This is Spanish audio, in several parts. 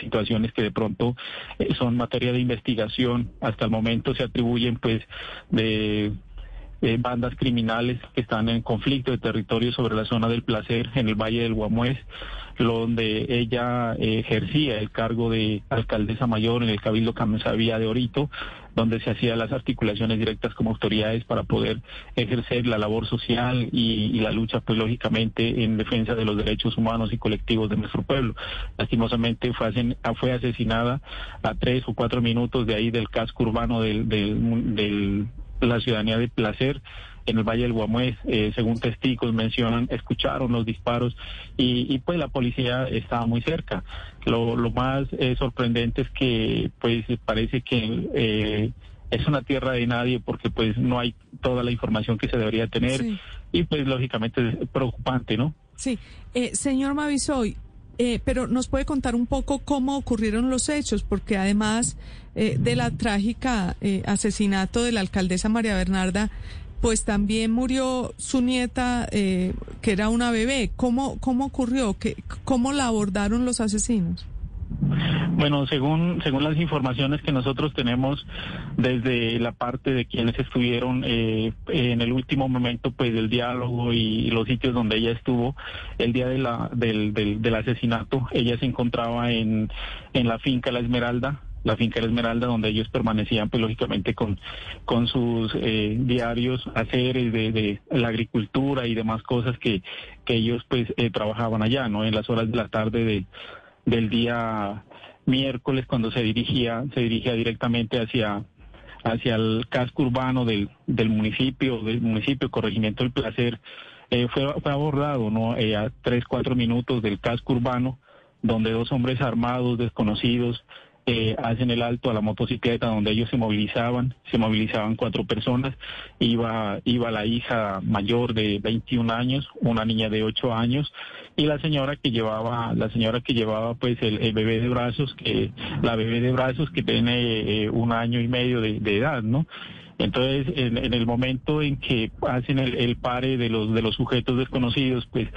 situaciones que de pronto eh, son materia de investigación. Hasta el momento se atribuyen pues de bandas criminales que están en conflicto de territorio sobre la zona del placer en el Valle del Guamués, donde ella eh, ejercía el cargo de alcaldesa mayor en el Cabildo Camensavía de Orito, donde se hacían las articulaciones directas como autoridades para poder ejercer la labor social y, la lucha, pues lógicamente, en defensa de los derechos humanos y colectivos de nuestro pueblo. Lastimosamente fue, fue asesinada a tres o cuatro minutos de ahí del casco urbano del, del la ciudadanía de Placer en el Valle del Guamués, eh, según testigos mencionan, escucharon los disparos y, pues la policía estaba muy cerca. Lo, más eh, sorprendente es que pues parece que eh, es una tierra de nadie porque pues no hay toda la información que se debería tener y pues lógicamente es preocupante, ¿no? Sí, señor Mavisoy, eh, pero nos puede contar un poco cómo ocurrieron los hechos, porque además eh, de la trágica eh, asesinato de la alcaldesa María Bernarda, pues también murió su nieta, que era una bebé. ¿Cómo, cómo ocurrió? ¿Qué, ¿Cómo la abordaron los asesinos? Bueno, según según las informaciones que nosotros tenemos desde la parte de quienes estuvieron eh, en el último momento pues del diálogo y, los sitios donde ella estuvo el día de la, del, del, asesinato, ella se encontraba en, en la finca La Esmeralda, la finca Esmeralda, donde ellos permanecían, pues lógicamente con, con sus eh, diarios haceres de, de, la agricultura y demás cosas que, que ellos pues eh, trabajaban allá, ¿no? En las horas de la tarde de, del día miércoles cuando se dirigía, se dirigía directamente hacia hacia el casco urbano del, del municipio, del municipio Corregimiento del Placer, eh, fue, fue abordado ¿no? Eh, a tres, cuatro minutos del casco urbano, donde dos hombres armados, desconocidos, eh, hacen el alto a la motocicleta donde ellos se movilizaban, se movilizaban cuatro personas, iba, iba la hija mayor de 21 años, una niña de 8 años y la señora que llevaba, la señora que llevaba pues el, bebé de brazos, que la bebé de brazos que tiene eh, un año y medio de, edad, ¿no? Entonces, en, el momento en que hacen el, el, pare de los de los sujetos desconocidos, pues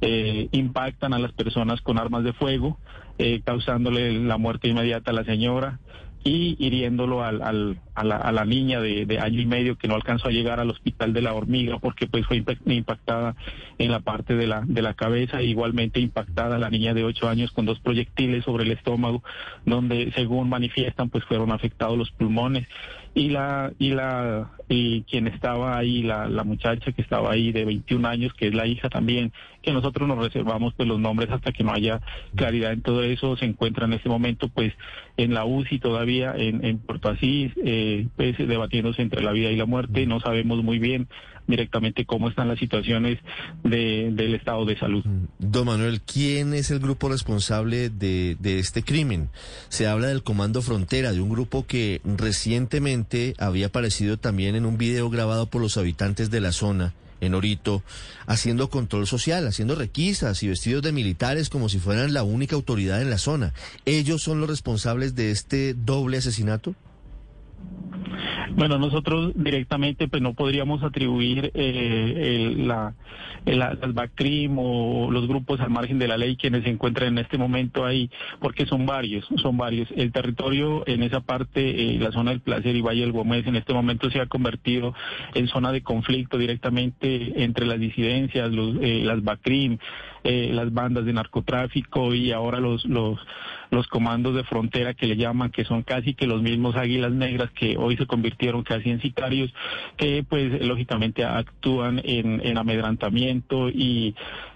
eh, impactan a las personas con armas de fuego, eh, causándole la muerte inmediata a la señora y hiriéndolo al, al, a, la, a, la, niña de, de, año y medio que no alcanzó a llegar al hospital de la hormiga porque pues fue impactada en la parte de la, de la cabeza, igualmente impactada la niña de ocho años con dos proyectiles sobre el estómago, donde según manifiestan pues fueron afectados los pulmones y la y la y quien estaba ahí la, la muchacha que estaba ahí de 21 años que es la hija también que nosotros nos reservamos pues los nombres hasta que no haya claridad en todo eso se encuentra en este momento pues en la UCI todavía en, en Puerto Asís eh, pues debatiéndose entre la vida y la muerte no sabemos muy bien directamente cómo están las situaciones de, del estado de salud. Mm. Don Manuel, ¿quién es el grupo responsable de, de este crimen? Se habla del Comando Frontera, de un grupo que recientemente había aparecido también en un video grabado por los habitantes de la zona en Orito, haciendo control social, haciendo requisas y vestidos de militares como si fueran la única autoridad en la zona. ¿Ellos son los responsables de este doble asesinato? Bueno, nosotros directamente pues no podríamos atribuir eh, el, la, el, BACRIM o los grupos al margen de la ley quienes se encuentran en este momento ahí, porque son varios, son varios. El territorio en esa parte, eh, la zona del Placer y Valle del Gómez, en este momento se ha convertido en zona de conflicto directamente entre las disidencias, los, eh, las BACRIM, eh, las bandas de narcotráfico y ahora los, los los comandos de frontera que le llaman, que son casi que los mismos águilas negras que hoy se convirtieron casi en sicarios, que pues lógicamente actúan en, en amedrantamiento y,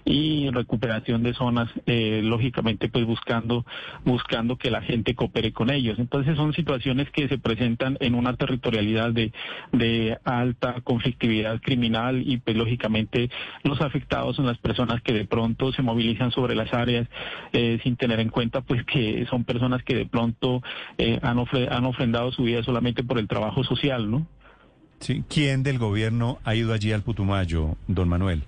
y recuperación de zonas, eh, lógicamente pues buscando, buscando que la gente coopere con ellos. Entonces son situaciones que se presentan en una territorialidad de, de alta conflictividad criminal y pues lógicamente los afectados son las personas que de pronto se movilizan sobre las áreas eh, sin tener en cuenta pues que son personas que de pronto eh, han, han ofrendado su vida solamente por el trabajo social, ¿no? Sí. ¿Quién del gobierno ha ido allí al Putumayo, don Manuel?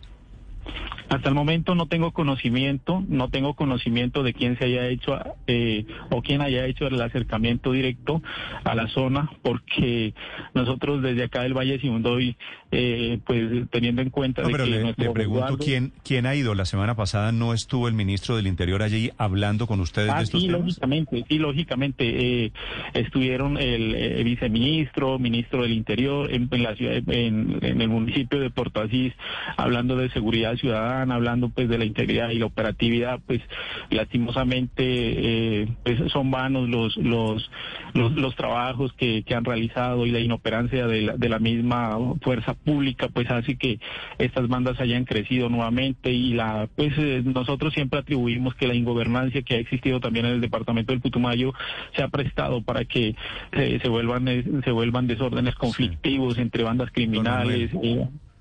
Hasta el momento no tengo conocimiento, no tengo conocimiento de quién se haya hecho eh, o quién haya hecho el acercamiento directo a la zona, porque nosotros desde acá del Valle Simundoy, eh, pues teniendo en cuenta de que le, pregunto quién quién ha ido. La semana pasada, no estuvo el ministro del Interior allí hablando con ustedes ah, de estos sí, lógicamente, sí, lógicamente eh, estuvieron el eh, viceministro, ministro del Interior en, la ciudad, en, en, el municipio de Puerto Asís, hablando de seguridad ciudadana, hablando pues de la integridad y la operatividad, pues lastimosamente eh, pues son vanos los los los, trabajos que, que, han realizado y la inoperancia de la, de la misma fuerza pública, pues hace que estas bandas hayan crecido nuevamente y la pues eh, nosotros siempre atribuimos que la ingobernancia que ha existido también en el departamento del Putumayo se ha prestado para que eh, se vuelvan se vuelvan desórdenes conflictivos entre bandas criminales.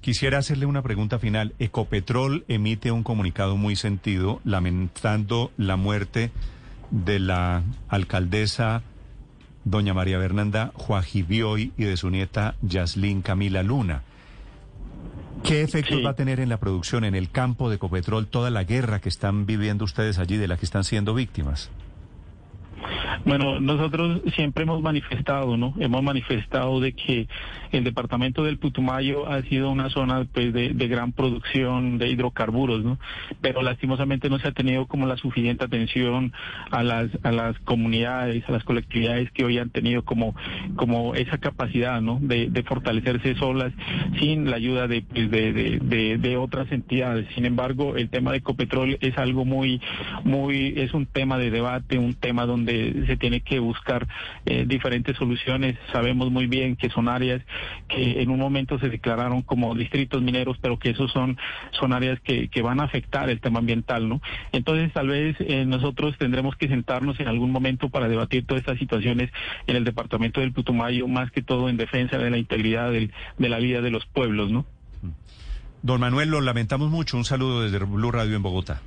Quisiera hacerle una pregunta final. Ecopetrol emite un comunicado muy sentido lamentando la muerte de la alcaldesa doña María Bernanda Juajibioy y de su nieta Yaslin Camila Luna. ¿Qué efectos va a tener en la producción, en el campo de Ecopetrol, toda la guerra que están viviendo ustedes allí, de la que están siendo víctimas? Bueno, nosotros siempre hemos manifestado, ¿no? Hemos manifestado de que el departamento del Putumayo ha sido una zona pues, de, gran producción de hidrocarburos, ¿no? Pero lastimosamente no se ha tenido como la suficiente atención a las a las comunidades, a las colectividades que hoy han tenido como como esa capacidad, ¿no? De, fortalecerse solas sin la ayuda de, pues, de, de, otras entidades. Sin embargo, el tema de Ecopetrol es algo muy muy es un tema de debate, un tema donde se tiene que buscar eh, diferentes soluciones. Sabemos muy bien que son áreas que en un momento se declararon como distritos mineros, pero que esos son, son áreas que, que van a afectar el tema ambiental, ¿no? Entonces, tal vez eh, nosotros tendremos que sentarnos en algún momento para debatir todas estas situaciones en el departamento del Putumayo, más que todo en defensa de la integridad del, de la vida de los pueblos, ¿no? Don Manuel, lo lamentamos mucho. Un saludo desde Blue Radio en Bogotá.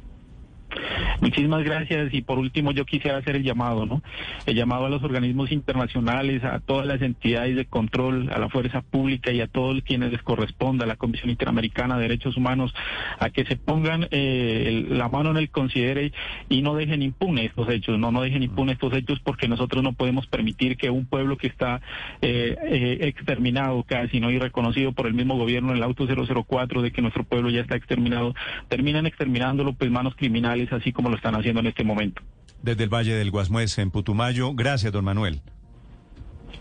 Muchísimas gracias y por último yo quisiera hacer el llamado, ¿no? El llamado a los organismos internacionales, a todas las entidades de control, a la fuerza pública y a todos quienes les corresponda, a la Comisión Interamericana de Derechos Humanos, a que se pongan eh, la mano en el considere y no dejen impunes estos hechos, no, no dejen impunes estos hechos porque nosotros no podemos permitir que un pueblo que está eh, eh, exterminado casi, ¿no? Y reconocido por el mismo gobierno en el auto 004 de que nuestro pueblo ya está exterminado, terminen exterminándolo pues manos criminales así como lo están haciendo en este momento. Desde el Valle del Guasmuez, en Putumayo. Gracias, don Manuel.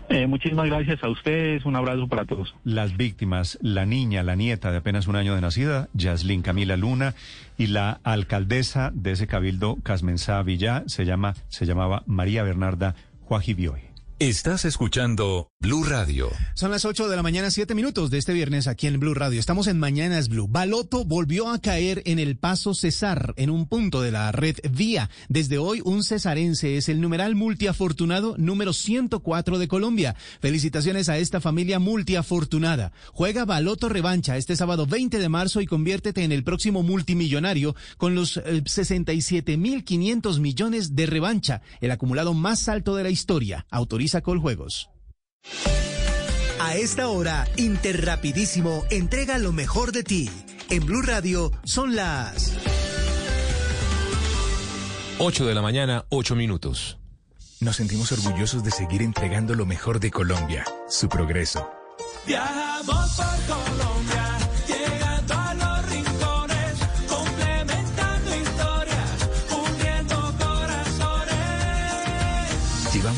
Eh, muchísimas gracias a ustedes, un abrazo para todos. Las víctimas, la niña, la nieta de apenas un año de nacida, Yaslin Camila Luna, y la alcaldesa de ese cabildo, Casmensá Villá, se, llama, se llamaba María Bernarda Juajibioy. Estás escuchando Blue Radio. Son las 8 de la mañana, 7 minutos de este viernes aquí en Blue Radio. Estamos en Mañanas Blue. Baloto volvió a caer en el paso Cesar, en un punto de la red Vía. Desde hoy, un cesarense es el numeral multiafortunado número 104 de Colombia. Felicitaciones a esta familia multiafortunada. Juega Baloto Revancha este sábado 20 de marzo y conviértete en el próximo multimillonario con los 67.500 eh, millones de revancha, el acumulado más alto de la historia. Autoriza Coljuegos. A esta hora, Interrapidísimo entrega lo mejor de ti. En Blue Radio son las 8 de la mañana, 8 minutos. Nos sentimos orgullosos de seguir entregando lo mejor de Colombia, su progreso. Viajamos por Colombia.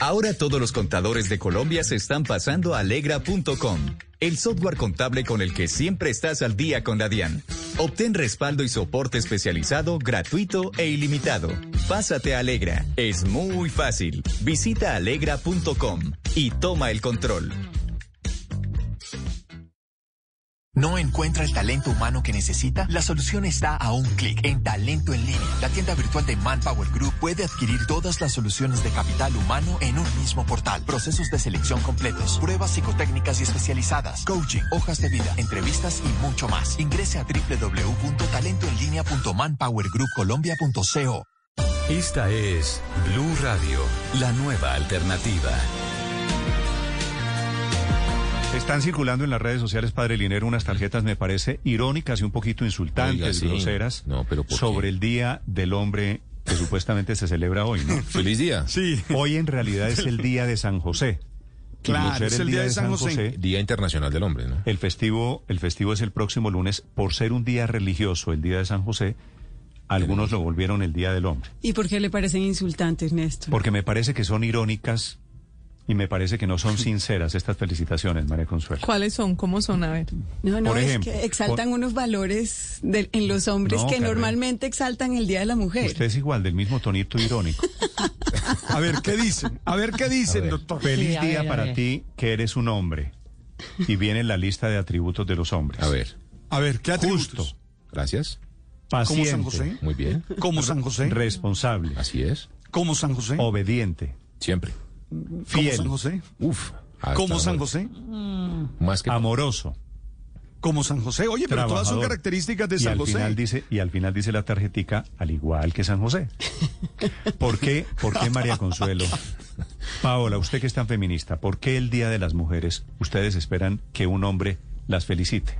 Ahora todos los contadores de Colombia se están pasando a alegra.com, el software contable con el que siempre estás al día con la DIAN. Obtén respaldo y soporte especializado, gratuito e ilimitado. Pásate a Alegra. Es muy fácil. Visita alegra.com y toma el control. ¿No encuentra el talento humano que necesita? La solución está a un clic en Talento en Línea. La tienda virtual de Manpower Group puede adquirir todas las soluciones de capital humano en un mismo portal. Procesos de selección completos, pruebas psicotécnicas y especializadas, coaching, hojas de vida, entrevistas y mucho más. Ingrese a www.talentoenlinea.manpowergroupcolombia.co. Esta es Blue Radio, la nueva alternativa. Están circulando en las redes sociales, Padre Linero, unas tarjetas, me parece, irónicas y un poquito insultantes, Oiga, sí. groseras, No, pero sobre el Día del Hombre que supuestamente se celebra hoy, ¿no? Feliz día. Sí. Hoy en realidad es el Día de San José. Claro, es el Día de San José. Día Internacional del Hombre, ¿no? El festivo, el festivo es el próximo lunes. Por ser un día religioso, el Día de San José, algunos lo volvieron el Día del Hombre. ¿Y por qué le parecen insultantes, Néstor? Porque me parece que son irónicas y me parece que no son sinceras estas felicitaciones, María Consuelo. ¿Cuáles son? ¿Cómo son? A ver. No, no, Por es ejemplo, que exaltan unos valores de- en los hombres No, que Carmen. normalmente exaltan el Día de la Mujer. Usted es igual, del mismo tonito irónico. A ver, ¿qué dicen? A ver, ¿qué dicen, doctor? Feliz Sí, día ver, para ti que eres un hombre. Y viene la lista de atributos de los hombres. A ver. A ver, ¿qué atributos? Justo, Gracias. paciente, San José? Muy bien. ¿Como San José? responsable, Así es. ¿Como San José? obediente, Siempre. ¿Como fiel, San José? Uf. ¿Como San. José? Más que amoroso. ¿Como San José? Oye, pero todas son características de y San al José. Final dice, y al final dice la tarjetica, al igual que San José. ¿Por qué, por qué María Consuelo? Paola, usted que es tan feminista, ¿por qué el Día de las Mujeres ustedes esperan que un hombre las felicite?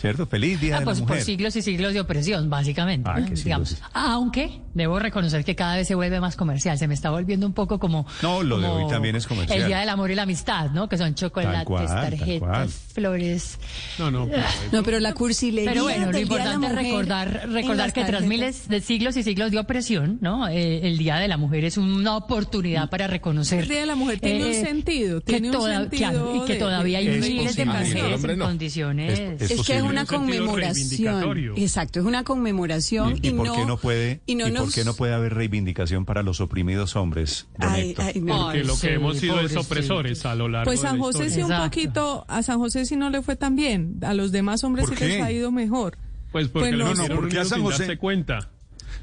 ¿Cierto? Feliz Día Ah, de pues la por Mujer. siglos y siglos de opresión, básicamente. Ah, ¿no? siglos Digamos. Aunque debo reconocer que cada vez se vuelve más comercial. Se me está volviendo un poco como. No, lo de como hoy también es comercial. El Día del Amor y la Amistad, ¿no? Que son chocolates, cual, tarjetas, flores. No, no. pero- No, pero la cursilería Pero bueno, lo de importante es recordar, recordar que tras miles de siglos y siglos de opresión, ¿no? Eh, el Día de la Mujer es una oportunidad para reconocer. El Día de la Mujer tiene un eh, sentido, que tiene un toda- sentido claro, y que de- todavía hay de- Es miles de. Ah, mujeres en condiciones. Es- es Es que es. Una Un sentido conmemoración. Exacto, es una conmemoración ¿Y, y, y por no, qué no puede, y no y por nos- qué no puede haber reivindicación para los oprimidos hombres, don Ay, Héctor? ay, no. Porque lo sí, que hemos sido es opresores a lo largo Pues de la San José historia. sí un poquito, a San José sí no le fue tan bien, a los demás hombres ¿Por sí les ha ido mejor. Pues porque Pues no, no, porque a San sin José- darse cuenta.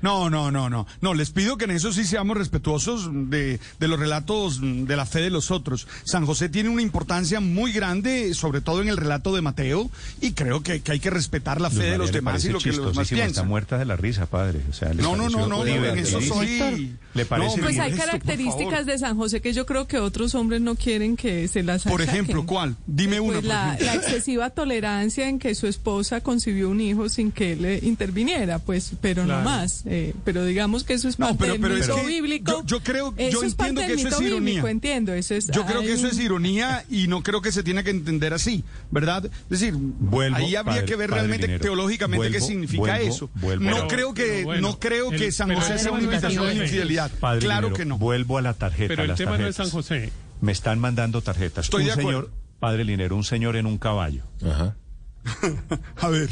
No, no, no, no. No, les pido que en eso sí seamos respetuosos de, de los relatos de la fe de los otros. San José tiene una importancia muy grande, sobre todo en el relato de Mateo, y creo que, que hay que respetar la fe Luz de los demás y lo que los demás chistosísimo, Está piensan. muerta de la risa, padre. O sea, ¿le No, no, no, no, en eso soy... ¿Le parece No, Pues hay por características de San José que yo creo que otros hombres no quieren que se las Por achaquen. ejemplo, ¿cuál? Dime una, Pues por la, la excesiva tolerancia en que su esposa concibió un hijo sin que él interviniera, pues, pero Claro. no más. Eh, pero digamos que eso es No, parte pero- del pero es mito que bíblico. yo- yo creo- yo es entiendo parte que eso es ironía. bíblico, entiendo. Eso es, Yo creo que eso un- es ironía y no creo que se tiene que entender así, ¿verdad? Es decir, Vuelvo, ahí habría padre- que ver realmente teológicamente qué significa vuelvo, eso. vuelvo. no Pero- creo que bueno, no creo que San José sea una no invitación a la José. infidelidad. Padre claro que no. Vuelvo a la tarjeta. Pero el las tema no es. San José. Me están mandando tarjetas. Estoy un de acuerdo. señor, padre Linero, un señor en un caballo. Ajá. A ver.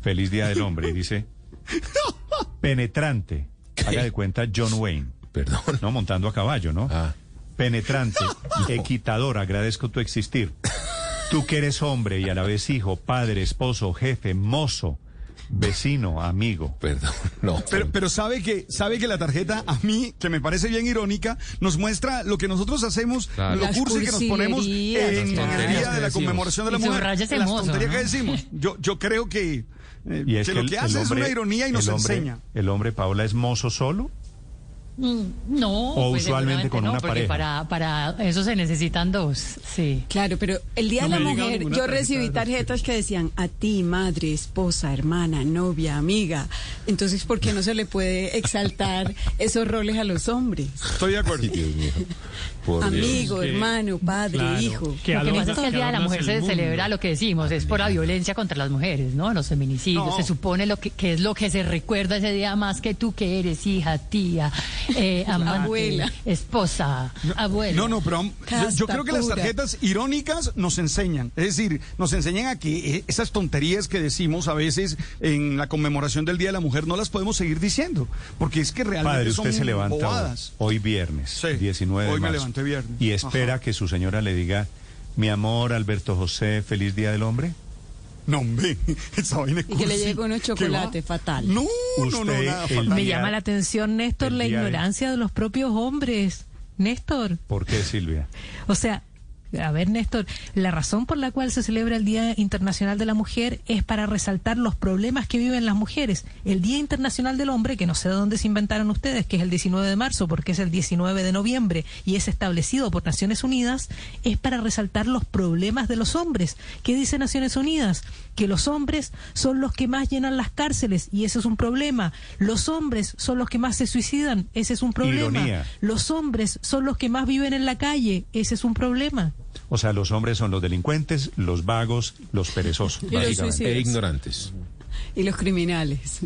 Feliz Día del Hombre. Y dice, penetrante. Haga de cuenta John Wayne. Perdón. No, montando a caballo, ¿no? Ah. Penetrante, equitador, agradezco tu existir. Tú que eres hombre y a la vez hijo, padre, esposo, jefe, mozo, vecino, amigo. Perdón. No. Pero, pero sabe que sabe que la tarjeta a mí que me parece bien irónica nos muestra lo que nosotros hacemos, Claro. lo cursi que nos ponemos en, el día de la conmemoración de la Y mujer. las tonterías ¿no? que decimos. Yo yo creo que, eh, Y es que que, lo el- que el hace es hombre- una ironía y nos el hombre- enseña. El hombre, Paola, es mozo solo. Mm, No, O pues usualmente con no, una pareja. Para, para eso se necesitan dos, sí. Claro, pero el Día No de la Mujer, yo recibí tarjetas que decían a ti, madre, esposa, hermana, novia, amiga. Entonces, ¿por qué no se le puede exaltar esos roles a los hombres? Estoy de acuerdo. Ay, Dios mío. Por. Amigo, hermano, padre, claro, hijo. que Lo que pasa es que el Día de la Mujer se mundo. celebra lo que decimos, es por la violencia contra las mujeres, ¿no? Los feminicidios. No. Se supone lo que, que es lo que se recuerda ese día más que tú que eres hija, tía, eh, amante, Abuela. esposa, abuela. No, no, pero yo, creo que las tarjetas irónicas nos enseñan. Es decir, nos enseñan a que eh, esas tonterías que decimos a veces en la conmemoración del Día de la Mujer no las podemos seguir diciendo. Porque es que realmente Padre, son usted se levanta hoy, bobadas. hoy viernes, Sí, 19 de hoy me viernes. y espera Ajá. que su señora le diga, mi amor, Alberto José, feliz Día del Hombre. No, hombre, esa vaina es Y que le llegue unos chocolates, fatal. No, no, no, nada fatal. Me llama la atención, Néstor, la día de- ignorancia de los propios hombres. Néstor, ¿Por qué, Silvia? o sea, a ver, Néstor, la razón por la cual se celebra el Día Internacional de la Mujer es para resaltar los problemas que viven las mujeres. El Día Internacional del Hombre, que no sé de dónde se inventaron ustedes, que es el 19 de marzo, porque es el 19 de noviembre y es establecido por Naciones Unidas, es para resaltar los problemas de los hombres. ¿Qué dice Naciones Unidas? Que los hombres son los que más llenan las cárceles y ese es un problema. Los hombres son los que más se suicidan, ese es un problema. Ironía. Los hombres son los que más viven en la calle, ese es un problema. O sea, los hombres son los delincuentes, los vagos, los perezosos. Y los e ignorantes. Y los criminales.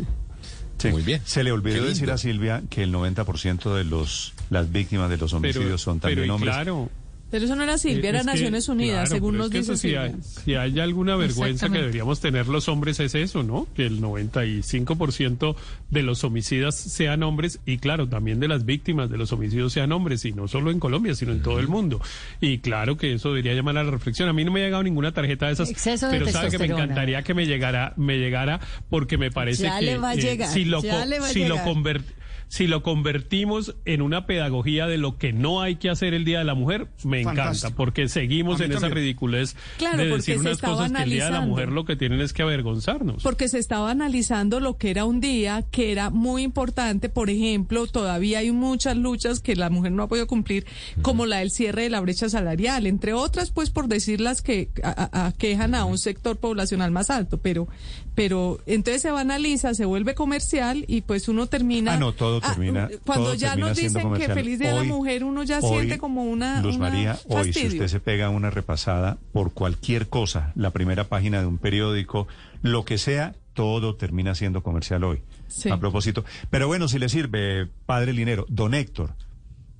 Sí. Muy bien. Se le olvidó decir a Silvia que el 90% de los las víctimas de los homicidios son también pero hombres. claro, Pero eso no era Silvia, Eh, era que, Naciones Unidas, claro, según nos dice si, Silvia. hay, si hay alguna vergüenza que deberíamos tener los hombres es eso, ¿no? Que el 95% de los homicidas sean hombres y claro, también de las víctimas de los homicidios sean hombres y no solo en Colombia, sino en todo el mundo. Y claro que eso debería llamar a la reflexión. A mí no me ha llegado ninguna tarjeta de esas, Exceso de pero sabe que me encantaría que me llegara, me llegara porque me parece Ya que le va a eh, llegar, si lo ya le va a si lo llegar. conver- si lo convertimos en una pedagogía de lo que no hay que hacer el Día de la Mujer, me encanta, porque seguimos en esa ridiculez Claro, de decir unas cosas que el Día de la. Mujer lo que tienen es que avergonzarnos. Porque se estaba analizando lo que era un día que era muy importante. Por ejemplo, todavía hay muchas luchas que la mujer no ha podido cumplir, como la del cierre de la brecha salarial, entre otras, pues por decir las que a- a- aquejan a un sector poblacional más alto. Pero, pero entonces se banaliza, se vuelve comercial y pues uno termina. Ah, no, todo Ah, termina. cuando todo ya termina nos dicen que feliz día de la mujer, uno ya hoy, siente como una. Luz una María, hoy si usted se pega una repasada por cualquier cosa, la primera página de un periódico, lo que sea, todo termina siendo comercial hoy. Sí. A propósito. Pero bueno, si le sirve, padre Linero, don Héctor,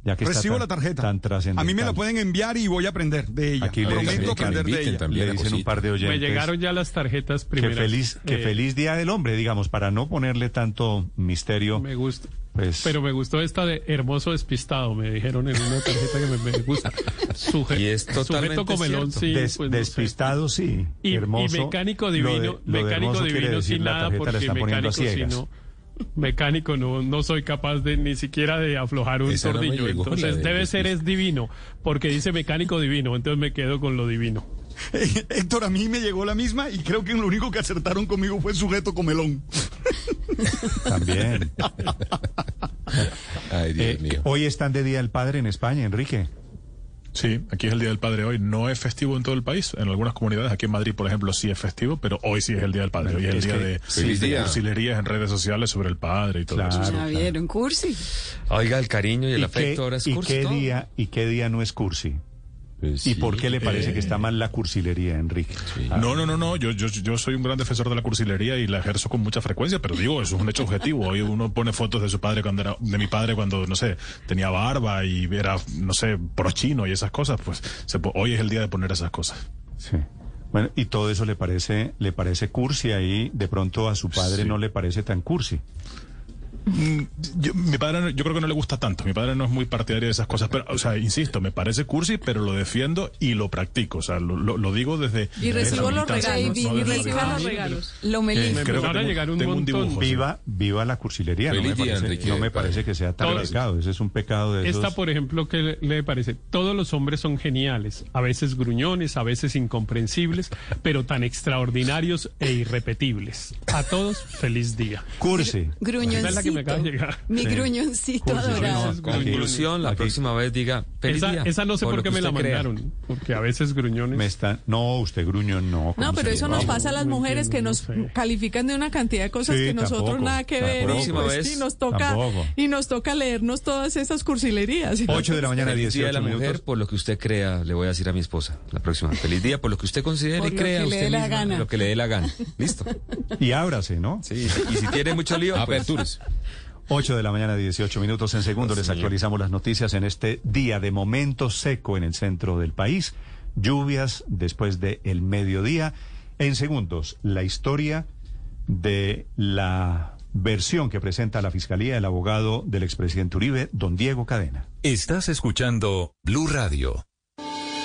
ya que Recibo está la tan- tarjeta. tan A mí me la pueden enviar y voy a aprender de ella. Aquí le Prometo dicen que aprender de ella. también. Le la dicen un par de oyentes. Me llegaron ya las tarjetas que primeras. feliz, que Eh, feliz Día del Hombre, digamos, para no ponerle tanto misterio. Me gusta. Pues, Pero me gustó esta de hermoso despistado, me dijeron en una tarjeta que me, me gusta. Suje- Y es sujeto comelón, cierto. sí. des- pues, no sé. despistado, sí. Y, y hermoso. mecánico Lo de- divino, lo mecánico divino sin nada, porque mecánico si no, mecánico no, no soy capaz de ni siquiera de aflojar un Esa no tornillo. llegó, entonces de debe ser es divino, porque dice mecánico divino, entonces me quedo con lo divino. Eh, Héctor, a mí me llegó la misma y creo que lo único que acertaron conmigo fue sujeto comelón. También. Ay, Dios Eh, mío. hoy están de Día del Padre en España, Enrique. Sí, aquí es el Día del Padre hoy. No es festivo en todo el país. En algunas comunidades, aquí en Madrid, por ejemplo, sí es festivo, pero hoy sí es el Día del Padre. Hoy es el día de, Feliz de día. cursilerías en redes sociales sobre el padre y todo Claro. eso. Ya vieron, cursi. Oiga, el cariño y el ¿Y afecto qué, ahora es y cursi qué todo. día y qué día no es cursi? Pues ¿Y sí, por qué le parece eh, que está mal la cursilería, Enrique? Ah, No, no, no, no. Yo, yo, yo soy un gran defensor de la cursilería y la ejerzo con mucha frecuencia, pero digo, eso es un hecho objetivo. Hoy uno pone fotos de su padre cuando era, de mi padre cuando, no sé, tenía barba y era, no sé, prochino y esas cosas. Pues se po- hoy es el día de poner esas cosas. Sí. Bueno, y todo eso le parece, le parece cursi ahí, de pronto a su padre Sí. no le parece tan cursi. Mm, Yo, mi padre, yo creo que no le gusta tanto. Mi padre no es muy partidario de esas cosas. Pero, o sea, insisto, me parece cursi, pero lo defiendo y lo practico. O sea, lo, lo- lo digo desde. Y recibo la los regalos. no y recibo los regalos. Lo me Eh, creo que tengo- llegar un tengo un montón. dibujo. Viva, viva la cursilería. No me, parece, Enrique. no me parece que sea tan Todos- pecado. Ese es un pecado de esos. Esta, por ejemplo, que le, le parece? Todos los hombres son geniales, a veces gruñones, a veces incomprensibles, pero tan extraordinarios e irrepetibles. A todos, feliz día. Cursi. Gruñoncito. Que me acaba de llegar. Mi Sí. gruñoncito adorado. no, Conclusión, la Aquí- próxima vez diga feliz Esa, día. esa no sé por, lo qué me la crea. mandaron, porque a veces gruñones. Me está, no, usted gruño, no. No, ¿cómo pero eso nos pasa a las mujeres que nos no sé. califican de una cantidad de cosas Sí, que nosotros tampoco, nada que ver. y, Próxima pues, vez, y nos toca tampoco. y nos toca leernos todas esas cursilerías. 8 de la mañana, Feliz día de 18 la mujer minutos. por lo que usted crea, le voy a decir a mi esposa la próxima. Feliz día por lo que usted considere Por y crea usted lo que le dé la gana. Listo. Y ábrase, ¿no? Sí, y si tiene mucho lío, pues, Aperturas. 8 de la mañana, 18 minutos en segundo. Les actualizamos las noticias en este día de momento seco en el centro del país. Lluvias después del el mediodía. En segundos, la historia de la versión que presenta la Fiscalía el abogado del expresidente Uribe, don Diego Cadena. Estás escuchando Blue Radio.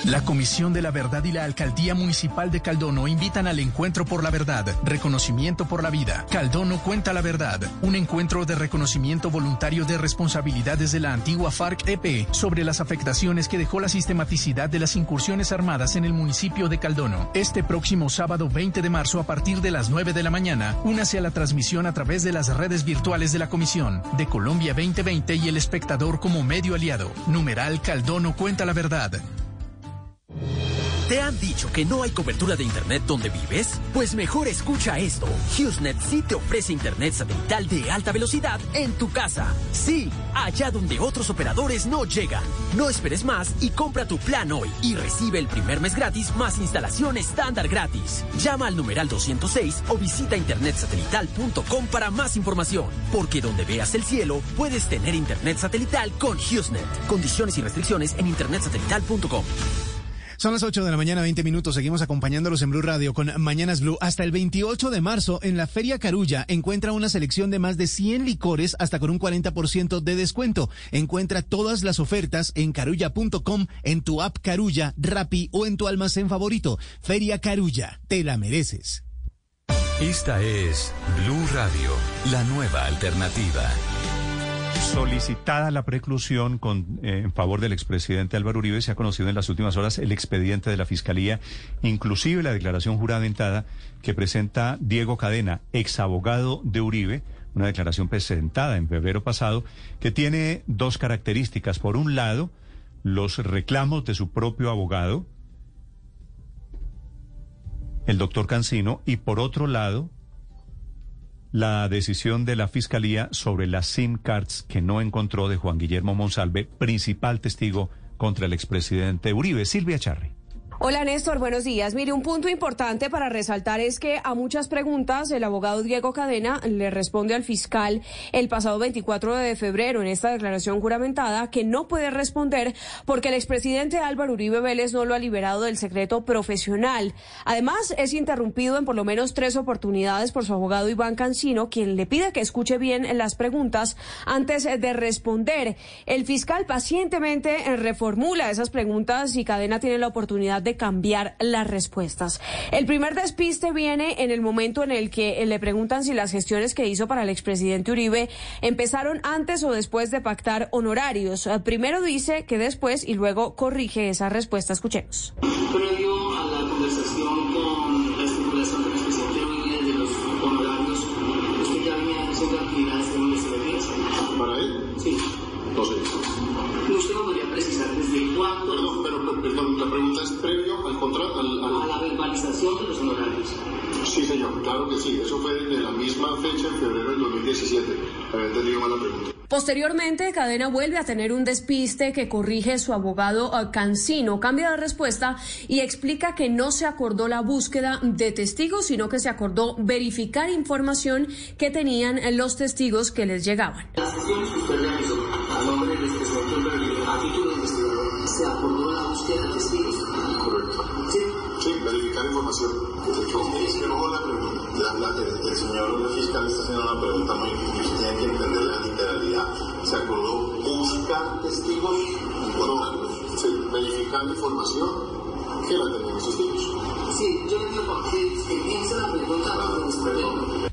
La Comisión de la Verdad y la Alcaldía Municipal de Caldono invitan al Encuentro por la Verdad, Reconocimiento por la Vida. Caldono cuenta la verdad, un encuentro de reconocimiento voluntario de responsabilidades de la antigua FARC-EP sobre las afectaciones que dejó la sistematicidad de las incursiones armadas en el municipio de Caldono. Este próximo sábado 20 de marzo a partir de las 9 de la mañana, únase a la transmisión a través de las redes virtuales de la Comisión, de Colombia 2020 y el espectador como medio aliado. Numeral Caldono cuenta la verdad. ¿Te han dicho que no hay cobertura de Internet donde vives? Pues mejor escucha esto. HughesNet sí te ofrece Internet satelital de alta velocidad en tu casa. Sí, allá donde otros operadores no llegan. No esperes más y compra tu plan hoy y recibe el primer mes gratis más instalación estándar gratis. Llama al numeral 206 o visita internetsatelital.com para más información. Porque donde veas el cielo, puedes tener Internet satelital con HughesNet. Condiciones y restricciones en internetsatelital.com. Son las 8 de la mañana, 20 minutos. Seguimos acompañándolos en Blue Radio con Mañanas Blue. Hasta el 28 de marzo, en la Feria Carulla, encuentra una selección de más de 100 licores hasta con un 40% de descuento. Encuentra todas las ofertas en carulla.com, en tu app Carulla, Rappi o en tu almacén favorito. Feria Carulla, te la mereces. Esta es Blue Radio, la nueva alternativa. Solicitada la preclusión eh, en favor del expresidente Álvaro Uribe, se ha conocido en las últimas horas el expediente de la Fiscalía, inclusive la declaración juramentada que presenta Diego Cadena, exabogado de Uribe, una declaración presentada en febrero pasado, que tiene dos características. Por un lado, los reclamos de su propio abogado, el doctor Cancino, y por otro lado, la decisión de la Fiscalía sobre las SIM cards que no encontró de Juan Guillermo Monsalve, principal testigo contra el expresidente Uribe, Silvia Charri. Hola Néstor, buenos días. Mire, un punto importante para resaltar es que a muchas preguntas el abogado Diego Cadena le responde al fiscal el pasado 24 de febrero en esta declaración juramentada que no puede responder porque el expresidente Álvaro Uribe Vélez no lo ha liberado del secreto profesional. Además, es interrumpido en por lo menos tres oportunidades por su abogado Iván Cancino, quien le pide que escuche bien las preguntas antes de responder. El fiscal pacientemente reformula esas preguntas y Cadena tiene la oportunidad de cambiar las respuestas. El primer despiste viene en el momento en el que le preguntan si las gestiones que hizo para el expresidente Uribe empezaron antes o después de pactar honorarios. Eh, primero dice que después y luego corrige esa respuesta. Escuchemos. Perdón, la pregunta es previo al contrato, al, al... A la verbalización de los honorarios. Sí, señor, claro que sí. Eso fue desde la misma fecha, en febrero del 2017. Había entendido mal la pregunta. Posteriormente, Cadena vuelve a tener un despiste que corrige su abogado eh, Cancino, cambia de respuesta y explica que no se acordó la búsqueda de testigos, sino que se acordó verificar información que tenían los testigos que les llegaban. Las sesiones que usted realizó a nombre del a título de investigador, ¿se acordó verificar información. De hecho, es que no la pregunta. La, la, el, el señor fiscal está haciendo una pregunta muy difícil. Tiene que entender la literalidad. ¿Se acordó buscar testigos? Sí, verificar información que la tenían los testigos. Sí, yo la pregunta.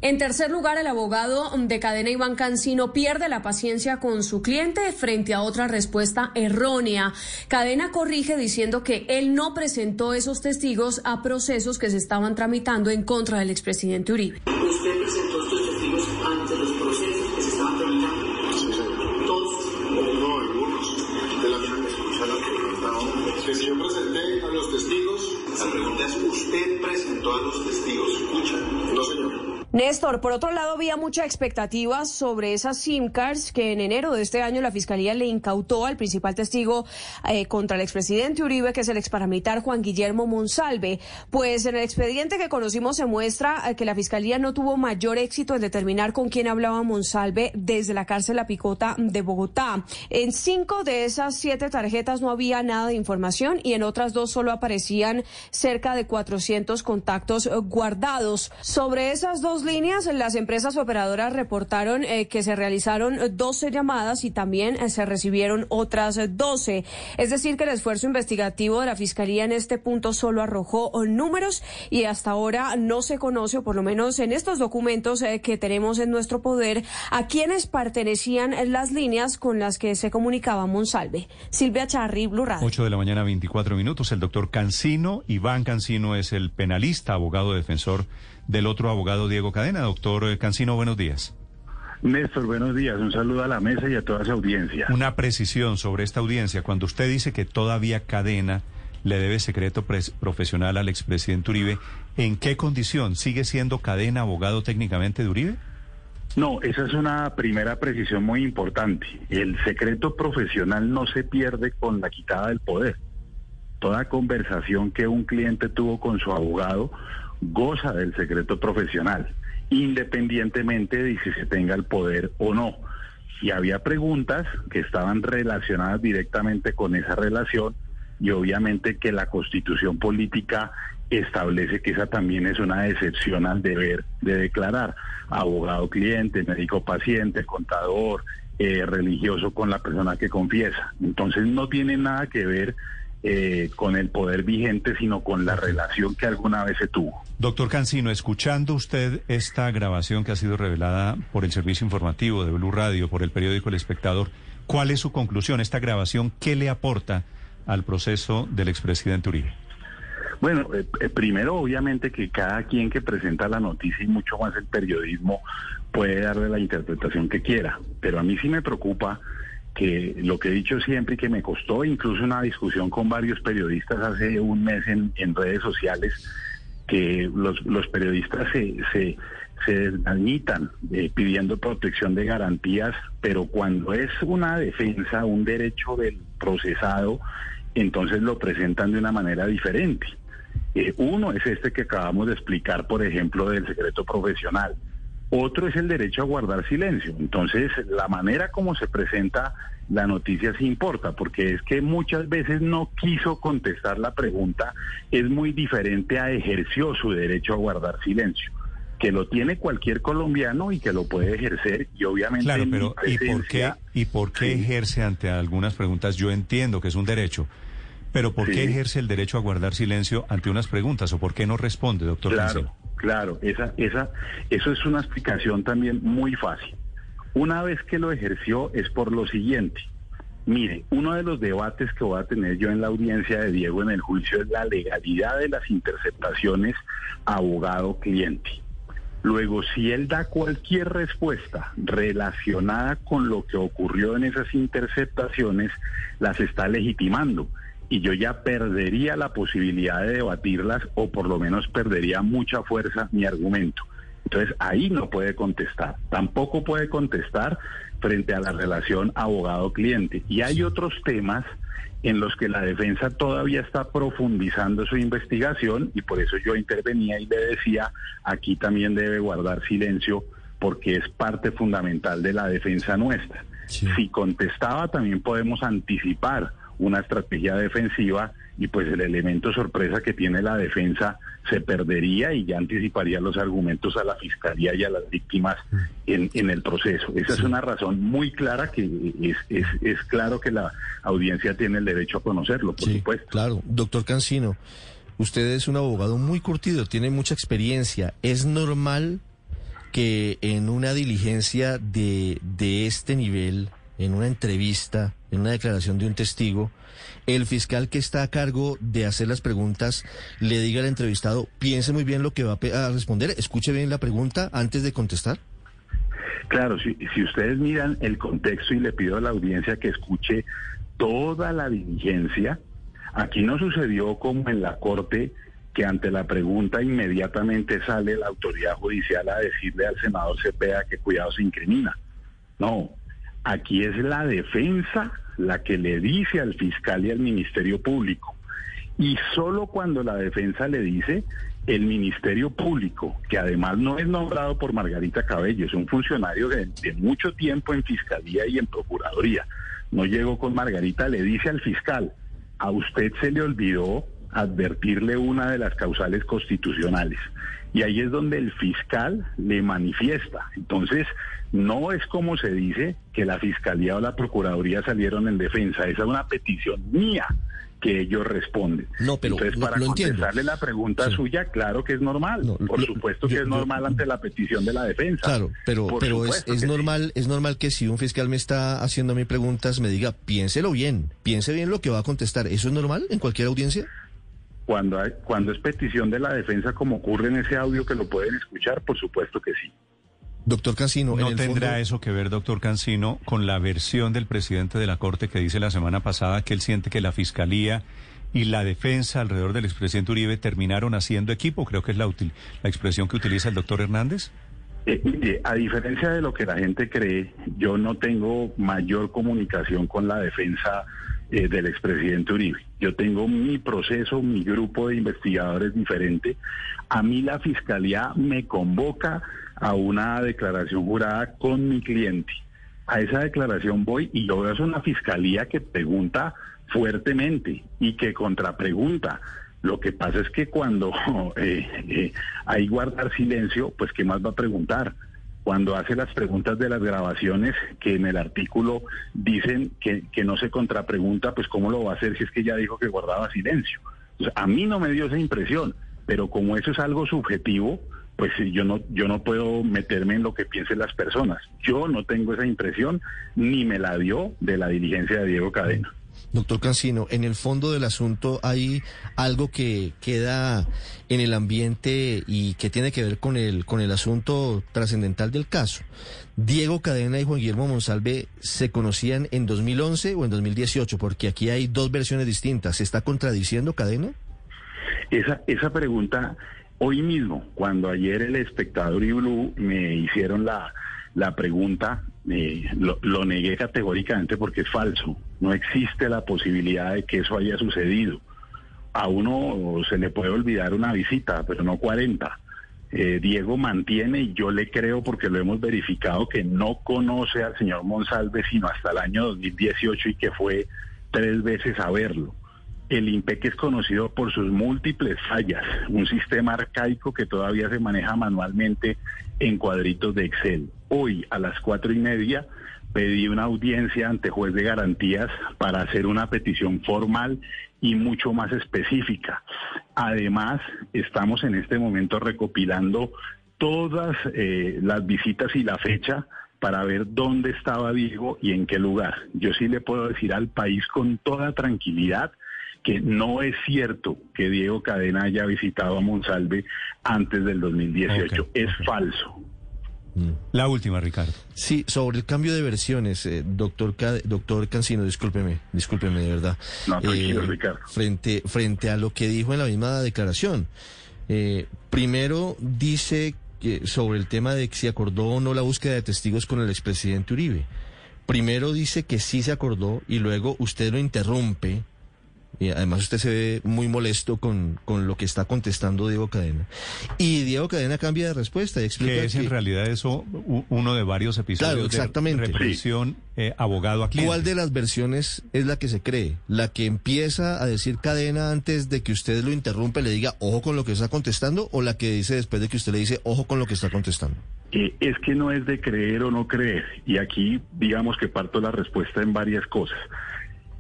En tercer lugar, el abogado de cadena Iván Cancino pierde la paciencia con su cliente frente a otra respuesta errónea. Cadena corrige diciendo que él no presentó esos testigos a procesos que se estaban tramitando en contra del expresidente Uribe. ¿Usted presentó Néstor, por otro lado, había mucha expectativa sobre esas SIM cards que en enero de este año la Fiscalía le incautó al principal testigo eh, contra el expresidente Uribe, que es el exparamilitar Juan Guillermo Monsalve. Pues en el expediente que conocimos se muestra eh, que la Fiscalía no tuvo mayor éxito en determinar con quién hablaba Monsalve desde la cárcel La Picota de Bogotá. En cinco de esas siete tarjetas no había nada de información y en otras dos solo aparecían cerca de 400 contactos eh, guardados. Sobre esas dos líneas, las empresas operadoras reportaron eh, que se realizaron 12 llamadas y también eh, se recibieron otras 12. Es decir, que el esfuerzo investigativo de la Fiscalía en este punto solo arrojó números y hasta ahora no se conoce, o por lo menos en estos documentos eh, que tenemos en nuestro poder, a quienes pertenecían las líneas con las que se comunicaba Monsalve. Silvia Charri, Blue Radio. 8 de la mañana, 24 minutos. El doctor Cancino, Iván Cancino es el penalista, abogado defensor del otro abogado Diego Cadena. Doctor Cancino, buenos días. Néstor, buenos días. Un saludo a la mesa y a toda su audiencia. Una precisión sobre esta audiencia. Cuando usted dice que todavía Cadena le debe secreto profesional al expresidente Uribe, ¿en qué condición? ¿Sigue siendo Cadena abogado técnicamente de Uribe? No, esa es una primera precisión muy importante. El secreto profesional no se pierde con la quitada del poder. Toda conversación que un cliente tuvo con su abogado goza del secreto profesional, independientemente de si se tenga el poder o no. Y había preguntas que estaban relacionadas directamente con esa relación y obviamente que la constitución política establece que esa también es una excepción al deber de declarar abogado cliente, médico paciente, contador, eh, religioso con la persona que confiesa. Entonces no tiene nada que ver eh, con el poder vigente, sino con la relación que alguna vez se tuvo. Doctor Cancino, escuchando usted esta grabación que ha sido revelada por el servicio informativo de Blue Radio, por el periódico El Espectador, ¿cuál es su conclusión? ¿Esta grabación qué le aporta al proceso del expresidente Uribe? Bueno, eh, eh, primero obviamente que cada quien que presenta la noticia y mucho más el periodismo puede darle la interpretación que quiera, pero a mí sí me preocupa que lo que he dicho siempre y que me costó incluso una discusión con varios periodistas hace un mes en, redes sociales, que los, los periodistas se, se, se eh, pidiendo protección de garantías, pero cuando es una defensa, un derecho del procesado, entonces lo presentan de una manera diferente. Eh, uno es este que acabamos de explicar, por ejemplo, del secreto profesional. Otro es el derecho a guardar silencio. Entonces, la manera como se presenta la noticia sí importa, porque es que muchas veces no quiso contestar la pregunta, es muy diferente a ejerció su derecho a guardar silencio, que lo tiene cualquier colombiano y que lo puede ejercer y obviamente... Claro, pero ¿y por qué, y por qué ejerce ante algunas preguntas? Yo entiendo que es un derecho, pero ¿por qué ejerce el derecho a guardar silencio ante unas preguntas o por qué no responde, doctor? Claro. Claro, esa, esa, eso es una explicación también muy fácil. Una vez que lo ejerció es por lo siguiente. Mire, uno de los debates que voy a tener yo en la audiencia de Diego en el juicio es la legalidad de las interceptaciones abogado-cliente. Luego, si él da cualquier respuesta relacionada con lo que ocurrió en esas interceptaciones, las está legitimando y yo ya perdería la posibilidad de debatirlas o por lo menos perdería mucha fuerza mi argumento. Entonces ahí no puede contestar. Tampoco puede contestar frente a la relación abogado-cliente. Y hay otros temas en los que la defensa todavía está profundizando su investigación y por eso yo intervenía y le decía, aquí también debe guardar silencio porque es parte fundamental de la defensa nuestra. Si contestaba también podemos anticipar una estrategia defensiva y pues el elemento sorpresa que tiene la defensa se perdería y ya anticiparía los argumentos a la fiscalía y a las víctimas en, en el proceso. Esa es una razón muy clara que es, es, es, claro que la audiencia tiene el derecho a conocerlo, por supuesto. Claro, doctor Cancino, usted es un abogado muy curtido, tiene mucha experiencia. ¿Es normal que en una diligencia de, de este nivel en una entrevista, en una declaración de un testigo, el fiscal que está a cargo de hacer las preguntas le diga al entrevistado, piense muy bien lo que va a responder, escuche bien la pregunta antes de contestar? Claro, si, si ustedes miran el contexto y le pido a la audiencia que escuche toda la diligencia, aquí no sucedió como en la corte que ante la pregunta inmediatamente sale la autoridad judicial a decirle al senador Cepeda que cuidado se incrimina. No, Aquí es la defensa la que le dice al fiscal y al Ministerio Público. Y solo cuando la defensa le dice, el Ministerio Público, que además no es nombrado por Margarita Cabello, es un funcionario de, mucho tiempo en Fiscalía y en Procuraduría, no llegó con Margarita, le dice al fiscal, a usted se le olvidó advertirle una de las causales constitucionales. Y ahí es donde el fiscal le manifiesta. Entonces, no es como se dice que la fiscalía o la procuraduría salieron en defensa. Esa es una petición mía que ellos responden. No, pero Entonces, lo- para lo entiendo. contestarle la pregunta suya, claro que es normal. Por supuesto que es normal ante la petición de la defensa. Claro, pero, Por pero es, es sí. normal, es normal que si un fiscal me está haciendo a mí preguntas, me diga, piénselo bien, piense bien lo que va a contestar. ¿Eso es normal en cualquier audiencia? Cuando, hay- cuando es petición de la defensa, como ocurre en ese audio que lo pueden escuchar, por supuesto que sí. Doctor Cancino, ¿No tendrá fondo- eso que ver, doctor Cancino, con la versión del presidente de la Corte que dice la semana pasada que él siente que la Fiscalía y la defensa alrededor del expresidente Uribe terminaron haciendo equipo? Creo que es la, util- la expresión que utiliza el doctor Hernández. Eh, mire, a diferencia de lo que la gente cree, yo no tengo mayor comunicación con la defensa eh, del expresidente Uribe. Yo tengo mi proceso, mi grupo de investigadores diferente. A mí la fiscalía me convoca a una declaración jurada con mi cliente. A esa declaración voy y es una fiscalía que pregunta fuertemente y que contrapregunta. Lo que pasa es que cuando eh, eh, hay guardar silencio, pues ¿qué más va a preguntar? Cuando hace las preguntas de las grabaciones que en el artículo dicen que, que no se contrapregunta, pues ¿cómo lo va a hacer si es que ya dijo que guardaba silencio? A mí no me dio esa impresión, pero como eso es algo subjetivo, pues yo no, yo no puedo meterme en lo que piensen las personas. Yo no tengo esa impresión, ni me la dio de la diligencia de Diego Cadena. Doctor Cancino, en el fondo del asunto hay algo que queda en el ambiente y que tiene que ver con el, con el asunto trascendental del caso. Diego Cadena y Juan Guillermo Monsalve se conocían en 2011 o en 2018, porque aquí hay dos versiones distintas. ¿Se está contradiciendo Cadena? Esa, esa pregunta, hoy mismo, cuando ayer el espectador y Blue me hicieron la, la pregunta, eh, lo, lo negué categóricamente porque es falso. No existe la posibilidad de que eso haya sucedido. A uno se le puede olvidar una visita, pero no 40. Eh, Diego mantiene, y yo le creo porque lo hemos verificado, que no conoce al señor Monsalve sino hasta el año 2018 y que fue tres veces a verlo. El IMPEC es conocido por sus múltiples fallas, un sistema arcaico que todavía se maneja manualmente en cuadritos de Excel. Hoy a las cuatro y media pedí una audiencia ante juez de garantías para hacer una petición formal y mucho más específica. Además, estamos en este momento recopilando todas eh, las visitas y la fecha para ver dónde estaba Diego y en qué lugar. Yo sí le puedo decir al país con toda tranquilidad que no es cierto que Diego Cadena haya visitado a Monsalve antes del 2018. es falso. La última, Ricardo. Sí, sobre el cambio de versiones, eh, doctor, Ca- doctor Cancino, discúlpeme, discúlpeme de verdad. No, Eh, Ricardo. Frente, frente a lo que dijo en la misma declaración. Eh, primero dice que sobre el tema de que si acordó o no la búsqueda de testigos con el expresidente Uribe. Primero dice que sí se acordó y luego usted lo interrumpe. Y además usted se ve muy molesto con, con lo que está contestando Diego Cadena. Y Diego Cadena cambia de respuesta y explica Que es en realidad eso uno de varios episodios Claro, exactamente. de represión eh, abogado a cliente. ¿Cuál de las versiones es la que se cree? ¿La que empieza a decir cadena antes de que usted lo interrumpe, le diga ojo con lo que está contestando? ¿O la que dice después de que usted le dice ojo con lo que está contestando? Eh, es que no es de creer o no creer. Y aquí digamos que parto la respuesta en varias cosas.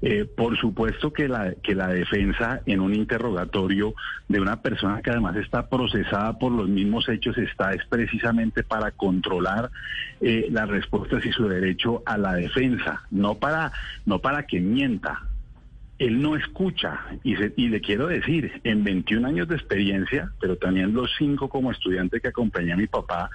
Eh, por supuesto que la, que la defensa en un interrogatorio de una persona que además está procesada por los mismos hechos está es precisamente para controlar eh, las respuestas y su derecho a la defensa, no para, no para que mienta. Él no escucha. Y, le quiero decir, en 21 años de experiencia, pero también los cinco como estudiante que acompañé a mi papá,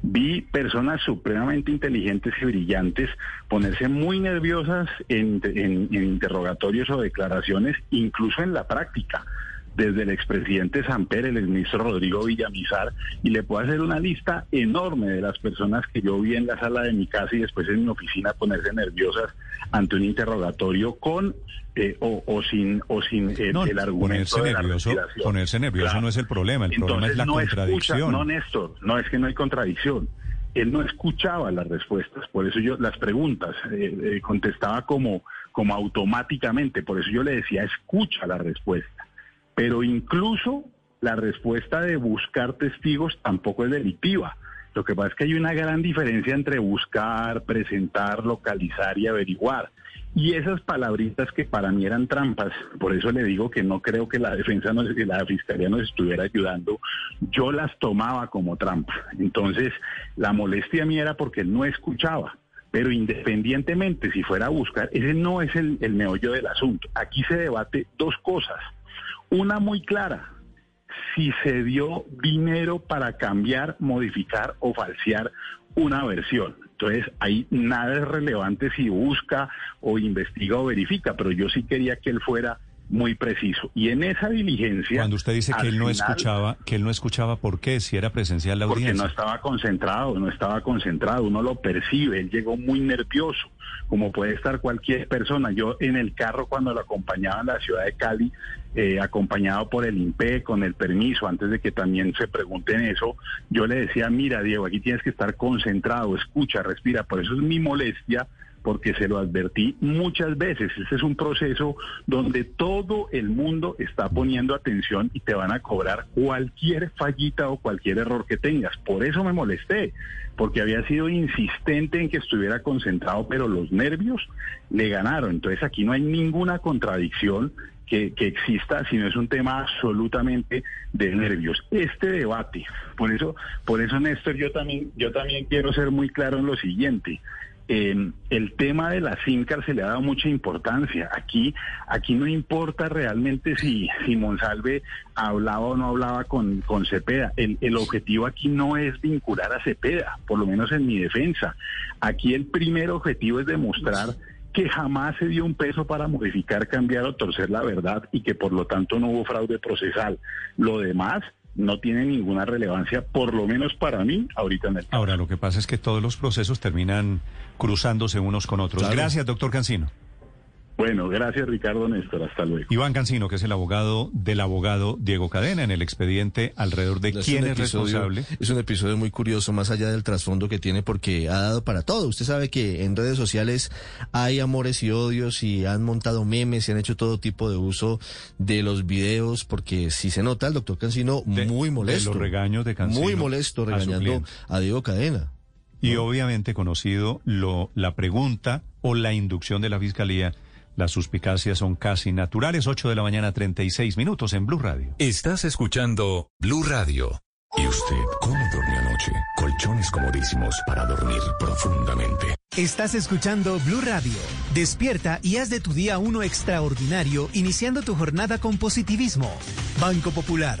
vi personas supremamente inteligentes y brillantes ponerse muy nerviosas en, en- en interrogatorios o declaraciones, incluso en la práctica desde el expresidente Samper, el exministro Rodrigo Villamizar, y le puedo hacer una lista enorme de las personas que yo vi en la sala de mi casa y después en mi oficina ponerse nerviosas ante un interrogatorio con eh, o, o sin o sin eh, No, el argumento ponerse de la nervioso, respiración. ponerse nervioso Claro. no es el problema, el problema es la no escucha- contradicción. no, Néstor, no es que no hay contradicción. Él no escuchaba las respuestas, por eso yo las preguntas eh, eh, contestaba como como automáticamente, por eso yo le decía escucha la respuesta. Pero incluso la respuesta de buscar testigos tampoco es delictiva. Lo que pasa es que hay una gran diferencia entre buscar, presentar, localizar y averiguar. Y esas palabritas que para mí eran trampas, por eso le digo que no creo que la defensa, nos, la fiscalía nos estuviera ayudando, yo las tomaba como trampa. Entonces, la molestia mía era porque no escuchaba. Pero independientemente si fuera a buscar, ese no es el, el meollo del asunto. Aquí se debate dos cosas. Una muy clara, si se dio dinero para cambiar, modificar o falsear una versión. Entonces, ahí nada es relevante si busca o investiga o verifica, pero yo sí quería que él fuera muy preciso. Y en esa diligencia... Cuando usted dice que él no final- escuchaba, que él no escuchaba, ¿por qué? Si era presencial la porque audiencia. no estaba concentrado, no estaba concentrado, uno lo percibe, él llegó muy nervioso, como puede estar cualquier persona. Yo en el carro cuando lo acompañaba en la ciudad de Cali, eh, acompañado por el INPE, con el permiso, antes de que también se pregunten eso, yo le decía, mira Diego, aquí tienes que estar concentrado, escucha, respira, por eso es mi molestia porque se lo advertí muchas veces. Este es un proceso donde todo el mundo está poniendo atención y te van a cobrar cualquier fallita o cualquier error que tengas. Por eso me molesté, porque había sido insistente en que estuviera concentrado, pero los nervios le ganaron. Entonces aquí no hay ninguna contradicción. Que, que exista, sino es un tema absolutamente de nervios. Este debate, por eso, por eso Néstor, yo también, yo también quiero ser muy claro en lo siguiente. Eh, el tema de la CINCAR se le ha dado mucha importancia. Aquí, aquí no importa realmente si, si Monsalve hablaba o no hablaba con, con Cepeda. El, el objetivo aquí no es vincular a Cepeda, por lo menos en mi defensa. Aquí el primer objetivo es demostrar que jamás se dio un peso para modificar, cambiar o torcer la verdad y que por lo tanto no hubo fraude procesal. Lo demás no tiene ninguna relevancia, por lo menos para mí, ahorita en el Ahora, lo que pasa es que todos los procesos terminan cruzándose unos con otros. Claro. Gracias, doctor Cancino. Bueno, gracias Ricardo Néstor, hasta luego. Iván Cancino, que es el abogado del abogado Diego Cadena en el expediente alrededor de quién es responsable. Es un episodio muy curioso, más allá del trasfondo que tiene, porque ha dado para todo. Usted sabe que en redes sociales hay amores y odios y han montado memes y han hecho todo tipo de uso de los videos, porque si se nota el doctor Cancino muy molesto. los regaños de Cancino Muy molesto regañando a Diego Cadena. Y obviamente conocido lo, la pregunta o la inducción de la fiscalía, las suspicacias son casi naturales. 8 de la mañana, 36 minutos en Blue Radio. Estás escuchando Blue Radio. ¿Y usted cómo durmió anoche? Colchones comodísimos para dormir profundamente. Estás escuchando Blue Radio. Despierta y haz de tu día uno extraordinario, iniciando tu jornada con positivismo. Banco Popular.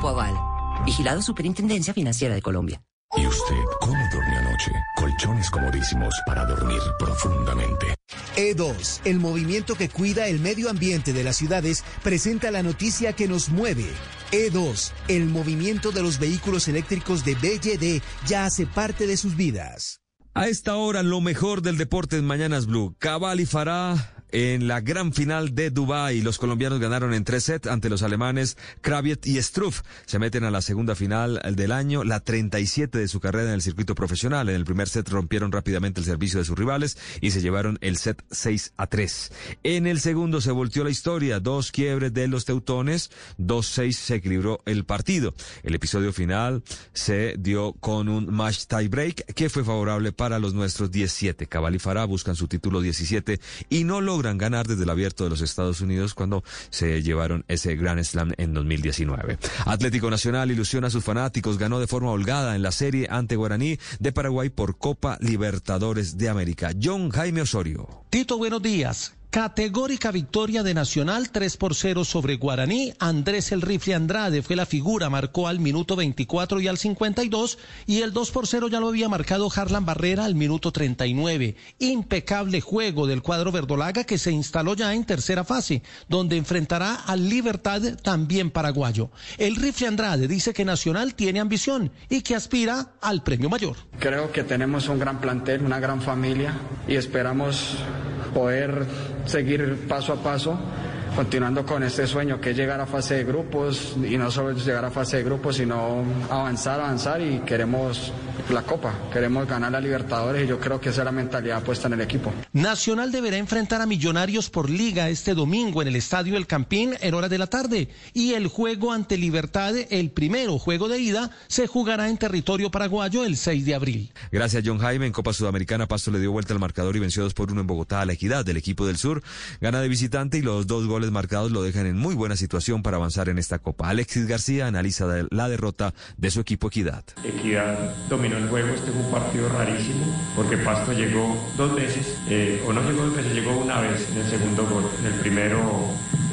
Aval. Vigilado Superintendencia Financiera de Colombia. ¿Y usted cómo durmió anoche? Colchones comodísimos para dormir profundamente. E2, el movimiento que cuida el medio ambiente de las ciudades, presenta la noticia que nos mueve. E2, el movimiento de los vehículos eléctricos de BYD ya hace parte de sus vidas. A esta hora, lo mejor del deporte en Mañanas Blue. Cabal y Farah en la gran final de Dubai. Los colombianos ganaron en tres sets ante los alemanes Kraviet y Struff. Se meten a la segunda final del año, la 37 de su carrera en el circuito profesional. En el primer set rompieron rápidamente el servicio de sus rivales y se llevaron el set 6 a 3. En el segundo se volteó la historia. Dos quiebres de los teutones. 2-6 se equilibró el partido. El episodio final se dio con un match tie break que fue favorable para los nuestros 17. Cabal y Farah buscan su título 17 y no ganar desde el abierto de los Estados Unidos cuando se llevaron ese Grand Slam en 2019. Atlético Nacional ilusiona a sus fanáticos, ganó de forma holgada en la serie ante Guaraní de Paraguay por Copa Libertadores de América. John Jaime Osorio. Tito, buenos días. Categórica victoria de Nacional 3 por 0 sobre Guaraní. Andrés El Rifle Andrade fue la figura, marcó al minuto 24 y al 52 y el 2 por 0 ya lo había marcado Harlan Barrera al minuto 39. Impecable juego del cuadro verdolaga que se instaló ya en tercera fase, donde enfrentará al Libertad también paraguayo. El Rifle Andrade dice que Nacional tiene ambición y que aspira al premio mayor. Creo que tenemos un gran plantel, una gran familia y esperamos poder seguir paso a paso continuando con este sueño que es llegar a fase de grupos y no solo llegar a fase de grupos, sino avanzar, avanzar y queremos la Copa, queremos ganar la Libertadores y yo creo que esa es la mentalidad puesta en el equipo. Nacional deberá enfrentar a Millonarios por liga este domingo en el Estadio El Campín en horas de la tarde y el juego ante Libertad, el primero juego de ida, se jugará en territorio paraguayo el 6 de abril. Gracias John Jaime. En Copa Sudamericana Pasto le dio vuelta al marcador y venció 2 por 1 en Bogotá a la equidad del equipo del sur. Gana de visitante y los dos goles marcados lo dejan en muy buena situación para avanzar en esta Copa. Alexis García analiza la derrota de su equipo Equidad. Equidad dominó el juego, este fue un partido rarísimo, porque Pasto llegó dos veces, eh, o no llegó dos veces, llegó una vez en el segundo gol. En el primero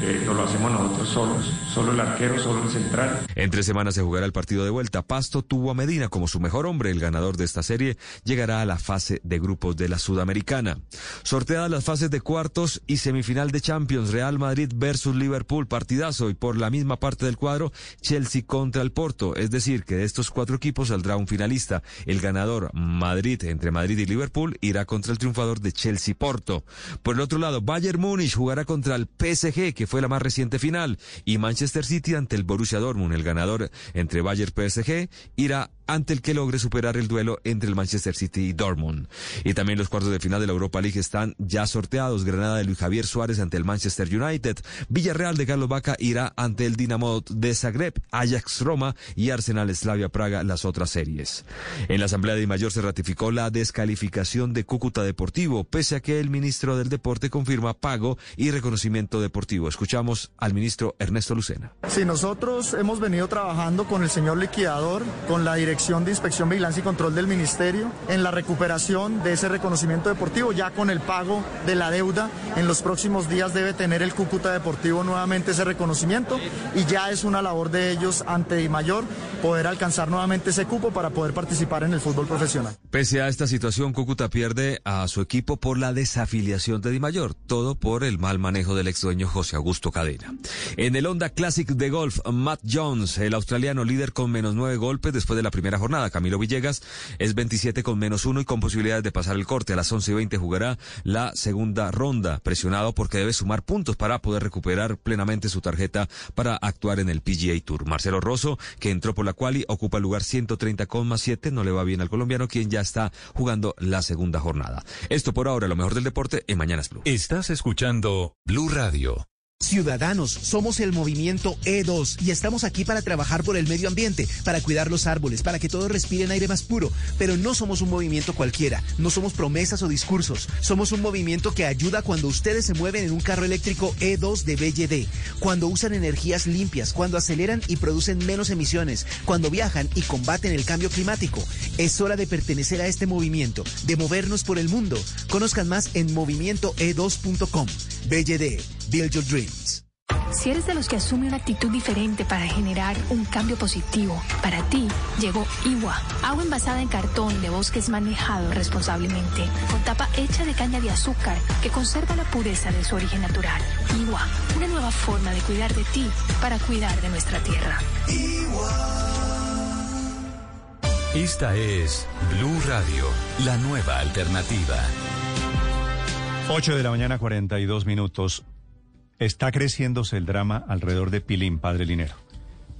eh, no lo hacemos nosotros solos, solo el arquero, solo el central. En tres semanas se jugará el partido de vuelta. Pasto tuvo a Medina como su mejor hombre. El ganador de esta serie llegará a la fase de grupos de la Sudamericana. Sorteadas las fases de cuartos y semifinal de Champions, Real Madrid versus Liverpool, partidazo y por la misma parte del cuadro, Chelsea contra el Porto. Es decir, que de estos cuatro equipos saldrá un finalista. El ganador, Madrid, entre Madrid y Liverpool, irá contra el triunfador de Chelsea-Porto. Por el otro lado, Bayern Múnich jugará contra el PSG, que fue la más reciente final, y Manchester City ante el Borussia Dortmund. El ganador entre Bayern-PSG irá ante el que logre superar el duelo entre el Manchester City y Dortmund. Y también los cuartos de final de la Europa League están ya sorteados. Granada de Luis Javier Suárez ante el Manchester United. Villarreal de Carlos Vaca irá ante el Dinamo de Zagreb, Ajax Roma y Arsenal Slavia Praga las otras series. En la Asamblea de Mayor se ratificó la descalificación de Cúcuta Deportivo, pese a que el ministro del Deporte confirma pago y reconocimiento deportivo. Escuchamos al ministro Ernesto Lucena. Sí, nosotros hemos venido trabajando con el señor liquidador, con la dirección de Inspección, Vigilancia y Control del Ministerio en la recuperación de ese reconocimiento deportivo, ya con el pago de la deuda. En los próximos días debe tener el Cúcuta Deportivo nuevamente ese reconocimiento y ya es una labor de ellos ante Mayor poder alcanzar nuevamente ese cupo para poder participar en el fútbol profesional. Pese a esta situación, Cúcuta pierde a su equipo por la desafiliación de Di Mayor, todo por el mal manejo del ex dueño José Augusto Cadena. En el Honda Classic de golf, Matt Jones, el australiano líder con menos nueve golpes después de la primera jornada. Camilo Villegas es 27 con menos uno y con posibilidades de pasar el corte. A las 11 y 20 jugará la segunda ronda, presionado porque debe sumar puntos para poder recuperar plenamente su tarjeta para actuar en el PGA Tour. Marcelo Rosso, que entró por la quali, ocupa el lugar 130,7. No le va bien al colombiano, quien ya está jugando la segunda jornada. Esto por ahora, lo mejor del deporte en Mañanas Blue. Estás escuchando Blue Radio. Ciudadanos, somos el movimiento E2 y estamos aquí para trabajar por el medio ambiente, para cuidar los árboles, para que todos respiren aire más puro. Pero no somos un movimiento cualquiera, no somos promesas o discursos. Somos un movimiento que ayuda cuando ustedes se mueven en un carro eléctrico E2 de BYD, cuando usan energías limpias, cuando aceleran y producen menos emisiones, cuando viajan y combaten el cambio climático. Es hora de pertenecer a este movimiento, de movernos por el mundo. Conozcan más en movimientoe2.com. BYD, Build Your Si eres de los que asume una actitud diferente para generar un cambio positivo, para ti llegó Iwa, agua envasada en cartón de bosques manejado responsablemente, con tapa hecha de caña de azúcar que conserva la pureza de su origen natural. Iwa, una nueva forma de cuidar de ti para cuidar de nuestra tierra. Esta es Blue Radio, la nueva alternativa. 8 de la mañana, 42 minutos. Está creciéndose el drama alrededor de Pilín, padre Linero.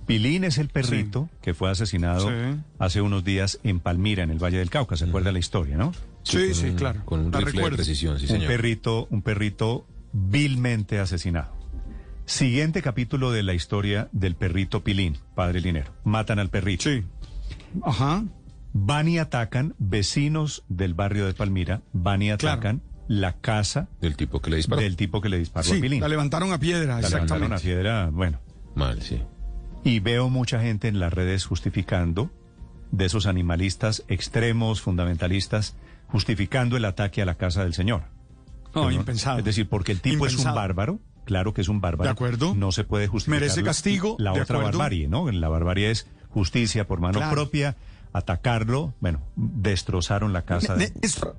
Pilín es el perrito que fue asesinado Sí. hace unos días en Palmira, en el Valle del Cauca. ¿Se acuerda la historia, no? Sí, sí, claro. Con un rifle de precisión, sí, un señor. perrito, un perrito vilmente asesinado. Siguiente capítulo de la historia del perrito Pilín, padre Linero. Matan al perrito. Sí. Ajá. Van y atacan vecinos del barrio de Palmira, van y atacan la casa Del tipo que le disparó. del tipo que le disparó Sí, a Pilín. la levantaron a piedra, La levantaron exactamente. a piedra, bueno. Mal, sí. Y veo mucha gente en las redes justificando, de esos animalistas extremos, fundamentalistas, justificando el ataque a la casa del señor. No, impensado. Es decir, porque el tipo es un bárbaro, claro que es un bárbaro. De acuerdo. No se puede justificar. Merece la- castigo, La de otra acuerdo. barbarie, ¿no? La barbarie es justicia por mano Claro. propia, atacarlo, bueno, destrozaron la casa. de- Néstor,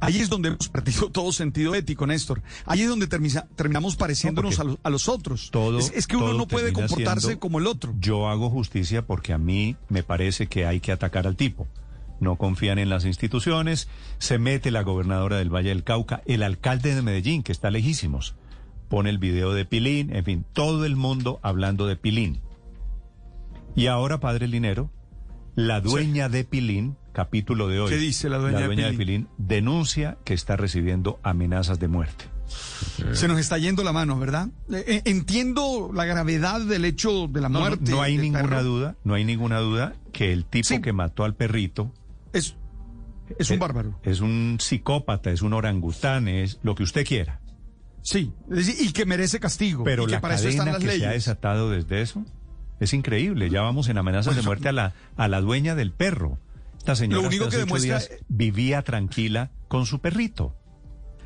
ahí es donde hemos perdido todo sentido ético, Néstor. Ahí es donde termina- terminamos pareciéndonos No, a, los, a los otros. todo, es, es que uno no puede comportarse como el otro. Yo hago justicia porque a mí me parece que hay que atacar al tipo. No confían en las instituciones, se mete la gobernadora del Valle del Cauca, el alcalde de Medellín, que está lejísimos, pone el video de Pilín, en fin, todo el mundo hablando de Pilín. Y ahora, padre Linero, la dueña de Pilín, capítulo de hoy. ¿Qué dice la dueña de de Pilín? Pilín denuncia que está recibiendo amenazas de muerte. Se nos está yendo la mano, ¿verdad? Eh, eh, entiendo la gravedad del hecho de la No, no, muerte. no hay ninguna perro. duda, no hay ninguna duda que el tipo que mató al perrito Es, es un eh, bárbaro. Es un psicópata, es un orangután, es lo que usted quiera. Sí, y que merece castigo. Pero y que la para eso están cadena las que se ha desatado desde eso es increíble. Ya vamos en amenazas de muerte a la, a la dueña del perro. Esta señora Lo único hasta que hace demuestra- días vivía tranquila con su perrito.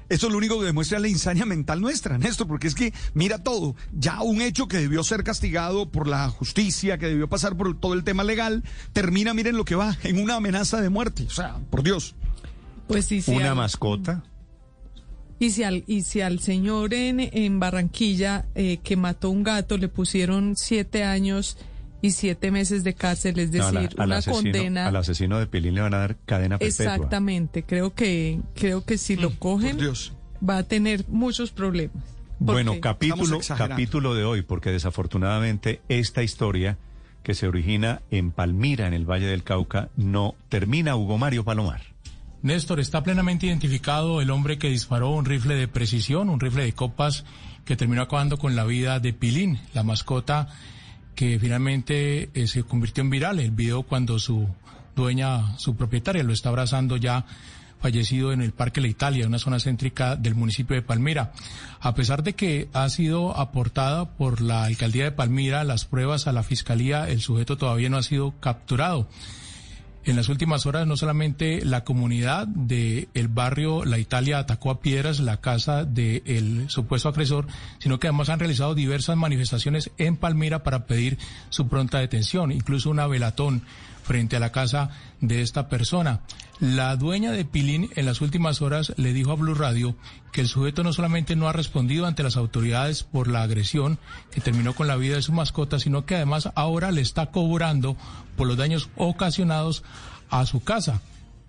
Eso es lo único que demuestra la insania mental nuestra, Néstor, porque es que mira todo, ya un hecho que debió ser castigado por la justicia, que debió pasar por todo el tema legal, termina, miren lo que va, en una amenaza de muerte. O sea, por Dios. Pues sí, sí. Una al- mascota. Y si al, y si al señor en, en Barranquilla eh, que mató un gato le pusieron siete años y siete meses de cárcel, es No, a decir, al una asesino, condena. Al asesino de Pilín le van a dar cadena perpetua. Exactamente, creo que creo que si lo cogen Dios. va a tener muchos problemas. Bueno, capítulo, capítulo de hoy, porque desafortunadamente esta historia que se origina en Palmira, en el Valle del Cauca, no termina Hugo Mario Palomar. Néstor, está plenamente identificado el hombre que disparó un rifle de precisión, un rifle de copas que terminó acabando con la vida de Pilín, la mascota que finalmente eh, se convirtió en viral. El video cuando su dueña, su propietaria, lo está abrazando ya fallecido en el Parque La Italia, una zona céntrica del municipio de Palmira. A pesar de que ha sido aportada por la alcaldía de Palmira las pruebas a la fiscalía, el sujeto todavía no ha sido capturado. En las últimas horas no solamente la comunidad del el barrio La Italia atacó a piedras la casa del supuesto agresor, sino que además han realizado diversas manifestaciones en Palmira para pedir su pronta detención, incluso una velatón frente a la casa de esta persona. La dueña de Pilín en las últimas horas le dijo a Blue Radio que el sujeto no solamente no ha respondido ante las autoridades por la agresión que terminó con la vida de su mascota, sino que además ahora le está cobrando por los daños ocasionados a su casa.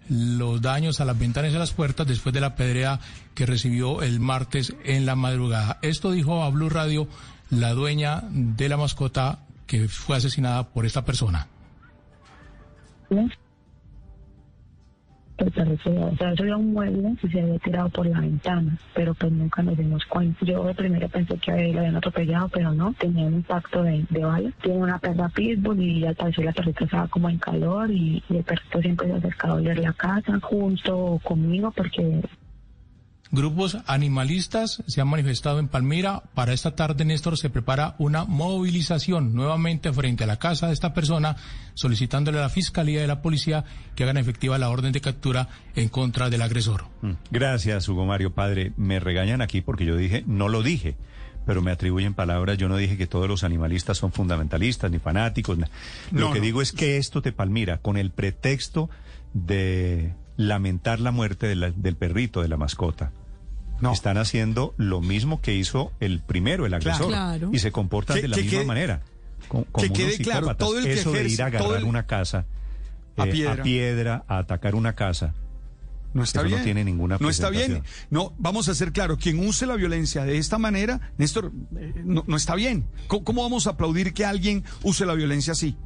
Los daños a las ventanas y a las puertas después de la pedrea que recibió el martes en la madrugada. Esto dijo a Blue Radio la dueña de la mascota que fue asesinada por esta persona. El perro se o sea, eso era un mueble y se había tirado por la ventana, pero pues nunca nos dimos cuenta. Yo primero pensé que lo habían atropellado, pero no, tenía un impacto de, de bala. Tiene una perra pitbull y al parecer la perrita estaba como en calor y, y el perrito siempre se acercaba a oler la casa junto conmigo porque Grupos animalistas se han manifestado en Palmira. Para esta tarde, Néstor, se prepara una movilización nuevamente frente a la casa de esta persona, solicitándole a la Fiscalía y a la Policía que hagan efectiva la orden de captura en contra del agresor. Mm. Gracias, Hugo Mario, padre. Me regañan aquí porque yo dije, no lo dije, pero me atribuyen palabras. Yo no dije que todos los animalistas son fundamentalistas ni fanáticos. Lo No, que no. digo es que esto te palmira con el pretexto de lamentar la muerte de la- del perrito, de la mascota. Están haciendo lo mismo que hizo el primero, el agresor. Claro. Y se comportan Que- de la que misma manera. co- Como, que quede unos claro, psicópatas. todo el que Eso de ir a agarrar el- una casa A eh, piedra. a piedra, a atacar una casa. No está Eso bien. no tiene ninguna No está bien. No, vamos a ser claro, quien use la violencia de esta manera, Néstor, eh, no, no está bien. ¿Cómo, cómo vamos a aplaudir que alguien use la violencia así?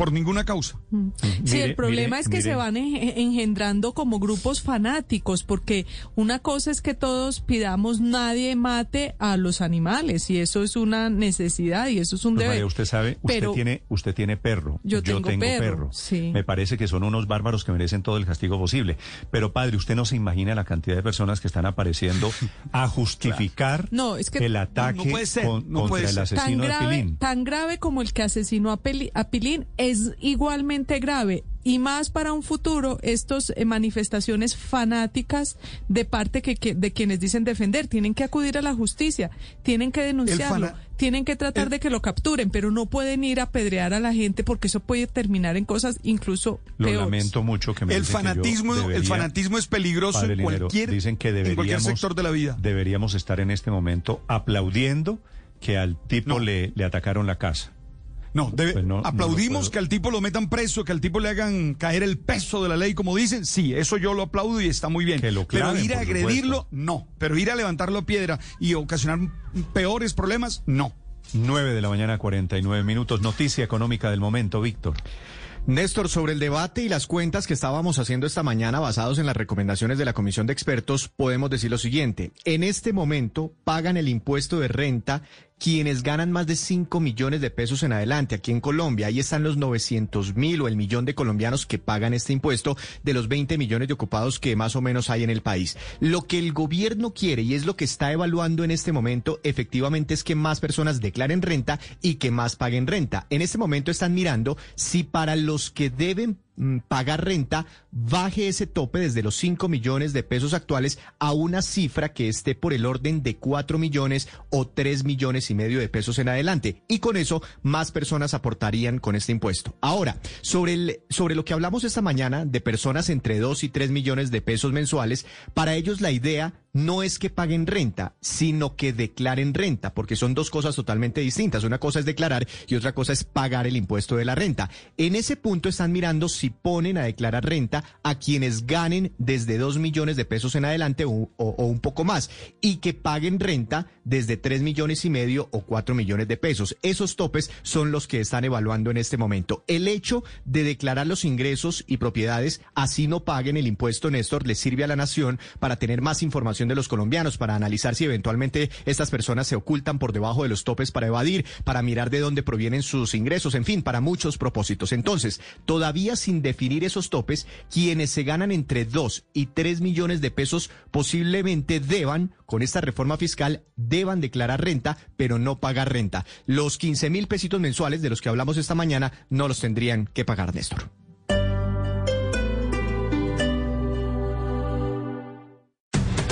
Por ninguna causa. Sí, Mire, el problema mire, es que mire. se van enge- engendrando como grupos fanáticos, porque una cosa es que todos pidamos nadie mate a los animales, y eso es una necesidad y eso es un Pues, deber. María, usted sabe, usted Pero- tiene, usted tiene perro. Yo tengo perro, sí. Me parece que son unos bárbaros que merecen todo el castigo posible. Pero padre, usted no se imagina la cantidad de personas que están apareciendo a justificar No, es que el no ataque puede ser, con- no contra puede el asesino tan de grave, Pilín. tan grave como el que asesinó a, Peli- a Pilín es igualmente grave y más para un futuro estas eh, manifestaciones fanáticas de parte que, que- de quienes dicen defender. Tienen que acudir a la justicia, tienen que denunciarlo, tienen que tratar de que lo capturen, pero no pueden ir a apedrear a la gente porque eso puede terminar en cosas incluso Lo peores. lamento mucho que me El dicen que yo fanatismo, el fanatismo es peligroso en Linero, cualquier, dicen que en cualquier deberíamos, sector de la vida. Deberíamos estar en este momento aplaudiendo que al tipo le, le atacaron la casa. No, debe- Pues no- aplaudimos que al tipo lo metan preso, que al tipo le hagan caer el peso de la ley, como dicen. Sí, eso yo lo aplaudo y está muy bien. lo Pero ir a agredirlo, supuesto. no. Pero ir a levantarlo a piedra y ocasionar peores problemas, no. 9 de la mañana, 49 minutos. Noticia económica del momento, Víctor. Néstor, sobre el debate y las cuentas que estábamos haciendo esta mañana basados en las recomendaciones de la Comisión de Expertos, podemos decir lo siguiente. En este momento pagan el impuesto de renta quienes ganan más de 5 millones de pesos en adelante aquí en Colombia. Ahí están los 900 mil o el millón de colombianos que pagan este impuesto de los 20 millones de ocupados que más o menos hay en el país. Lo que el gobierno quiere y es lo que está evaluando en este momento efectivamente es que más personas declaren renta y que más paguen renta. En este momento están mirando si para los que deben pagar renta baje ese tope desde los 5 millones de pesos actuales a una cifra que esté por el orden de 4 millones o 3 millones y medio de pesos en adelante. Y con eso más personas aportarían con este impuesto. Ahora, sobre, el, sobre lo que hablamos esta mañana de personas entre 2 y 3 millones de pesos mensuales, para ellos la idea no es que paguen renta, sino que declaren renta, porque son dos cosas totalmente distintas. Una cosa es declarar y otra cosa es pagar el impuesto de la renta. En ese punto están mirando si ponen a declarar renta a quienes ganen desde 2 millones de pesos en adelante o, un poco más y que paguen renta desde 3 millones y medio o 4 millones de pesos. Esos topes son los que están evaluando en este momento. El hecho de declarar los ingresos y propiedades, así no paguen el impuesto, Néstor, le sirve a la nación para tener más información de los colombianos, para analizar si eventualmente estas personas se ocultan por debajo de los topes para evadir, para mirar de dónde provienen sus ingresos, en fin, para muchos propósitos. Entonces, todavía sin definir esos topes, quienes se ganan entre 2 y 3 millones de pesos posiblemente deban, con esta reforma fiscal, deban declarar renta, pero no pagar renta. Los 15 mil pesitos mensuales de los que hablamos esta mañana no los tendrían que pagar, Néstor.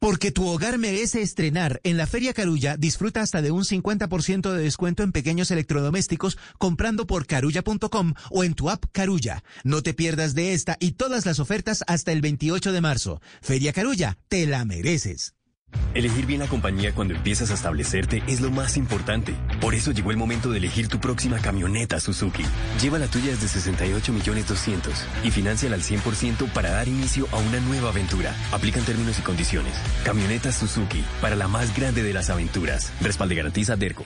Porque tu hogar merece estrenar. En la Feria Carulla disfruta hasta de un 50% de descuento en pequeños electrodomésticos comprando por carulla.com o en tu app Carulla. No te pierdas de esta y todas las ofertas hasta el 28 de marzo. Feria Carulla, te la mereces. Elegir bien la compañía cuando empiezas a establecerte es lo más importante. Por eso llegó el momento de elegir tu próxima camioneta Suzuki. Lleva la tuya desde 68 millones 200 y financiala al 100% para dar inicio a una nueva aventura. Aplican términos y condiciones. Camioneta Suzuki para la más grande de las aventuras. Respalde garantiza Derco.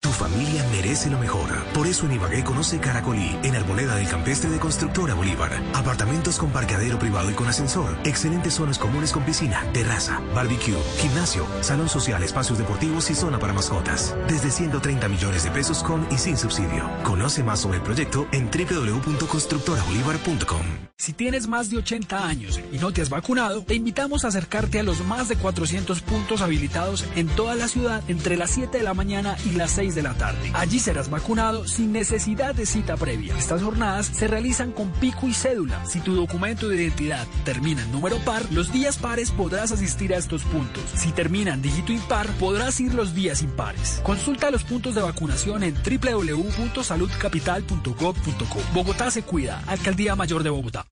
Tu familia merece lo mejor. Por eso en Ibagué conoce Caracolí, en Arboleda del Campestre de Constructora Bolívar. Apartamentos con parqueadero privado y con ascensor. Excelentes zonas comunes con piscina, terraza, barbecue, gimnasio, salón social, espacios deportivos y zona para mascotas. Desde 130 millones de pesos con y sin subsidio. Conoce más sobre el proyecto en www.constructorabolívar.com. Si tienes más de 80 años y no te has vacunado, te invitamos a acercarte a los más de 400 puntos habilitados en toda la ciudad entre las 7 de la mañana y las 6 de la tarde. Allí serás vacunado sin necesidad de cita previa. Estas jornadas se realizan con pico y cédula. Si tu documento de identidad termina en número par, los días pares podrás asistir a estos puntos. Si termina en dígito impar, podrás ir los días impares. Consulta los puntos de vacunación en www.saludcapital.gov.co. Bogotá se cuida. Alcaldía Mayor de Bogotá.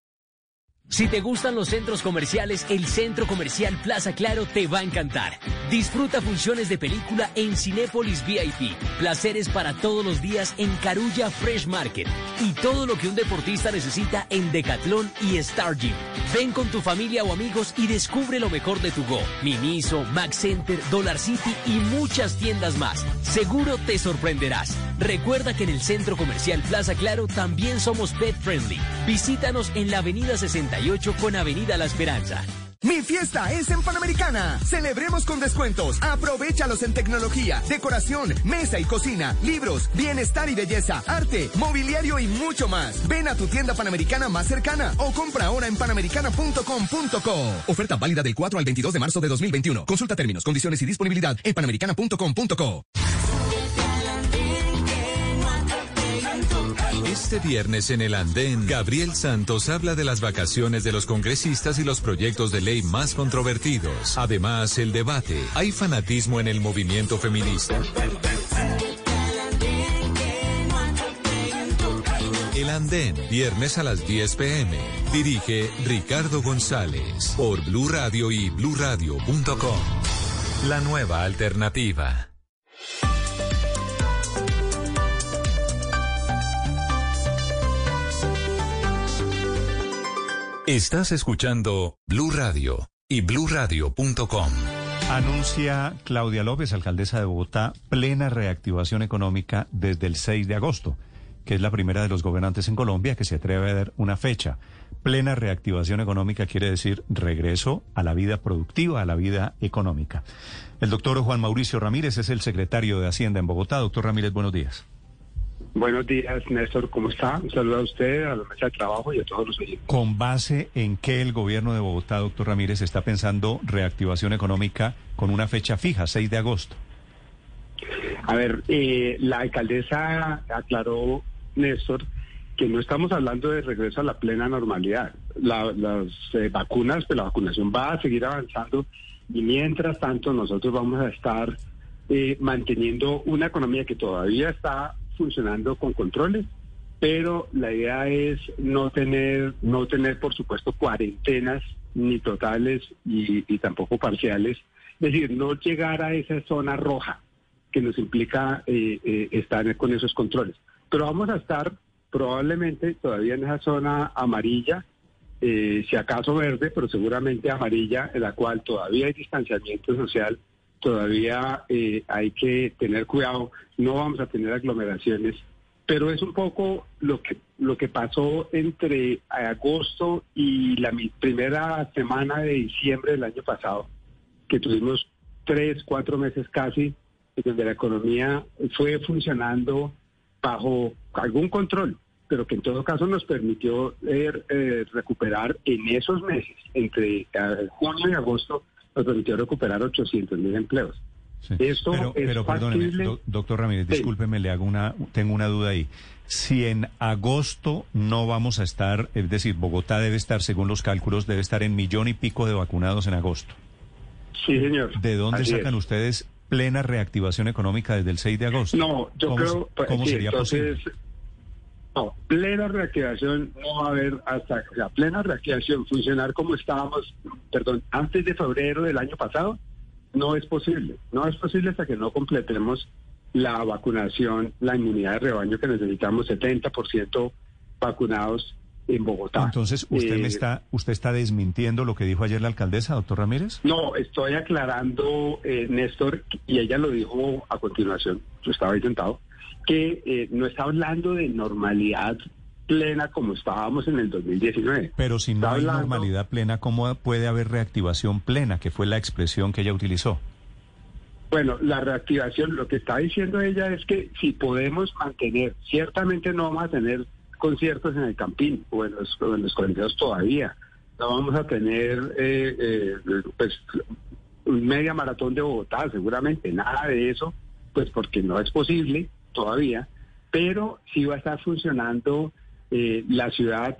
Si te gustan los centros comerciales, el Centro Comercial Plaza Claro te va a encantar. Disfruta funciones de película en Cinépolis VIP, placeres para todos los días en Carulla Fresh Market y todo lo que un deportista necesita en Decathlon y Star Gym. Ven con tu familia o amigos y descubre lo mejor de tu Go, Miniso, Max Center, Dollar City y muchas tiendas más. Seguro te sorprenderás. Recuerda que en el Centro Comercial Plaza Claro también somos pet friendly. Visítanos en la Avenida 68 con Avenida La Esperanza. Mi fiesta es en Panamericana. Celebremos con descuentos. Aprovechalos en tecnología, decoración, mesa y cocina, libros, bienestar y belleza, arte, mobiliario y mucho más. Ven a tu tienda panamericana más cercana o compra ahora en panamericana.com.co. Oferta válida del 4 al 22 de marzo de 2021. Consulta términos, condiciones y disponibilidad en panamericana.com.co. Este viernes en el Andén, Gabriel Santos habla de las vacaciones de los congresistas y los proyectos de ley más controvertidos. Además, el debate. ¿Hay fanatismo en el movimiento feminista? El Andén, viernes a las 10 pm. Dirige Ricardo González por Blue Radio y bluradio.com. La nueva alternativa. Estás escuchando Blue Radio y bluradio.com. Anuncia Claudia López, alcaldesa de Bogotá, plena reactivación económica desde el 6 de agosto, que es la primera de los gobernantes en Colombia que se atreve a dar una fecha. Plena reactivación económica quiere decir regreso a la vida productiva, a la vida económica. El doctor Juan Mauricio Ramírez es el secretario de Hacienda en Bogotá. Doctor Ramírez, buenos días. Buenos días, Néstor. ¿Cómo está? Un saludo a usted, a la mesa de trabajo y a todos los oyentes. ¿Con base en qué el gobierno de Bogotá, doctor Ramírez, está pensando reactivación económica con una fecha fija, 6 de agosto? A ver, eh, la alcaldesa aclaró, Néstor, que no estamos hablando de regreso a la plena normalidad. las eh, vacunas, pues la vacunación va a seguir avanzando y mientras tanto nosotros vamos a estar eh, manteniendo una economía que todavía está funcionando con controles, pero la idea es no tener, no tener por supuesto cuarentenas ni totales y, tampoco parciales, es decir, no llegar a esa zona roja que nos implica eh, eh, estar con esos controles. Pero vamos a estar probablemente todavía en esa zona amarilla, eh, si acaso verde, pero seguramente amarilla, en la cual todavía hay distanciamiento social todavía eh, hay que tener cuidado, no vamos a tener aglomeraciones, pero es un poco lo que lo que pasó entre agosto y la primera semana de diciembre del año pasado, que tuvimos tres, cuatro meses casi, donde la economía fue funcionando bajo algún control, pero que en todo caso nos permitió eh, eh, recuperar en esos meses, entre junio y agosto, nos permitió recuperar 800 mil empleos. Esto pero, es pero perdóneme, doctor Ramírez, discúlpeme, le hago una, tengo una duda ahí. Si en agosto no vamos a estar, es decir, Bogotá debe estar, según los cálculos, debe estar en millón y pico de vacunados en agosto. Sí, señor. ¿De dónde sacan ustedes plena reactivación económica desde el 6 de agosto? No, yo creo... Pues, ¿Cómo sería posible? No, plena reactivación no va a haber hasta la plena reactivación, funcionar como estábamos, perdón, antes de febrero del año pasado, no es posible. No es posible hasta que no completemos la vacunación, la inmunidad de rebaño que necesitamos, 70% vacunados en Bogotá. Entonces, ¿usted me Eh, está usted está desmintiendo lo que dijo ayer la alcaldesa, doctor Ramírez? No, estoy aclarando, eh, Néstor, y ella lo dijo a continuación, yo estaba intentado, que eh, no está hablando de normalidad plena como estábamos en el 2019. Pero si no hay normalidad plena, ¿cómo puede haber reactivación plena, que fue la expresión que ella utilizó? Bueno, la reactivación, lo que está diciendo ella es que si podemos mantener, ciertamente no vamos a tener conciertos en el Campín o en los, o en los colegios todavía, no vamos a tener eh, eh, pues media maratón de Bogotá, seguramente nada de eso, pues porque no es posible todavía, pero sí va a estar funcionando eh, la ciudad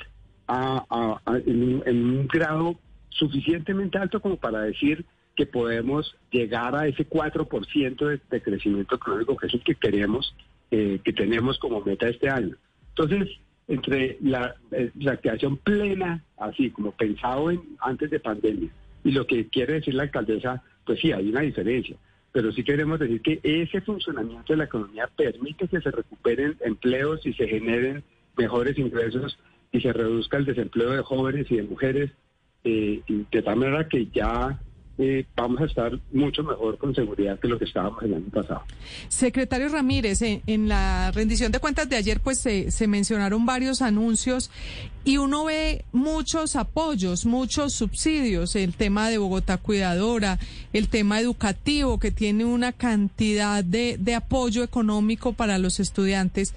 a- a- a- en, un, grado suficientemente alto como para decir que podemos llegar a ese 4% de, de crecimiento económico, que es el que queremos, eh, que tenemos como meta este año. Entonces, entre la, eh, la activación plena, así como pensado en antes de pandemia, y lo que quiere decir la alcaldesa, pues sí, hay una diferencia. Pero sí queremos decir que ese funcionamiento de la economía permite que se recuperen empleos y se generen mejores ingresos y se reduzca el desempleo de jóvenes y de mujeres, eh, y de tal manera que ya eh, vamos a estar mucho mejor con seguridad que lo que estábamos el año pasado. Secretario Ramírez, en, la rendición de cuentas de ayer pues se, se, mencionaron varios anuncios y uno ve muchos apoyos, muchos subsidios, el tema de Bogotá Cuidadora, el tema educativo que tiene una cantidad de, de apoyo económico para los estudiantes.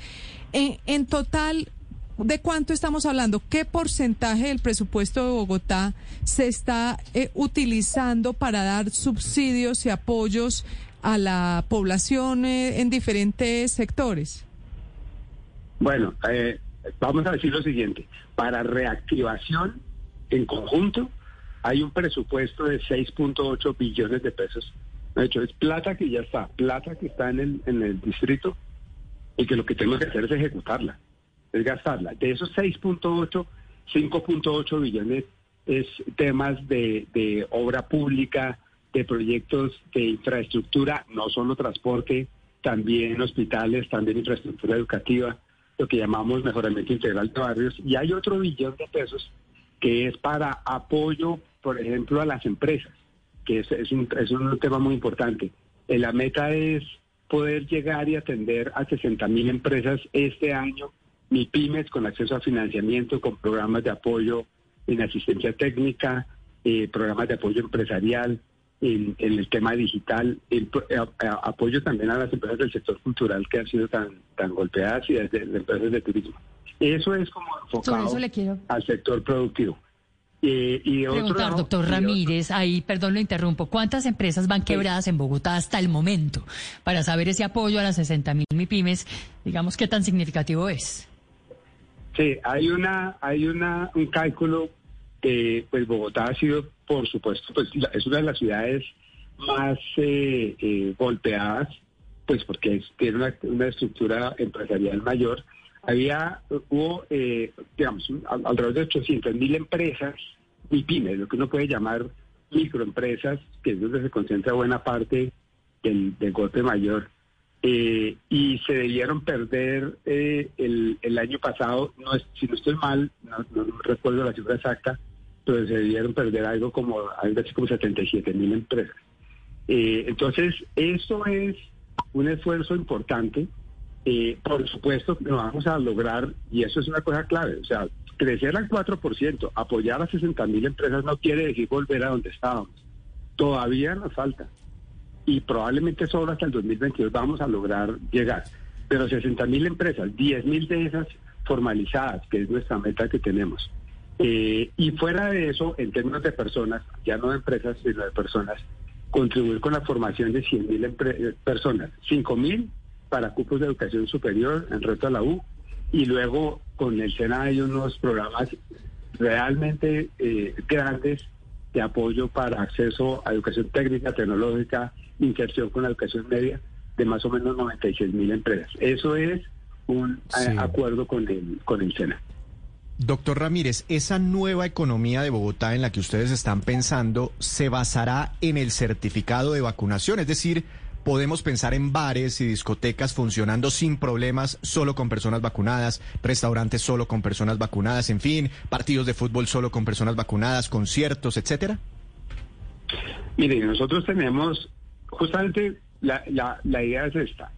En, en total, ¿de cuánto estamos hablando? ¿Qué porcentaje del presupuesto de Bogotá se está eh, utilizando para dar subsidios y apoyos a la población eh, en diferentes sectores? Bueno, eh, vamos a decir lo siguiente. Para reactivación en conjunto hay un presupuesto de 6.8 billones de pesos. De hecho, es plata que ya está, plata que está en el, en el distrito y que lo que tenemos que hacer es ejecutarla es gastarla. De esos 6.8, 5.8 billones es temas de, obra pública, de proyectos de infraestructura, no solo transporte, también hospitales, también infraestructura educativa, lo que llamamos mejoramiento integral de barrios. Y hay otro billón de pesos que es para apoyo, por ejemplo, a las empresas, que es, es, un, es un tema muy importante. Eh, la meta es poder llegar y atender a 60 mil empresas este año mi pymes con acceso a financiamiento, con programas de apoyo en asistencia técnica, eh, programas de apoyo empresarial, en, el tema digital, el, eh, apoyo también a las empresas del sector cultural que han sido tan, tan golpeadas y desde las empresas de turismo. Eso es como enfocado al sector productivo. Eh, y Preguntar, doctor Ramírez, ahí, perdón, lo interrumpo, ¿cuántas empresas van quebradas en Bogotá hasta el momento? Para saber ese apoyo a las 60 mil MIPIMES, digamos, ¿qué tan significativo es? Sí, hay una, hay una, un cálculo que pues Bogotá ha sido, por supuesto, pues es una de las ciudades más eh, eh, golpeadas, pues porque tiene una, una, estructura empresarial mayor. Había, hubo, eh, digamos, alrededor de 800 mil empresas y pymes, lo que uno puede llamar microempresas, que es donde se concentra buena parte del golpe mayor. Eh, y se debieron perder eh, el, año pasado, no es, si no estoy mal, no, recuerdo la cifra exacta, pero se debieron perder algo como, algo así como 77 mil empresas. Eh, entonces, eso es un esfuerzo importante. por supuesto que lo vamos a lograr, y eso es una cosa clave, o sea, crecer al 4%, apoyar a 60 mil empresas no quiere decir volver a donde estábamos. Todavía nos falta y probablemente solo hasta el 2022 vamos a lograr llegar. Pero 60 mil empresas, 10 mil de esas formalizadas, que es nuestra meta que tenemos. Eh, y fuera de eso, en términos de personas, ya no de empresas, sino de personas, contribuir con la formación de 100 mil eh, personas, 5 mil para cupos de educación superior en reto a la U, y luego con el SENA hay unos programas realmente eh, grandes de apoyo para acceso a educación técnica, tecnológica, inserción con la educación media de más o menos 96 mil empresas. Eso es un eh, acuerdo con el, con el SENA. Doctor Ramírez, esa nueva economía de Bogotá en la que ustedes están pensando se basará en el certificado de vacunación, es decir, podemos pensar en bares y discotecas funcionando sin problemas, solo con personas vacunadas, restaurantes solo con personas vacunadas, en fin, partidos de fútbol solo con personas vacunadas, conciertos, etcétera. Miren, nosotros tenemos justamente la, la, idea es esta.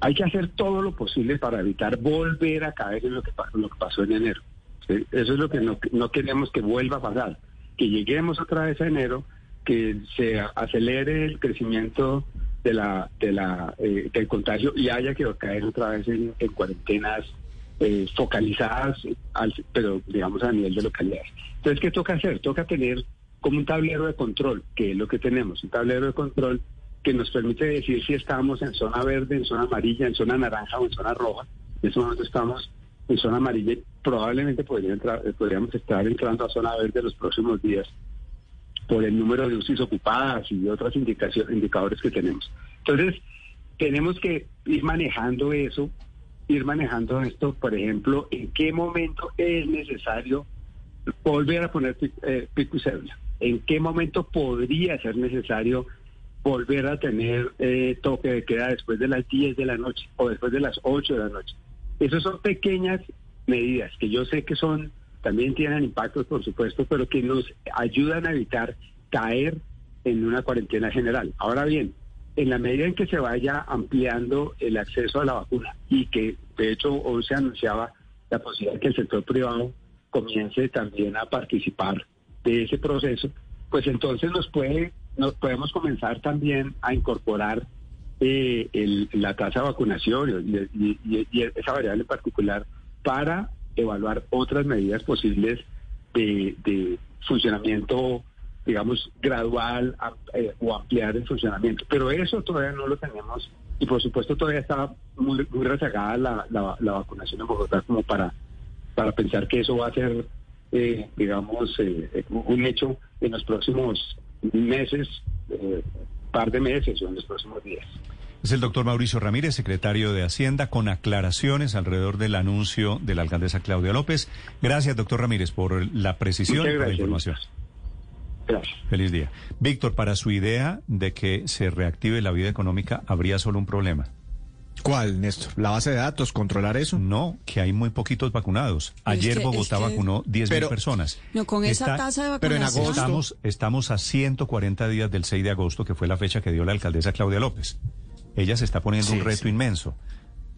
Hay que hacer todo lo posible para evitar volver a caer en lo que, lo que pasó en enero. Eso es lo que no, no queremos que vuelva a pasar. Que lleguemos otra vez a enero, que se acelere el crecimiento de la, de la, eh, del contagio y haya que caer otra vez en, cuarentenas eh, focalizadas, pero digamos a nivel de localidades. Entonces, ¿qué toca hacer? Toca tener como un tablero de control, que es lo que tenemos, un tablero de control que nos permite decir si estamos en zona verde, en zona amarilla, en zona naranja o en zona roja. En este momento estamos en zona amarilla y probablemente eh, podríamos estar entrando a zona verde los próximos días por el número de UCIs ocupadas y otros indicadores que tenemos. Entonces, tenemos que ir manejando eso, ir manejando esto, por ejemplo, en qué momento es necesario volver a poner eh, pico y cédula en qué momento podría ser necesario volver a tener eh, toque de queda después de las 10 de la noche o después de las 8 de la noche. Esas son pequeñas medidas que yo sé que son, también tienen impactos por supuesto, pero que nos ayudan a evitar caer en una cuarentena general. Ahora bien, en la medida en que se vaya ampliando el acceso a la vacuna y que de hecho hoy se anunciaba la posibilidad de que el sector privado comience también a participar de ese proceso, pues entonces nos puede nos podemos comenzar también a incorporar eh, la tasa de vacunación y, esa variable en particular para evaluar otras medidas posibles de, funcionamiento, digamos, gradual eh, o ampliar el funcionamiento. Pero eso todavía no lo tenemos y por supuesto todavía está muy, muy rezagada la, la, vacunación en Bogotá como para, para pensar que eso va a ser, eh, digamos, un hecho en los próximos meses, eh, par de meses o en los próximos días. Es el doctor Mauricio Ramírez, secretario de Hacienda, con aclaraciones alrededor del anuncio de la alcaldesa Claudia López. Gracias, doctor Ramírez, por la precisión y por la información. Gracias. Feliz día. Víctor, para su idea de que se reactive la vida económica, habría solo un problema. ¿Cuál, Néstor? ¿La base de datos? ¿Controlar eso? No, que hay muy poquitos vacunados. Ayer Bogotá vacunó 10.000 personas. No, con esa tasa de vacunación. Pero en agosto estamos, estamos a 140 días del 6 de agosto, que fue la fecha que dio la alcaldesa Claudia López. Ella se está poniendo un reto inmenso.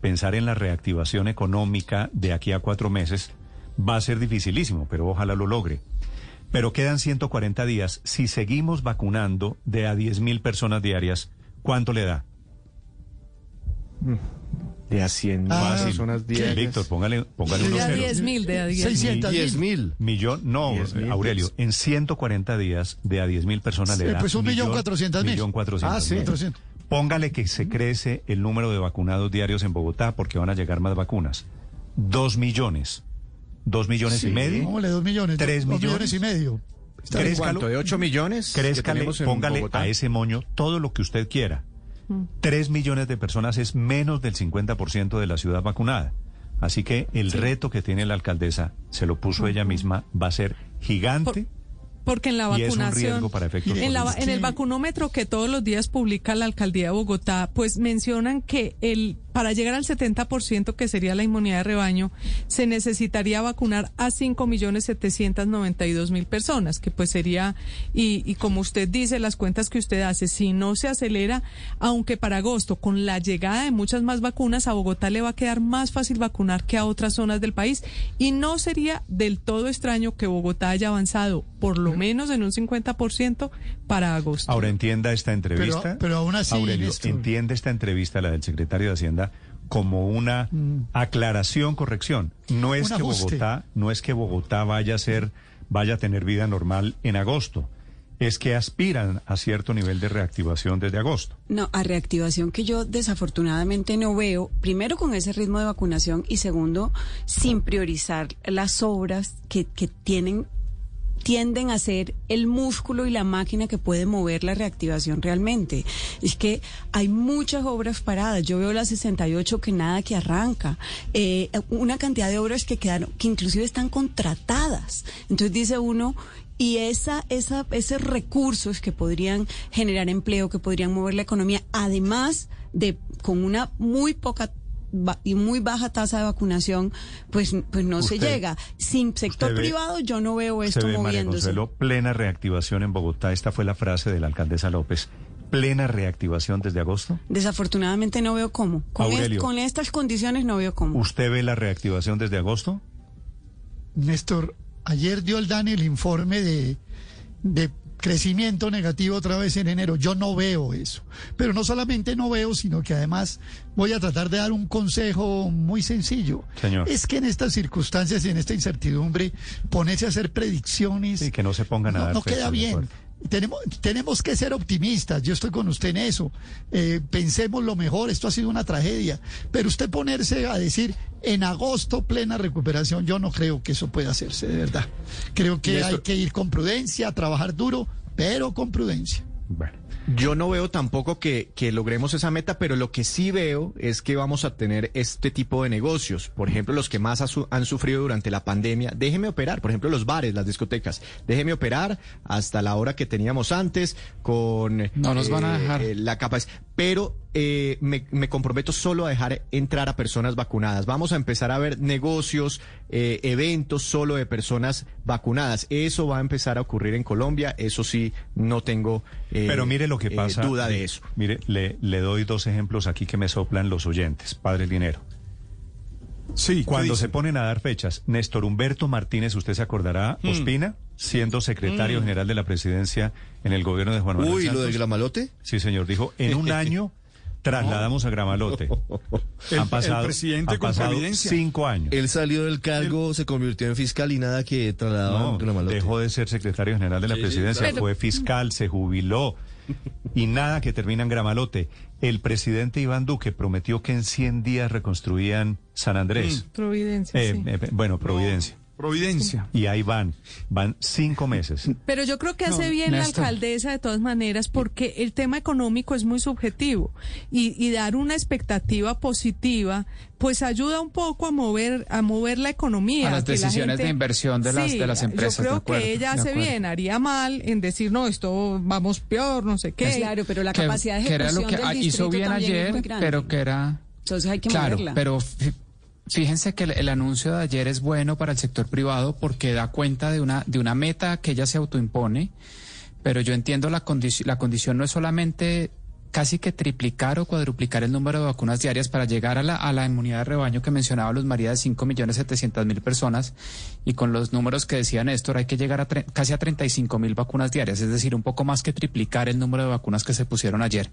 Pensar en la reactivación económica de aquí a cuatro meses va a ser dificilísimo, pero ojalá lo logre. Pero quedan 140 días. Si seguimos vacunando de a 10.000 personas diarias, ¿cuánto le da? De a 100 ah, personas diarias. Víctor, póngale, póngale unos De a 10 mil, de a 10 mil. Millón, no, Aurelio, en 140 días de a 10 mil personas le da. Pues un millón cuatrocientos mil. Millón cuatrocientos Ah, sí, 400. Póngale que se crece el número de vacunados diarios en Bogotá porque van a llegar más vacunas. Dos millones. Dos millones y medio. Póngale dos millones. Tres dos millones. y medio. ¿Cuánto? ¿De ocho millones? Crézcale, póngale a ese moño todo lo que usted quiera. Tres millones de personas es menos del 50% de la ciudad vacunada. Así que el reto que tiene la alcaldesa, se lo puso ella misma, va a ser gigante. Porque en la vacunación, en, el vacunómetro que todos los días publica la alcaldía de Bogotá, pues mencionan que el para llegar al 70% que sería la inmunidad de rebaño, se necesitaría vacunar a 5.792.000 personas, que pues sería, y, y como usted dice, las cuentas que usted hace, si no se acelera, aunque para agosto, con la llegada de muchas más vacunas, a Bogotá le va a quedar más fácil vacunar que a otras zonas del país. Y no sería del todo extraño que Bogotá haya avanzado por lo menos en un 50% para agosto. Ahora entienda esta entrevista. Pero, aún así, Aurelio, entiende esta entrevista, la del secretario de Hacienda, como una mm. aclaración, corrección. No es que Bogotá, no es que Bogotá vaya a ser, vaya a tener vida normal en agosto es que aspiran a cierto nivel de reactivación desde agosto. No, a reactivación que yo desafortunadamente no veo, primero con ese ritmo de vacunación y segundo, sin priorizar las obras que, que tienen tienden a ser el músculo y la máquina que puede mover la reactivación realmente. Es que hay muchas obras paradas. Yo veo las 68 que nada que arranca. Eh, una cantidad de obras que quedaron, que inclusive están contratadas. Entonces dice uno, y esa, esa, esos recursos que podrían generar empleo, que podrían mover la economía, además de con una muy poca y muy baja tasa de vacunación, pues, pues no se llega. Sin sector privado yo no veo esto ve, moviéndose. plena reactivación en Bogotá. Esta fue la frase de la alcaldesa López. ¿Plena reactivación desde agosto? Desafortunadamente no veo cómo. Con, con estas condiciones no veo cómo. ¿Usted ve la reactivación desde agosto? Néstor, ayer dio el DANI el informe de, de crecimiento negativo otra vez en enero. Yo no veo eso. Pero no solamente no veo, sino que además voy a tratar de dar un consejo muy sencillo. Señor. Es que en estas circunstancias y en esta incertidumbre, ponerse a hacer predicciones. Y que no se pongan a No, no queda bien. Tenemos, tenemos que ser optimistas, yo estoy con usted en eso. Eh, pensemos lo mejor, esto ha sido una tragedia. Pero usted ponerse a decir en agosto plena recuperación, yo no creo que eso pueda hacerse, de verdad. Creo que hay que ir con prudencia, trabajar duro, pero con prudencia. Bueno. Yo no veo tampoco que, que, logremos esa meta, pero lo que sí veo es que vamos a tener este tipo de negocios. Por ejemplo, los que más han sufrido durante la pandemia. Déjeme operar, por ejemplo, los bares, las discotecas. Déjeme operar hasta la hora que teníamos antes con no nos van a dejar. Eh, la capacidad. Pero eh, me, me, comprometo solo a dejar entrar a personas vacunadas. Vamos a empezar a ver negocios, eh, eventos solo de personas vacunadas. Eso va a empezar a ocurrir en Colombia. Eso sí, no tengo eh, Pero mire lo que pasa, duda de eso. Mire, le, le doy dos ejemplos aquí que me soplan los oyentes. Padre Dinero. Sí, Cuando se ponen a dar fechas, Néstor Humberto Martínez, usted se acordará, mm. Ospina, siendo secretario mm. general de la presidencia en el gobierno de Juan Manuel Uy, ¿lo de Gramalote? Sí, señor, dijo, en un año trasladamos a Gramalote. han pasado, presidente cinco años. Él salió del cargo, se convirtió en fiscal y nada que trasladaba a Gramalote. Dejó de ser secretario general de la presidencia, fue fiscal, se jubiló y nada que termina en Gramalote. El presidente Iván Duque prometió que en 100 días reconstruían San Andrés. Mm. Providencia. Eh, eh, bueno, Providencia. Providencia. Y ahí van, van cinco meses. Pero yo creo que hace bien la alcaldesa de todas maneras porque el tema económico es muy subjetivo y, dar una expectativa positiva pues ayuda un poco a mover a mover la economía. A las decisiones de inversión de las, de las empresas. Yo creo que ella hace bien, haría mal en decir, no, esto vamos peor, no sé qué. claro, pero la capacidad de ejecución que era lo que hizo bien ayer, pero que era... Entonces hay que claro, pero Fíjense que el, anuncio de ayer es bueno para el sector privado porque da cuenta de una, de una meta que ella se autoimpone, pero yo entiendo la, la condición no es solamente casi que triplicar o cuadruplicar el número de vacunas diarias para llegar a la, a la inmunidad de rebaño que mencionaba Luz María de 5 millones 700 mil personas y con los números que decía Néstor hay que llegar a casi a 35 mil vacunas diarias, es decir, un poco más que triplicar el número de vacunas que se pusieron ayer.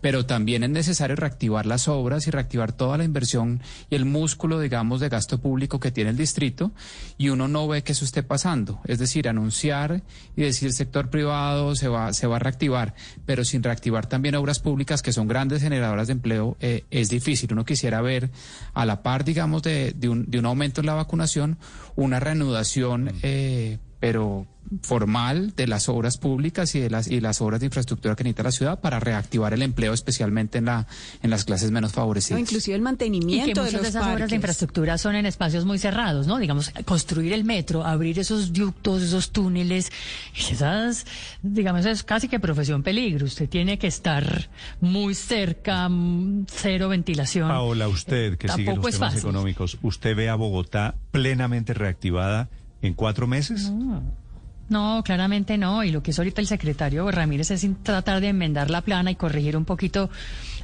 Pero también es necesario reactivar las obras y reactivar toda la inversión y el músculo, digamos, de gasto público que tiene el distrito y uno no ve que eso esté pasando. Es decir, anunciar y decir el sector privado se va, se va a reactivar, pero sin reactivar también obras públicas que son grandes generadoras de empleo eh, es difícil. Uno quisiera ver a la par, digamos, de, de, un, de un aumento en la vacunación, una reanudación, eh, pero formal de las obras públicas y de las y las obras de infraestructura que necesita la ciudad para reactivar el empleo especialmente en la en las clases menos favorecidas. inclusive el mantenimiento y que muchas de, esas obras de infraestructura son en espacios muy cerrados, ¿no? Digamos, construir el metro, abrir esos ductos, esos túneles, esas digamos es casi que profesión peligro. Usted tiene que estar muy cerca, mm, cero ventilación. Paola, usted que sigue los temas económicos, ¿usted ve a Bogotá plenamente reactivada en cuatro meses? No, claramente no. Y lo que es ahorita el secretario Ramírez es tratar de enmendar la plana y corregir un poquito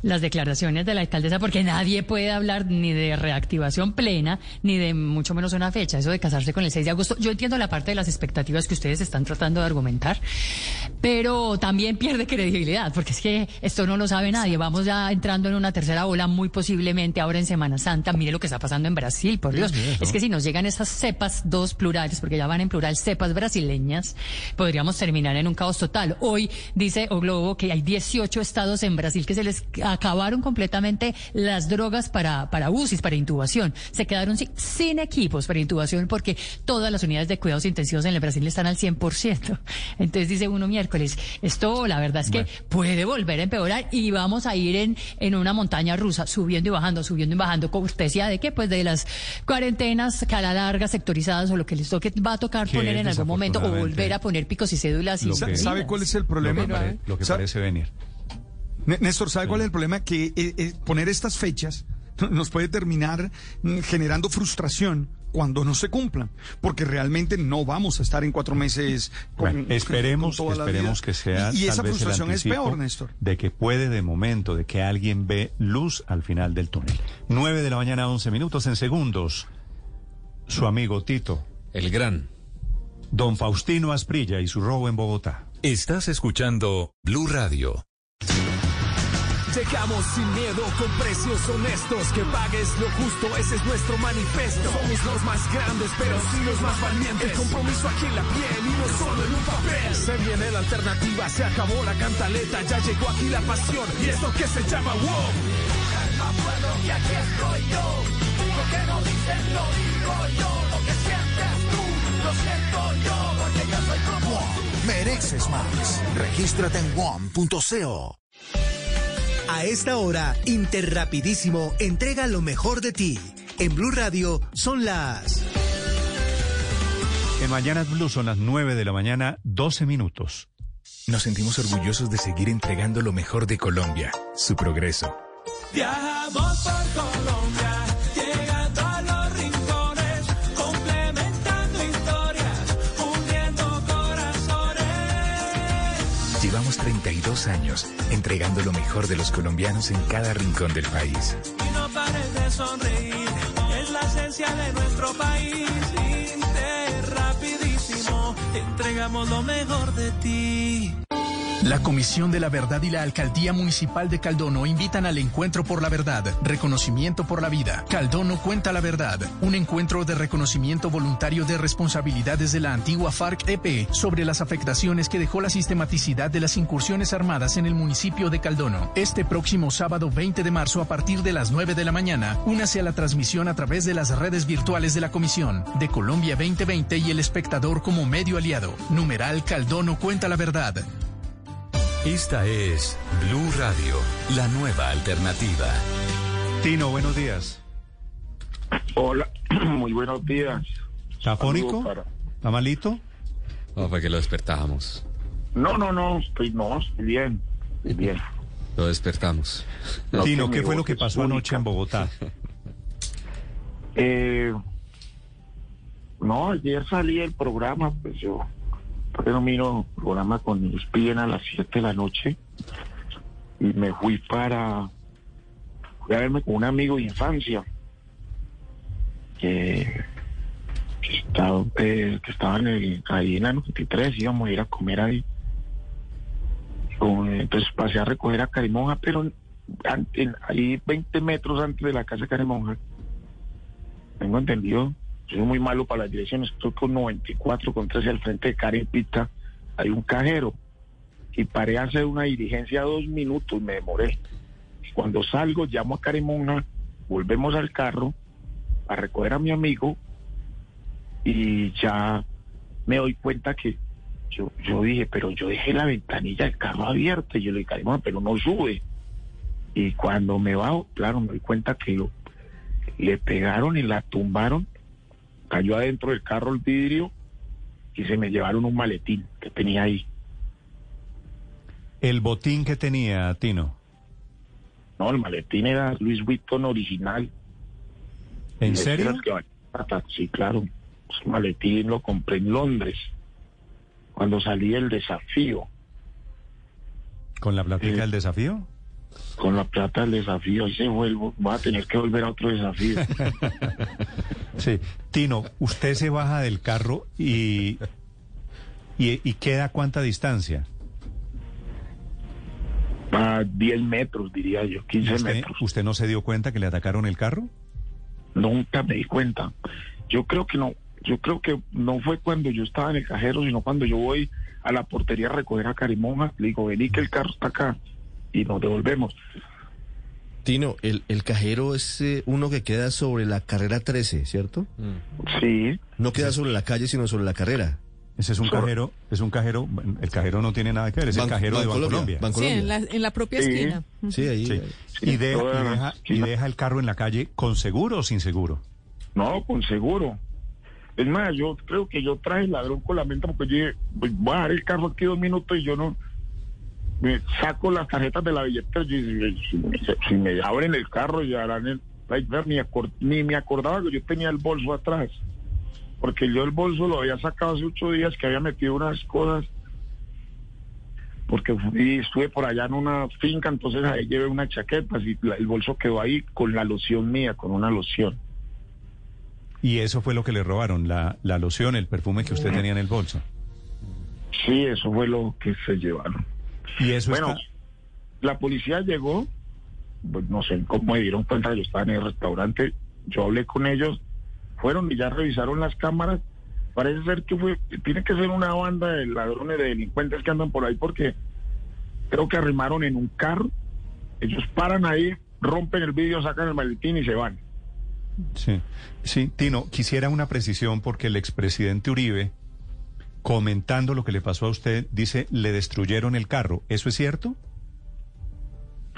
las declaraciones de la alcaldesa, porque nadie puede hablar ni de reactivación plena, ni de mucho menos una fecha. Eso de casarse con el 6 de agosto. Yo entiendo la parte de las expectativas que ustedes están tratando de argumentar, pero también pierde credibilidad, porque es que esto no lo sabe nadie. Vamos ya entrando en una tercera ola, muy posiblemente ahora en Semana Santa. Mire lo que está pasando en Brasil, por Dios. Es que si nos llegan esas cepas, dos plurales, porque ya van en plural, cepas brasileñas podríamos terminar en un caos total. Hoy dice O Globo que hay 18 estados en Brasil que se les acabaron completamente las drogas para, para UCIs, para intubación. Se quedaron sin, equipos para intubación porque todas las unidades de cuidados intensivos en el Brasil están al 100%. Entonces dice uno miércoles, esto la verdad es que puede volver a empeorar y vamos a ir en, en una montaña rusa, subiendo y bajando, subiendo y bajando. Como usted decía, ¿de qué? Pues de las cuarentenas que a la larga sectorizadas o lo que les toque va a a poner en algún momento o volver a poner picos y cédulas. Y ¿Sabe cuál es el problema? Lo que, parece venir. Néstor, ¿sabe cuál es el problema? Que eh, eh, poner estas fechas nos puede terminar mm, generando frustración cuando no se cumplan, porque realmente no vamos a estar en cuatro meses. Con, esperemos, esperemos que sea. Y, esa frustración es peor, Néstor. De que puede de momento, de que alguien ve luz al final del túnel. Nueve de la mañana, once minutos en segundos. Su amigo Tito. El gran. Don Faustino Asprilla y su robo en Bogotá. Estás escuchando Blue Radio. Llegamos sin miedo con precios honestos. Que pagues lo justo, ese es nuestro manifesto. Somos los más grandes, pero sí los más valientes. El compromiso aquí en la piel y no solo en un papel. Se viene la alternativa, se acabó la cantaleta. Ya llegó aquí la pasión y esto que se llama WOW. Calma, pueblo, que aquí estoy yo. Lo que no dicen lo digo yo. Lo que sientes tú. Lo siento yo, porque yo soy como... Mereces más. Regístrate en WOM.co. A esta hora, Interrapidísimo entrega lo mejor de ti. En Blue Radio son las... En Mañanas Blue son las 9 de la mañana, 12 minutos. Nos sentimos orgullosos de seguir entregando lo mejor de Colombia, su progreso Viajamos por Colombia, 32 años entregando lo mejor de los colombianos en cada rincón del país. Y no pares de sonreír, es la esencia de nuestro país. Inter, rapidísimo, entregamos lo mejor de ti. La Comisión de la Verdad y la Alcaldía Municipal de Caldono invitan al Encuentro por la Verdad, Reconocimiento por la Vida. Caldono cuenta la verdad, un encuentro de reconocimiento voluntario de responsabilidades de la antigua FARC-EP sobre las afectaciones que dejó la sistematicidad de las incursiones armadas en el municipio de Caldono. Este próximo sábado 20 de marzo a partir de las 9 de la mañana, únase a la transmisión a través de las redes virtuales de la Comisión, de Colombia 2020 y el espectador como medio aliado. Numeral Caldono cuenta la verdad. Esta es Blue Radio, la nueva alternativa. Tino, buenos días. Hola, muy buenos días. ¿Está fónico? Para- ¿Está malito? No, fue que lo despertábamos. No, no, no, estoy, no, estoy bien, estoy bien. Lo despertamos. No, Tino, ¿qué fue lo que pasó anoche en Bogotá? Eh, no, ayer salí del programa, pues yo pero miro programa con los piden a las 7 de la noche y me fui para fui a verme con un amigo de infancia que, estaba, eh, que estaba en el, ahí en la 93, íbamos a ir a comer ahí. Entonces pasé a recoger a Carimonja, pero ahí 20 metros antes de la casa de Carimonja tengo entendido, soy muy malo para las direcciones, estoy con 94, con 13 al frente de Karen Pita, hay un cajero y paré a hacer una diligencia dos minutos, me demoré. Cuando salgo, llamo a Karen Monja, volvemos al carro a recoger a mi amigo y ya me doy cuenta que yo, yo dije, pero yo dejé la ventanilla del carro abierta y yo le dije, Karen pero no sube. Y cuando me bajo, claro, me doy cuenta que lo, le pegaron y la tumbaron, cayó adentro del carro el vidrio y se me llevaron un maletín que tenía ahí. El botín que tenía Tino. No, el maletín era Luis Vuitton original. ¿En serio? Sí, claro. Ese maletín lo compré en Londres cuando salí del desafío. ¿Con la plática del desafío? Con la plata del desafío, ahí se vuelvo. Voy a tener que volver a otro desafío. Sí. Tino, usted se baja del carro y, y, y queda a cuánta distancia? a 10 metros, diría yo, 15 ¿Usted, metros. ¿Usted no se dio cuenta que le atacaron el carro? Nunca me di cuenta. Yo creo que no. Yo creo que no fue cuando yo estaba en el cajero, sino cuando yo voy a la portería a recoger a Carimonja. Le digo, vení que el carro está acá y nos devolvemos. Tino, el, el cajero es eh, uno que queda sobre la carrera 13, ¿cierto? Sí. No queda sobre la calle, sino sobre la carrera. Ese es un cajero, es un cajero, el cajero no tiene nada que ver, es el Ban- cajero de Bancolombia, Bancolombia. Sí, en la, en la propia Sí. esquina. Sí, ahí. Sí. Sí, Y, deja, toda y, deja, y deja el carro en la calle con seguro o sin seguro. No, con seguro. Es más, yo creo que yo traje el ladrón con la mente porque yo dije, pues, voy a dejar el carro aquí dos minutos y yo no me saco las tarjetas de la billetera y si, me- si me abren el carro y harán el ni, ni me acordaba que yo tenía el bolso atrás porque yo el bolso lo había sacado hace ocho días que había metido unas cosas porque fui, estuve por allá en una finca entonces ahí llevé una chaqueta y la- el bolso quedó ahí con la loción mía con una loción Y eso fue lo que le robaron, la, la loción, el perfume que usted tenía en el bolso. Sí, eso fue lo que se llevaron. Y eso bueno, está- la policía llegó, pues, no sé cómo me dieron cuenta yo estaba en el restaurante, yo hablé con ellos, fueron y ya revisaron las cámaras. Parece ser que fue, tiene que ser una banda de ladrones, de delincuentes que andan por ahí porque creo que arrimaron en un carro, ellos paran ahí, rompen el vidrio, sacan el maletín y se van. Sí, sí, Tino, quisiera una precisión porque el expresidente Uribe, comentando lo que le pasó a usted, dice, le destruyeron el carro. ¿Eso es cierto?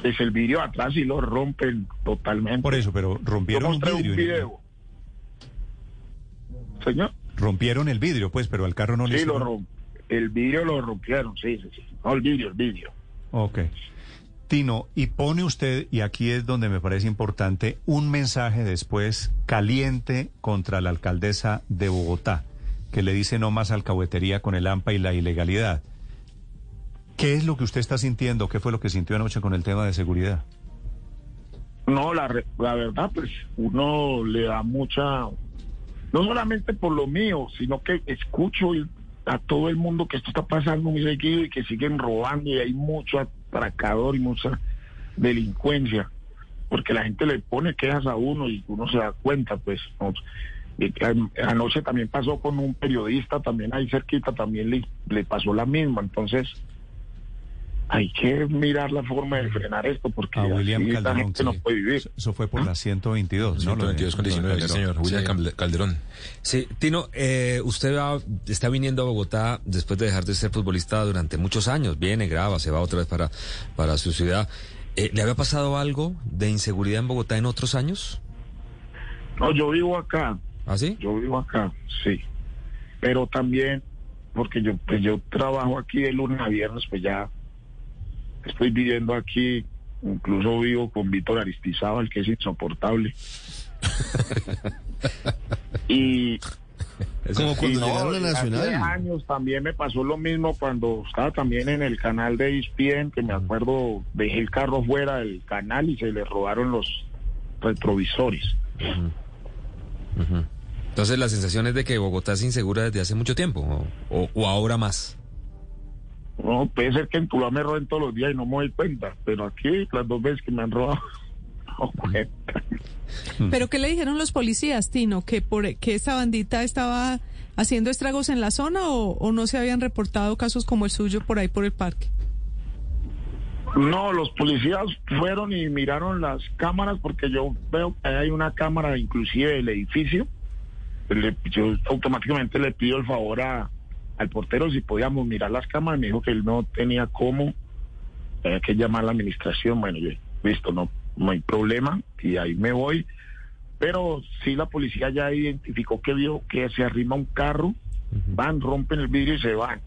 Es el vidrio atrás y lo rompen totalmente. Por eso, pero rompieron un un vidrio. Señor. Rompieron el vidrio, pues, pero al carro no le Sí, hicieron- romp- el vidrio lo rompieron, sí, sí, sí. No, el vidrio, el vidrio. Ok. Tino, y pone usted, y aquí es donde me parece importante, un mensaje después caliente contra la alcaldesa de Bogotá, que le dice no más alcahuetería con el AMPA y la ilegalidad. ¿Qué es lo que usted está sintiendo? ¿Qué fue lo que sintió anoche con el tema de seguridad? No, la, la verdad, pues uno le da mucha, no solamente por lo mío, sino que escucho a todo el mundo que esto está pasando muy seguido y que siguen robando y hay mucho atracador y mucha delincuencia, porque la gente le pone quejas a uno y uno se da cuenta, pues. Anoche también pasó con un periodista, también ahí cerquita, también le, le pasó la misma, entonces hay que mirar la forma de frenar esto porque a William Calderón, gente no puede vivir. Eso fue por la 122, ¿no? 122 con 19, señor. William Calderón. Sí, Tino, eh, usted está viniendo a Bogotá después de dejar de ser futbolista durante muchos años. Viene, graba, se va otra vez para, para su ciudad. Eh, ¿Le había pasado algo de inseguridad en Bogotá en otros años? No, yo vivo acá. ¿Ah, sí? Yo vivo acá, sí. Pero también, porque yo, pues yo trabajo aquí de lunes a viernes, pues ya estoy viviendo aquí, incluso vivo con Víctor Aristizábal, que es insoportable. y como cuando llegaron a Nacional. Hace años también me pasó lo mismo cuando estaba también en el canal de ESPN, que me acuerdo, dejé el carro fuera del canal y se le robaron los retrovisores. Entonces la sensación es de que Bogotá es insegura desde hace mucho tiempo, o ahora más. No, puede ser que en Tuluá me roben todos los días y no me doy cuenta, pero aquí las dos veces que me han robado, no cuenta. ¿Pero qué le dijeron los policías, Tino? ¿Que, por, que esta bandita estaba haciendo estragos en la zona o, no se habían reportado casos como el suyo por ahí por el parque? No, los policías fueron y miraron las cámaras porque yo veo que hay una cámara inclusive del edificio. Yo automáticamente le pido el favor a, al portero si podíamos mirar las cámaras, me dijo que él no tenía cómo, había que llamar a la administración, bueno, yo, listo, no, no hay problema, y ahí me voy, pero sí la policía ya identificó que vio que se arrima un carro, van, rompen el vidrio y se van.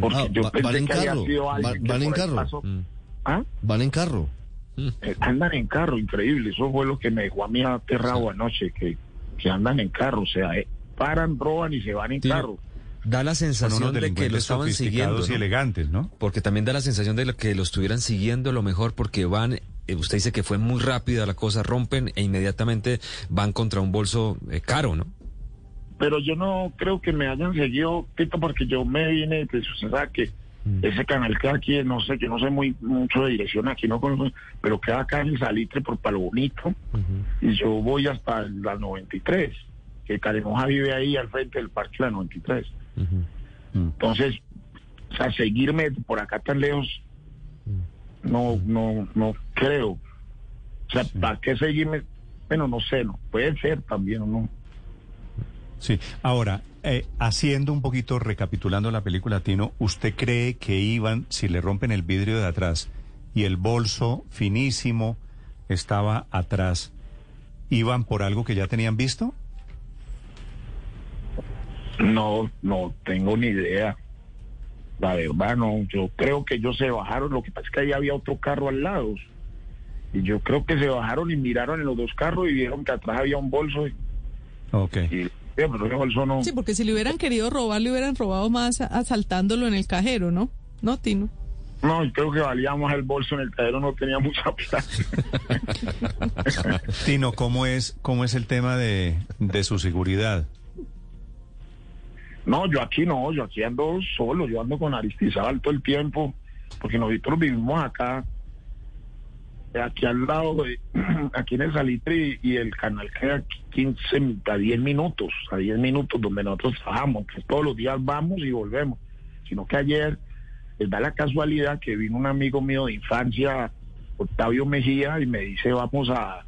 Porque ah, yo pensé van que carro. había sido alguien van, en carro. Mm. ¿Ah? Van en carro. Eh, andan en carro, increíble. Eso fue lo que me dejó a mí aterrado anoche, que, que andan en carro. O sea, eh, paran, roban y se van en carro da la sensación de que lo estaban siguiendo. y elegantes, ¿no? Porque también da la sensación de que lo estuvieran siguiendo lo mejor porque van, eh, usted dice que fue muy rápida la cosa, rompen e inmediatamente van contra un bolso eh, caro, ¿no? Pero yo no creo que me hayan seguido, Tito, porque yo me vine, pues, o sea, que. Ese canal queda aquí, no sé, que no sé muy mucho de dirección aquí, no conozco, pero queda acá en Salitre por Palo Bonito, y yo voy hasta la 93, que Caremoja vive ahí al frente del Parque La 93. Entonces, o sea, seguirme por acá tan lejos, no, no, no creo. O sea, ¿para qué seguirme? Bueno, no sé, no puede ser también o no. Sí, ahora, eh, haciendo un poquito, recapitulando la película, Tino, ¿usted cree que iban, si le rompen el vidrio de atrás y el bolso finísimo estaba atrás, iban por algo que ya tenían visto? No, no tengo ni idea. La verdad, no. Yo creo que ellos se bajaron. Lo que pasa es que ahí había otro carro al lado. Y yo creo que se bajaron y miraron en los dos carros y vieron que atrás había un bolso. Ok. Sí, porque si le hubieran querido robar, le hubieran robado más asaltándolo en el cajero, ¿no? ¿No, Tino? No, creo que valía más el bolso en el cajero, no tenía mucha plata. Tino, ¿cómo es, cómo es el tema de, de su seguridad? No, yo aquí no, yo aquí ando solo, yo ando con Aristizábal todo el tiempo, porque nosotros vivimos acá, aquí al lado, de, aquí en el Salitre y, el canal queda 15 a 10 minutos, a 10 minutos donde nosotros trabajamos, que todos los días vamos y volvemos, sino que ayer les da la casualidad que vino un amigo mío de infancia, Octavio Mejía, y me dice vamos a,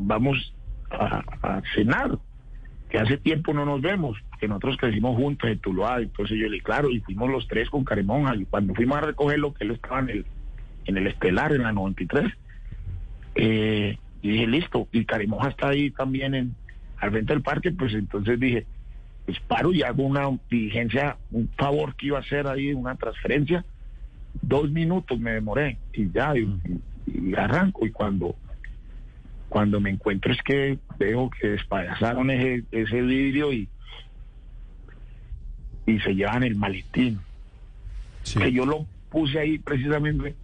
vamos a cenar que hace tiempo no nos vemos, que nosotros crecimos juntos en Tuluá, entonces yo le claro, y fuimos los tres con Caremonja, y cuando fuimos a recogerlo, que él estaba en el, en el Estelar, en la 93, eh, y dije, listo, y Caremonja está ahí también en, al frente del parque, pues entonces dije, pues paro y hago una diligencia, un favor que iba a hacer ahí, una transferencia, dos minutos me demoré y ya, y, y arranco. Y cuando, cuando me encuentro es que veo que despayasaron ese, ese vidrio y, y se llevan el maletín. Que yo lo puse ahí precisamente,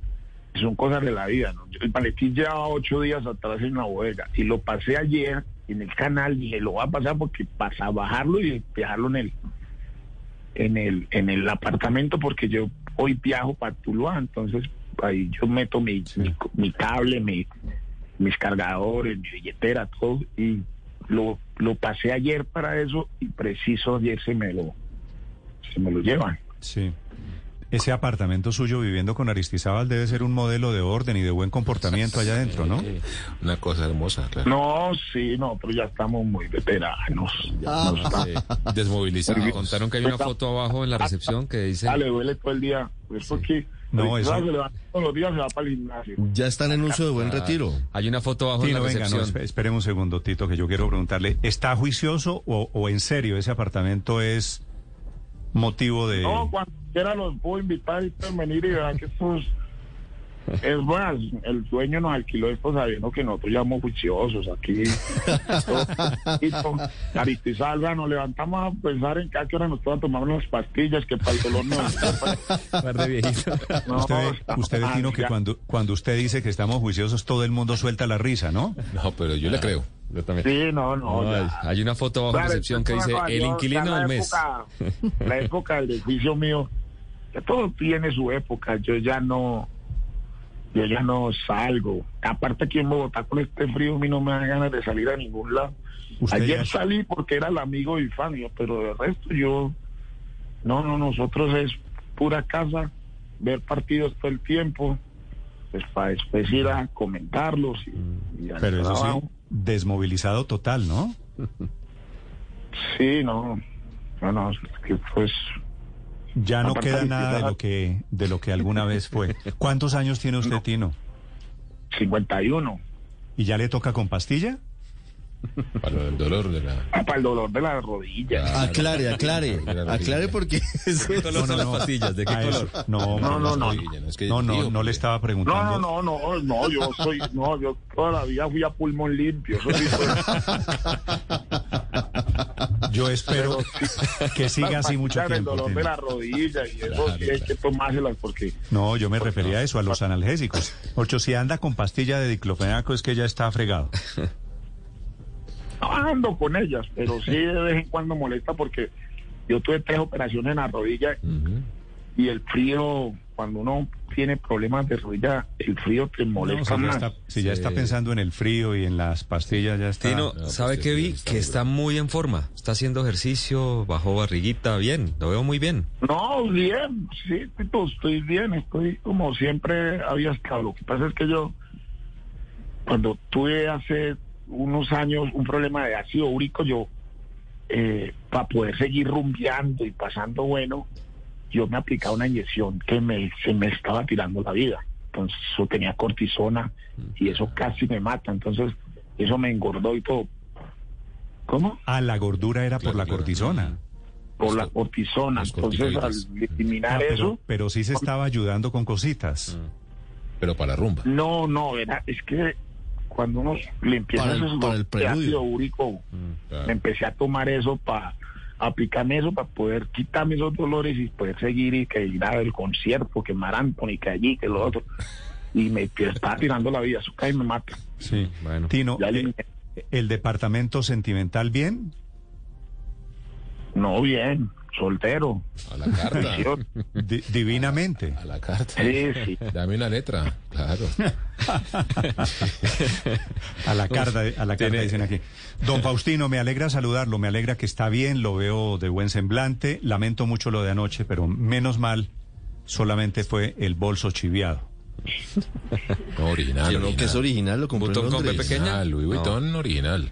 son cosas de la vida. ¿no? El maletín llevaba ocho días atrás en la bodega y lo pasé ayer en el canal y lo voy a pasar porque pasa bajarlo y dejarlo en el en el en el apartamento porque yo hoy viajo para Tuluá, entonces ahí yo meto mi, mi, mi cable, mi, mis cargadores, mi billetera, todo y lo, lo pasé ayer para eso y preciso ayer se me lo se me lo llevan. Sí. Ese apartamento suyo viviendo con Aristizábal debe ser un modelo de orden y de buen comportamiento allá adentro, ¿no? Una cosa hermosa, claro. No, sí, nosotros ya estamos muy veteranos. Ya no está- Desmovilizado. Me contaron que hay una foto abajo en la recepción que dice... Ah, le duele todo el día. Pues porque No, eso- se levanta todos los días se va para el gimnasio. Ya están en uso de buen retiro. Hay una foto abajo Tino, en la venga, no, recepción. esp- espéreme un segundo, Tito, que yo quiero preguntarle, ¿está juicioso o, o en serio ese apartamento es motivo de... No, cuando quiera los puedo invitar y pueden venir y verán que esto es... Es más, el dueño nos alquiló esto sabiendo que nosotros ya somos juiciosos aquí. Aristizalva, nos levantamos a pensar en que a qué hora nos toca tomar unas pastillas que para el dolor no. No, usted usted ve, Tino, que cuando, cuando usted dice que estamos juiciosos, todo el mundo suelta la risa, ¿no? No, pero yo le creo. Yo también. Sí, no, no. Hay una foto abajo en la Claro, recepción que dice el inquilino del mes. época- la época del edificio mío, que todo tiene su época. Yo ya no, yo ya no salgo. Aparte aquí en Bogotá con este frío a mí no me da ganas de salir a ningún lado. Ayer ya- salí porque era el amigo de Ifania, pero de resto yo, no, no, nosotros es pura casa, ver partidos todo el tiempo, pues para después ir a comentarlos y, y al Pero eso trabajo. sí, desmovilizado total, ¿no? Sí, no, no, no, que pues Ya no queda nada de lo que de lo que alguna vez fue. ¿Cuántos años tiene usted, Tino? 51. ¿Y ya le toca con pastilla? Para el dolor de la... Ah, para el dolor de la rodilla. Aclare, aclare, aclare porque eso ¿Qué color son las pastillas? ¿De qué a eso- color? No, No, no, no. No, no, no le estaba preguntando. No, no, no, no, no, yo soy, no, yo toda la vida fui a pulmón limpio. Fue- Yo espero que siga así mucho Para el tiempo. dolor de la rodilla y eso sí hay que tomárselas porque No, yo me refería a eso, a los analgésicos. Ocho, si anda con pastilla de diclofenaco es que ya está fregado. no ando con ellas, pero sí de vez en cuando molesta porque yo tuve tres operaciones en la rodilla y el frío, cuando uno tiene problemas de rodilla, el frío te No, molesta si ya, más. está, si ya está pensando en el frío y en las pastillas, ya está. Tino, ¿sabe qué vi? Que está muy en forma. Está haciendo ejercicio, bajó barriguita, bien. Lo veo muy bien. No, bien, sí, Tito, estoy bien, estoy como siempre había estado. Lo que pasa es que yo, cuando tuve hace unos años un problema de ácido úrico, yo, eh, para poder seguir rumbeando y pasando bueno, yo me aplicaba una inyección que me, se me estaba tirando la vida. Entonces, eso tenía cortisona y eso casi me mata. Entonces, eso me engordó y todo. ¿Cómo? Ah, la gordura era por la cortisona. Por la cortisona. Entonces, al eliminar Ah, pero, eso. pero sí se estaba ayudando con cositas. Pero para rumba. No, no, era, es que cuando uno le empieza Para el- el dolores de ácido úrico, claro. me empecé a tomar eso para aplicarme eso para poder quitarme esos dolores y poder seguir y que ir al concierto, que Mar Anthony, que allí, que lo otro. Y me estaba tirando la vida, eso cae y me mata. Sí, bueno. Tino, Ya eh. ¿el departamento sentimental bien? No, bien, soltero. A la carta. Di- divinamente. A la carta. Sí, sí. Dame una letra, claro. A la carta, a la carta dicen aquí. Don Faustino, me alegra saludarlo, me alegra que está bien, lo veo de buen semblante. Lamento mucho lo de anoche, pero menos mal, solamente fue el bolso chiviado. Original. Yo no, que es original, lo compré en ¿Botón con B Londres. pequeña? Ah, Louis Vuitton original.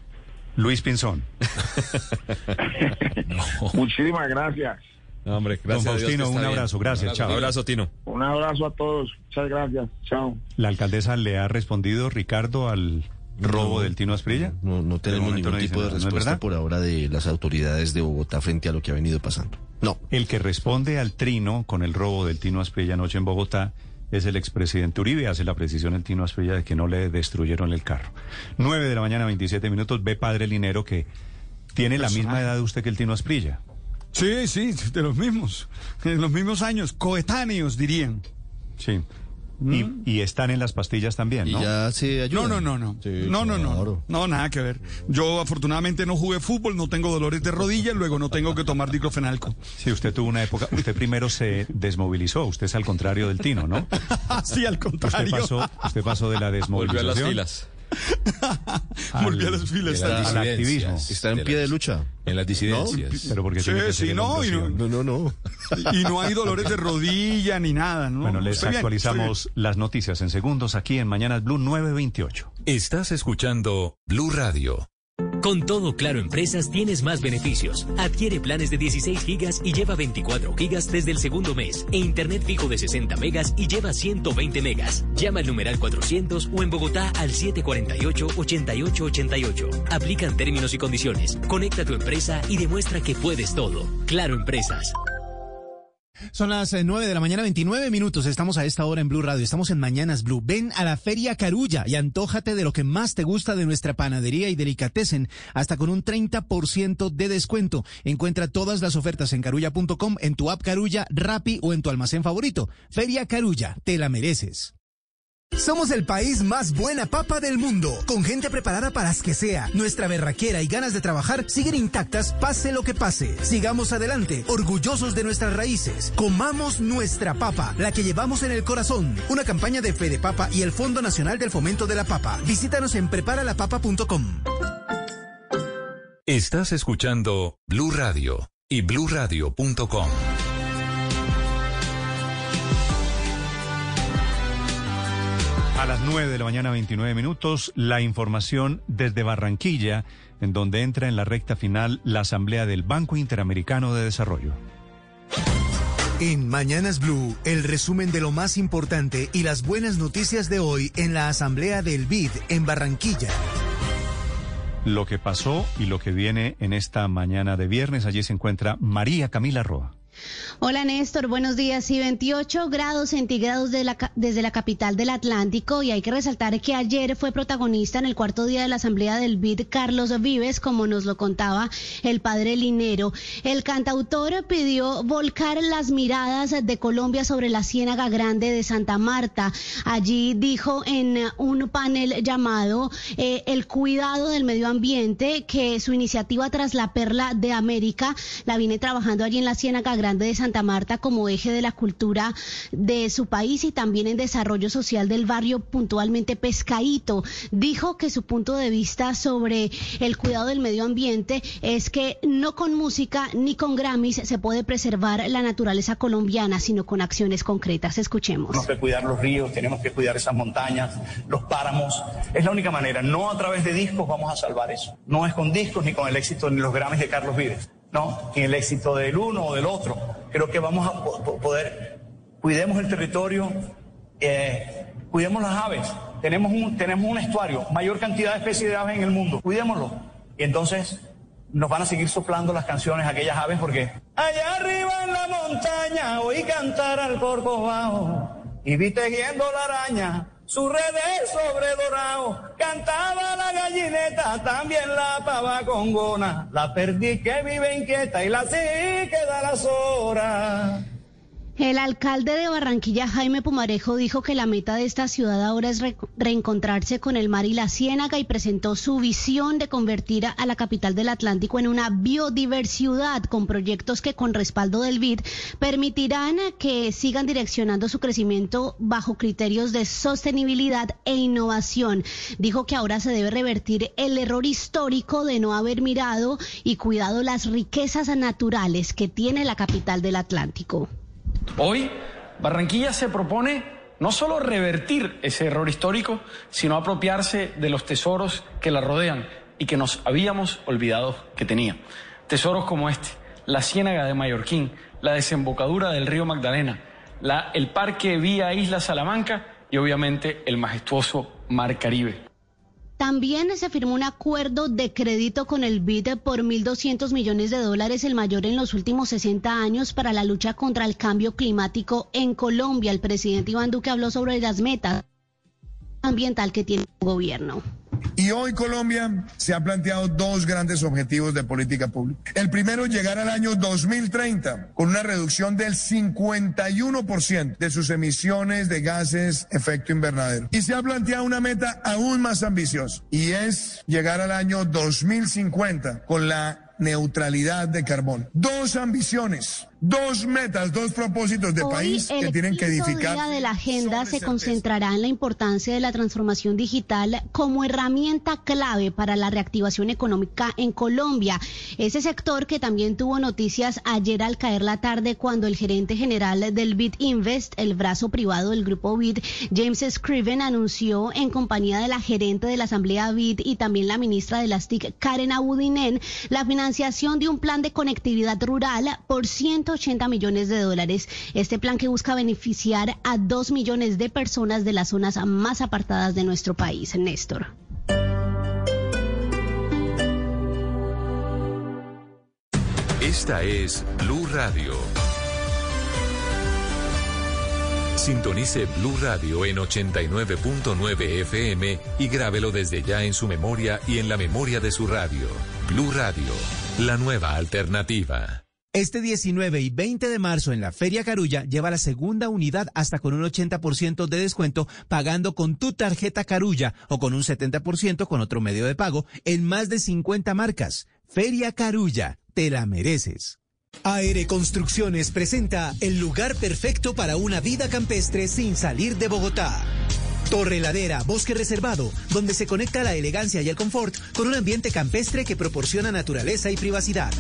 Luis Pinzón. Muchísimas gracias. No, hombre, Don gracias a Dios que Faustino, un bien. abrazo, gracias, Un chao. abrazo, Tino. Un abrazo a todos. Muchas gracias. Chao. La alcaldesa le ha respondido, Ricardo, al, robo del Tino Asprilla? No, no tenemos ningún no tipo de ¿no respuesta por ahora de las autoridades de Bogotá frente a lo que ha venido pasando. No. El que responde al trino con el robo del Tino Asprilla anoche en Bogotá es el expresidente Uribe. Hace la precisión el Tino Asprilla de que no le destruyeron el carro. 9 de la mañana, 27 minutos. Ve Padre Linero que tiene la misma edad de usted que el Tino Asprilla. Sí, sí, de los mismos. En los mismos años, coetáneos dirían. Sí. Y, y están en las pastillas también, ¿no? Y ya se ayuda. No, no, no, no. Sí, no, no, no. No, nada que ver. Yo afortunadamente no jugué fútbol, no tengo dolores de rodilla, luego no tengo que tomar diclofenalco. Sí, usted tuvo una época, usted primero se desmovilizó, usted es al contrario del Tino, ¿no? sí, al Usted contrario. pasó, usted pasó de la Volvió a desmovilización las filas. Volvió a las filas. Al activismo. Está en De pie de lucha. En las disidencias. Pero porque Sí, tiene que sí, no, y no-. No, no, no. Y no hay dolores de rodilla ni nada, ¿no? Bueno, les Estoy bien, actualizamos las noticias en segundos aquí en Mañanas Blue 928. Estás escuchando Blue Radio. Con todo Claro Empresas tienes más beneficios. Adquiere planes de 16 gigas y lleva 24 gigas desde el segundo mes. E internet fijo de 60 megas y lleva 120 megas. Llama al numeral 400 o en Bogotá al 748-8888. Aplican términos y condiciones. Conecta tu empresa y demuestra que puedes todo. Claro Empresas. Son las eh, 9 de la mañana, 29 minutos. Estamos a esta hora en Blue Radio. Estamos en Mañanas Blue. Ven a la Feria Carulla y antójate de lo que más te gusta de nuestra panadería y delicatessen, hasta con un 30% de descuento. Encuentra todas las ofertas en carulla.com, en tu app Carulla, Rappi o en tu almacén favorito. Feria Carulla, te la mereces. Somos el país más buena papa del mundo, con gente preparada para las que sea. Nuestra berraquera y ganas de trabajar siguen intactas, pase lo que pase. Sigamos adelante, orgullosos de nuestras raíces. Comamos nuestra papa, la que llevamos en el corazón. Una campaña de Fede Papa y el Fondo Nacional del Fomento de la Papa. Visítanos en preparalapapa.com. Estás escuchando Blue Radio y bluradio.com. A las 9 de la mañana, 29 minutos, la información desde Barranquilla, en donde entra en la recta final la Asamblea del Banco Interamericano de Desarrollo. En Mañanas Blue, el resumen de lo más importante y las buenas noticias de hoy en la Asamblea del BID en Barranquilla. Lo que pasó y lo que viene en esta mañana de viernes, allí se encuentra María Camila Roa. Hola Néstor, buenos días. Sí, 28 grados centígrados desde la capital del Atlántico y hay que resaltar que ayer fue protagonista en el cuarto día de la asamblea del BID Carlos Vives, como nos lo contaba el padre Linero. El cantautor pidió volcar las miradas de Colombia sobre la Ciénaga Grande de Santa Marta. Allí dijo en un panel llamado eh, El cuidado del medio ambiente que su iniciativa tras la Perla de América la viene trabajando allí en la Ciénaga Grande de Santa Marta como eje de la cultura de su país y también en desarrollo social del barrio puntualmente Pescaíto. Dijo que su punto de vista sobre el cuidado del medio ambiente es que no con música ni con Grammys se puede preservar la naturaleza colombiana, sino con acciones concretas. Escuchemos. Tenemos que cuidar los ríos, tenemos que cuidar esas montañas, los páramos. Es la única manera. No a través de discos vamos a salvar eso. No es con discos ni con el éxito ni los Grammys de Carlos Vives. No, ni el éxito del uno o del otro. Creo que vamos a po- po- poder. Cuidemos el territorio, eh, cuidemos las aves. Tenemos un, tenemos un estuario, mayor cantidad de especies de aves en el mundo. Cuidémoslo. Y entonces nos van a seguir soplando las canciones aquellas aves porque allá arriba en la montaña oí cantar al corcovado y vi tejiendo la araña su redes sobre dorado cantaba la gallineta también la pava congona la perdí que vive inquieta y la sí queda las horas El alcalde de Barranquilla, Jaime Pumarejo, dijo que la meta de esta ciudad ahora es re- reencontrarse con el mar y la ciénaga y presentó su visión de convertir a- a la capital del Atlántico en una biodiversidad con proyectos que con respaldo del BID permitirán que sigan direccionando su crecimiento bajo criterios de sostenibilidad e innovación. Dijo que ahora se debe revertir el error histórico de no haber mirado y cuidado las riquezas naturales que tiene la capital del Atlántico. Hoy, Barranquilla se propone no solo revertir ese error histórico, sino apropiarse de los tesoros que la rodean y que nos habíamos olvidado que tenía. Tesoros como este, la Ciénaga de Mallorquín, la desembocadura del río Magdalena, el Parque Vía Isla Salamanca y obviamente el majestuoso Mar Caribe. También se firmó un acuerdo de crédito con el BID por 1.200 millones de dólares, el mayor en los últimos 60 años, para la lucha contra el cambio climático en Colombia. El presidente Iván Duque habló sobre las metas ambiental que tiene el gobierno. Y hoy Colombia se ha planteado dos grandes objetivos de política pública. El primero, llegar al año 2030 con una reducción del 51% de sus emisiones de gases efecto invernadero. Y se ha planteado una meta aún más ambiciosa y es llegar al año 2050 con la neutralidad de carbón. Dos ambiciones dos metas, dos propósitos de país que tienen que edificar. El día de la agenda se concentrará en la importancia de la transformación digital como herramienta clave para la reactivación económica en Colombia. Ese sector que también tuvo noticias ayer al caer la tarde cuando el gerente general del BID Invest, el brazo privado del grupo BID, James Scriven, anunció en compañía de la gerente de la Asamblea BID y también la ministra de las TIC, Karen Abudinen, la financiación de un plan de conectividad rural por 100 180 millones de dólares. Este plan que busca beneficiar a dos millones de personas de las zonas más apartadas de nuestro país. Néstor. Esta es Blue Radio. Sintonice Blue Radio en 89.9 FM y grábelo desde ya en su memoria y en la memoria de su radio. Blue Radio, la nueva alternativa. Este 19 y 20 de marzo en la Feria Carulla lleva la segunda unidad hasta con un 80% de descuento pagando con tu tarjeta Carulla o con un 70% con otro medio de pago en más de 50 marcas. Feria Carulla, te la mereces. Aere Construcciones presenta el lugar perfecto para una vida campestre sin salir de Bogotá. Torre Ladera, bosque reservado, donde se conecta la elegancia y el confort con un ambiente campestre que proporciona naturaleza y privacidad.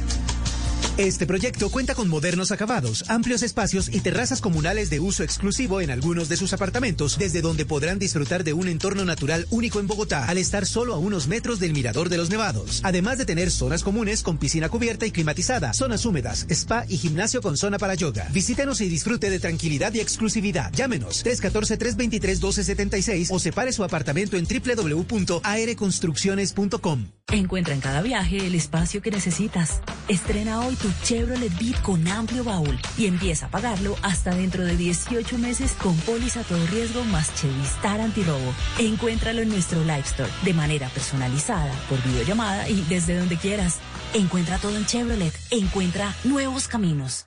Este proyecto cuenta con modernos acabados, amplios espacios y terrazas comunales de uso exclusivo en algunos de sus apartamentos, desde donde podrán disfrutar de un entorno natural único en Bogotá, al estar solo a unos metros del Mirador de los Nevados. Además de tener zonas comunes con piscina cubierta y climatizada, zonas húmedas, spa y gimnasio con zona para yoga. Visítenos y disfrute de tranquilidad y exclusividad. Llámenos 314-323-1276 o separe su apartamento en www.aereconstrucciones.com. Encuentra en cada viaje el espacio que necesitas. Estrena hoy Chevrolet Beat con amplio baúl y empieza a pagarlo hasta dentro de 18 meses con póliza todo riesgo más Chevistar antirrobo. Encuéntralo en nuestro Live Store de manera personalizada, por videollamada y desde donde quieras. Encuentra todo en Chevrolet. Encuentra nuevos caminos.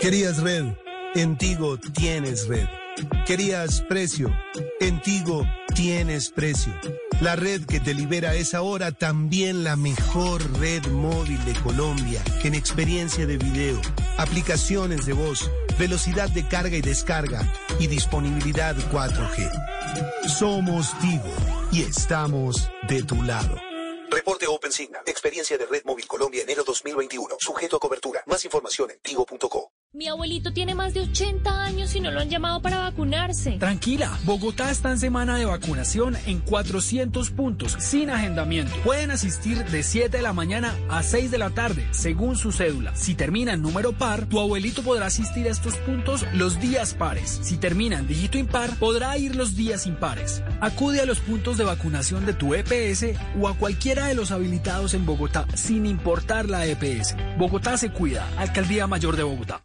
Querías red. En Tigo tienes red. Querías precio. En Tigo tienes precio. La red que te libera es ahora también la mejor red móvil de Colombia en experiencia de video, aplicaciones de voz, velocidad de carga y descarga y disponibilidad 4G. Somos Tigo y estamos de tu lado. Reporte Open Signal. Experiencia de Red Móvil Colombia enero 2021. Sujeto a cobertura. Más información en tigo.co. Mi abuelito tiene más de 80 años y no lo han llamado para vacunarse. Tranquila, Bogotá está en semana de vacunación en 400 puntos, sin agendamiento. Pueden asistir de 7 de la mañana a 6 de la tarde, según su cédula. Si termina en número par, tu abuelito podrá asistir a estos puntos los días pares. Si termina en dígito impar, podrá ir los días impares. Acude a los puntos de vacunación de tu EPS o a cualquiera de los habilitados en Bogotá, sin importar la EPS. Bogotá se cuida. Alcaldía Mayor de Bogotá.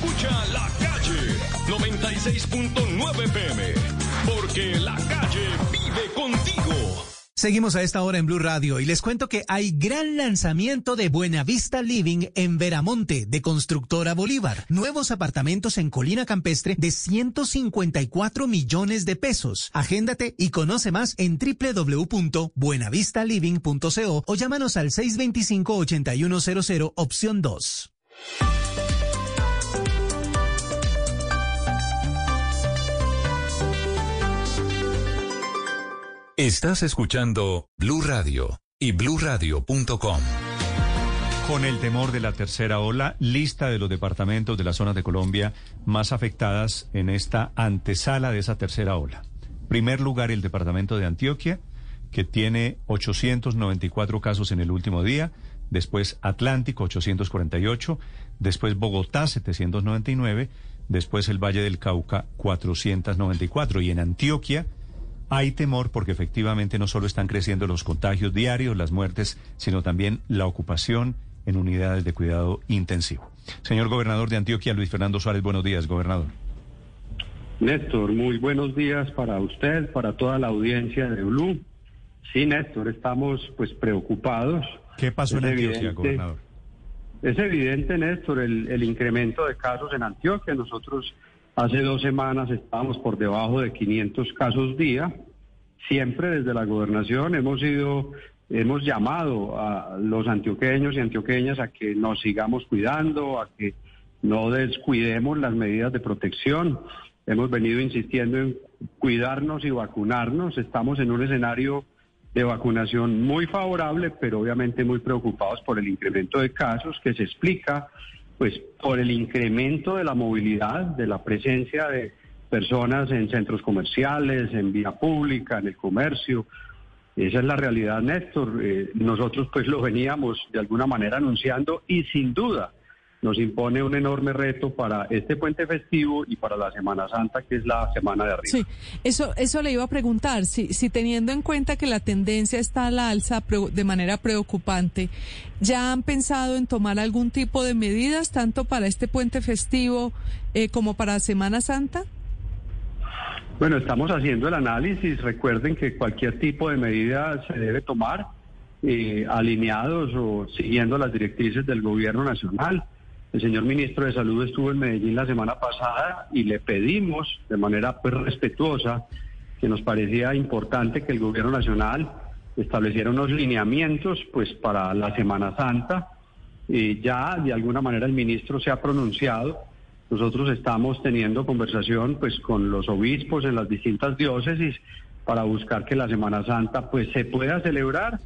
Escucha la calle 96.9 PM, porque la calle vive contigo. Seguimos a esta hora en Blue Radio y les cuento que hay gran lanzamiento de Buenavista Living en Veramonte de Constructora Bolívar. Nuevos apartamentos en Colina Campestre de 154 millones de pesos. Agéndate y conoce más en www.buenavistaliving.co o llámanos al 625-8100 opción 2. Estás escuchando Blue Radio. y bluradio.com. Con el temor de la tercera ola, lista de los departamentos de las zonas de Colombia más afectadas en esta antesala de esa tercera ola. Primer lugar, el departamento de Antioquia, que tiene 894 casos en el último día. Después Atlántico, 848. Después Bogotá, 799. Después el Valle del Cauca, 494. Y en Antioquia hay temor porque efectivamente no solo están creciendo los contagios diarios, las muertes, sino también la ocupación en unidades de cuidado intensivo. Señor gobernador de Antioquia, Luis Fernando Suárez, buenos días, gobernador. Néstor, muy buenos días para usted, para toda la audiencia de Blue. Sí, Néstor, estamos pues preocupados. ¿Qué pasó en Es Antioquia, evidente- gobernador? Es evidente, Néstor, el, el incremento de casos en Antioquia. Nosotros hace dos semanas estábamos por debajo de 500 casos día. Siempre desde la gobernación hemos ido, hemos llamado a los antioqueños y antioqueñas a que nos sigamos cuidando, a que no descuidemos las medidas de protección. Hemos venido insistiendo en cuidarnos y vacunarnos. Estamos en un escenario de vacunación muy favorable, pero obviamente muy preocupados por el incremento de casos que se explica pues por el incremento de la movilidad, de la presencia de personas en centros comerciales, en vía pública, en el comercio. Esa es la realidad, Néstor. Eh, nosotros pues lo veníamos de alguna manera anunciando y sin duda nos impone un enorme reto para este puente festivo y para la Semana Santa, que es la semana de arriba. Sí, eso, eso le iba a preguntar, si, si teniendo en cuenta que la tendencia está al alza pre- de manera preocupante, ¿ya han pensado en tomar algún tipo de medidas tanto para este puente festivo eh, como para Semana Santa? Bueno, estamos haciendo el análisis. Recuerden que cualquier tipo de medida se debe tomar eh, alineados o siguiendo las directrices del gobierno nacional. El señor ministro de Salud estuvo en Medellín la semana pasada y le pedimos de manera pues, respetuosa que nos parecía importante que el gobierno nacional estableciera unos lineamientos pues para la Semana Santa. Y ya de alguna manera el ministro se ha pronunciado. Nosotros estamos teniendo conversación pues con los obispos en las distintas diócesis para buscar que la Semana Santa pues se pueda celebrar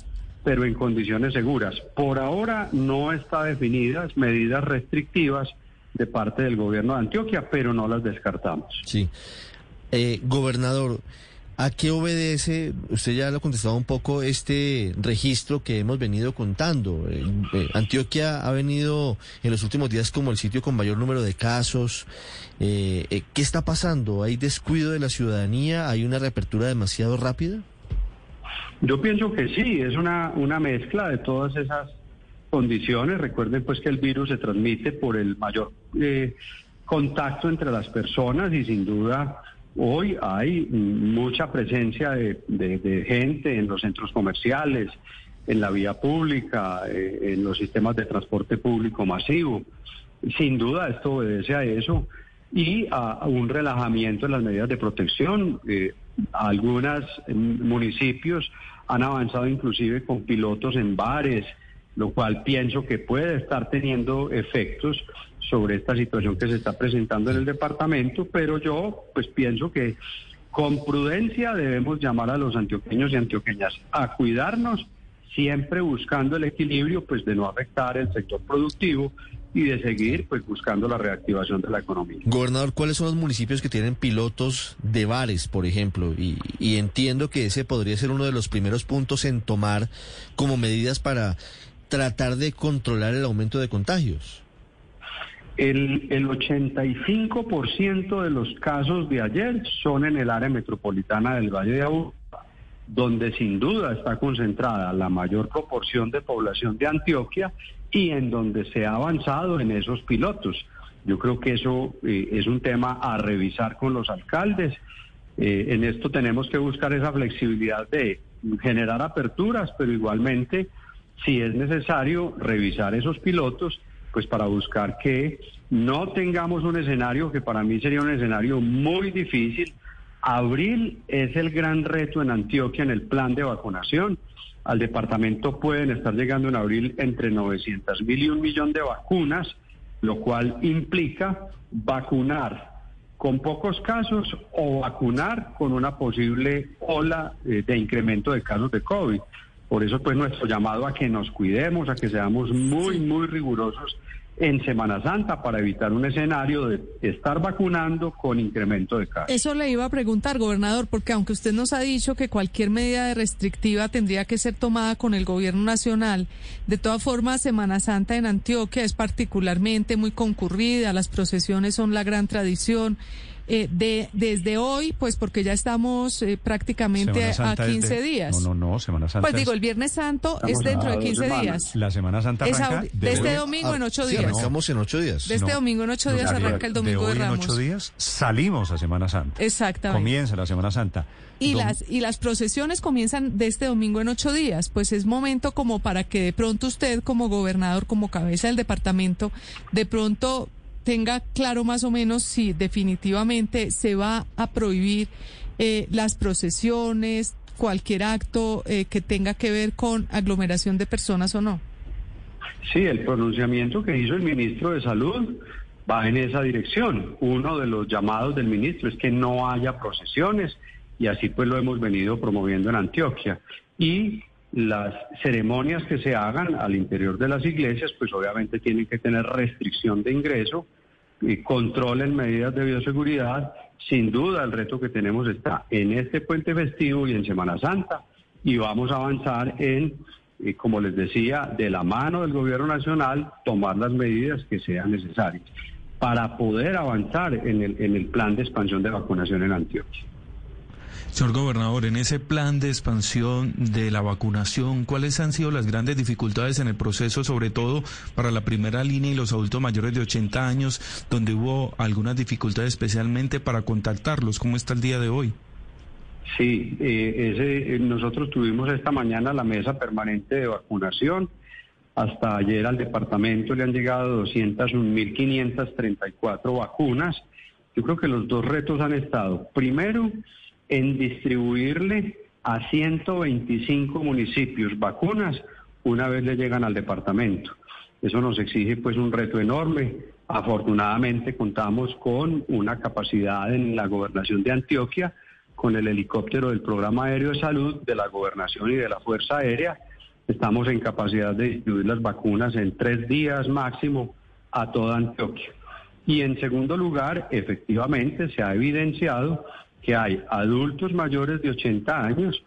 pero en condiciones seguras. Por ahora no está definidas medidas restrictivas de parte del gobierno de Antioquia, pero no las descartamos. Sí. Eh, gobernador, ¿a qué obedece, usted ya lo ha contestado un poco, este registro que hemos venido contando? Eh, eh, Antioquia ha venido en los últimos días como el sitio con mayor número de casos. Eh, ¿Qué está pasando? ¿Hay descuido de la ciudadanía? ¿Hay una reapertura demasiado rápida? Yo pienso que sí, es una, una mezcla de todas esas condiciones. Recuerden pues que el virus se transmite por el mayor eh, contacto entre las personas y sin duda hoy hay mm, mucha presencia de, gente en los centros comerciales, en la vía pública, eh, en los sistemas de transporte público masivo. Sin duda esto obedece a eso y a, un relajamiento en las medidas de protección. Eh, algunos municipios han avanzado inclusive con pilotos en bares, lo cual pienso que puede estar teniendo efectos sobre esta situación que se está presentando en el departamento, pero yo pues pienso que con prudencia debemos llamar a los antioqueños y antioqueñas a cuidarnos, siempre buscando el equilibrio pues de no afectar el sector productivo y de seguir pues buscando la reactivación de la economía. Gobernador, ¿cuáles son los municipios que tienen pilotos de bares, por ejemplo? Y, y entiendo que ese podría ser uno de los primeros puntos en tomar como medidas para tratar de controlar el aumento de contagios. El, el 85% de los casos de ayer son en el área metropolitana del Valle de Aburrá, donde sin duda está concentrada la mayor proporción de población de Antioquia y en donde se ha avanzado en esos pilotos. Yo creo que eso eh, es un tema a revisar con los alcaldes. Eh, en esto tenemos que buscar esa flexibilidad de generar aperturas, pero igualmente, si es necesario, revisar esos pilotos, pues para buscar que no tengamos un escenario que para mí sería un escenario muy difícil. Abril es el gran reto en Antioquia en el plan de vacunación. Al departamento pueden estar llegando en abril entre 900 mil y un millón de vacunas, lo cual implica vacunar con pocos casos o vacunar con una posible ola eh, de incremento de casos de COVID. Por eso pues nuestro llamado a que nos cuidemos, a que seamos muy, muy rigurosos en Semana Santa para evitar un escenario de estar vacunando con incremento de casos. Eso le iba a preguntar, gobernador, porque aunque usted nos ha dicho que cualquier medida de restrictiva tendría que ser tomada con el gobierno nacional, de todas formas, Semana Santa en Antioquia es particularmente muy concurrida, las procesiones son la gran tradición. Eh, de desde hoy, pues porque ya estamos eh, prácticamente a Santa es 15 de- días. No, no, no, Semana Santa. Pues digo, el Viernes Santo es dentro de dos 15 semanas. días. La Semana Santa arranca de este hoy- domingo en ocho Sí, días. arrancamos en ocho días. De este domingo en ocho días arranca el Domingo de, hoy Ramos. en ocho días salimos a Semana Santa. Exactamente. Comienza la Semana Santa. Y Dom- las, y las procesiones comienzan de este domingo en ocho días. Pues es momento como para que de pronto usted como gobernador, como cabeza del departamento, de pronto tenga claro más o menos si definitivamente se va a prohibir eh, las procesiones, cualquier acto eh, que tenga que ver con aglomeración de personas o no. Sí, el pronunciamiento que hizo el ministro de Salud va en esa dirección. Uno de los llamados del ministro es que no haya procesiones y así pues lo hemos venido promoviendo en Antioquia. Y las ceremonias que se hagan al interior de las iglesias pues obviamente tienen que tener restricción de ingreso y control en medidas de bioseguridad. Sin duda el reto que tenemos está en este puente festivo y en Semana Santa y vamos a avanzar en eh, como les decía, de la mano del gobierno nacional, tomar las medidas que sean necesarias para poder avanzar en el, en el plan de expansión de vacunación en Antioquia. Señor gobernador, en ese plan de expansión de la vacunación, ¿cuáles han sido las grandes dificultades en el proceso, sobre todo para la primera línea y los adultos mayores de 80 años, donde hubo algunas dificultades especialmente para contactarlos? ¿Cómo está el día de hoy? Sí, eh, ese, eh, nosotros tuvimos esta mañana la mesa permanente de vacunación. Hasta ayer al departamento le han llegado 201.534 vacunas. Yo creo que los dos retos han estado, primero, en distribuirle a 125 municipios vacunas una vez le llegan al departamento. Eso nos exige pues un reto enorme. Afortunadamente contamos con una capacidad en la gobernación de Antioquia, con el helicóptero del programa aéreo de salud de la gobernación y de la Fuerza Aérea. Estamos en capacidad de distribuir las vacunas en tres días máximo a toda Antioquia. Y en segundo lugar, efectivamente se ha evidenciado que hay adultos mayores de 80 años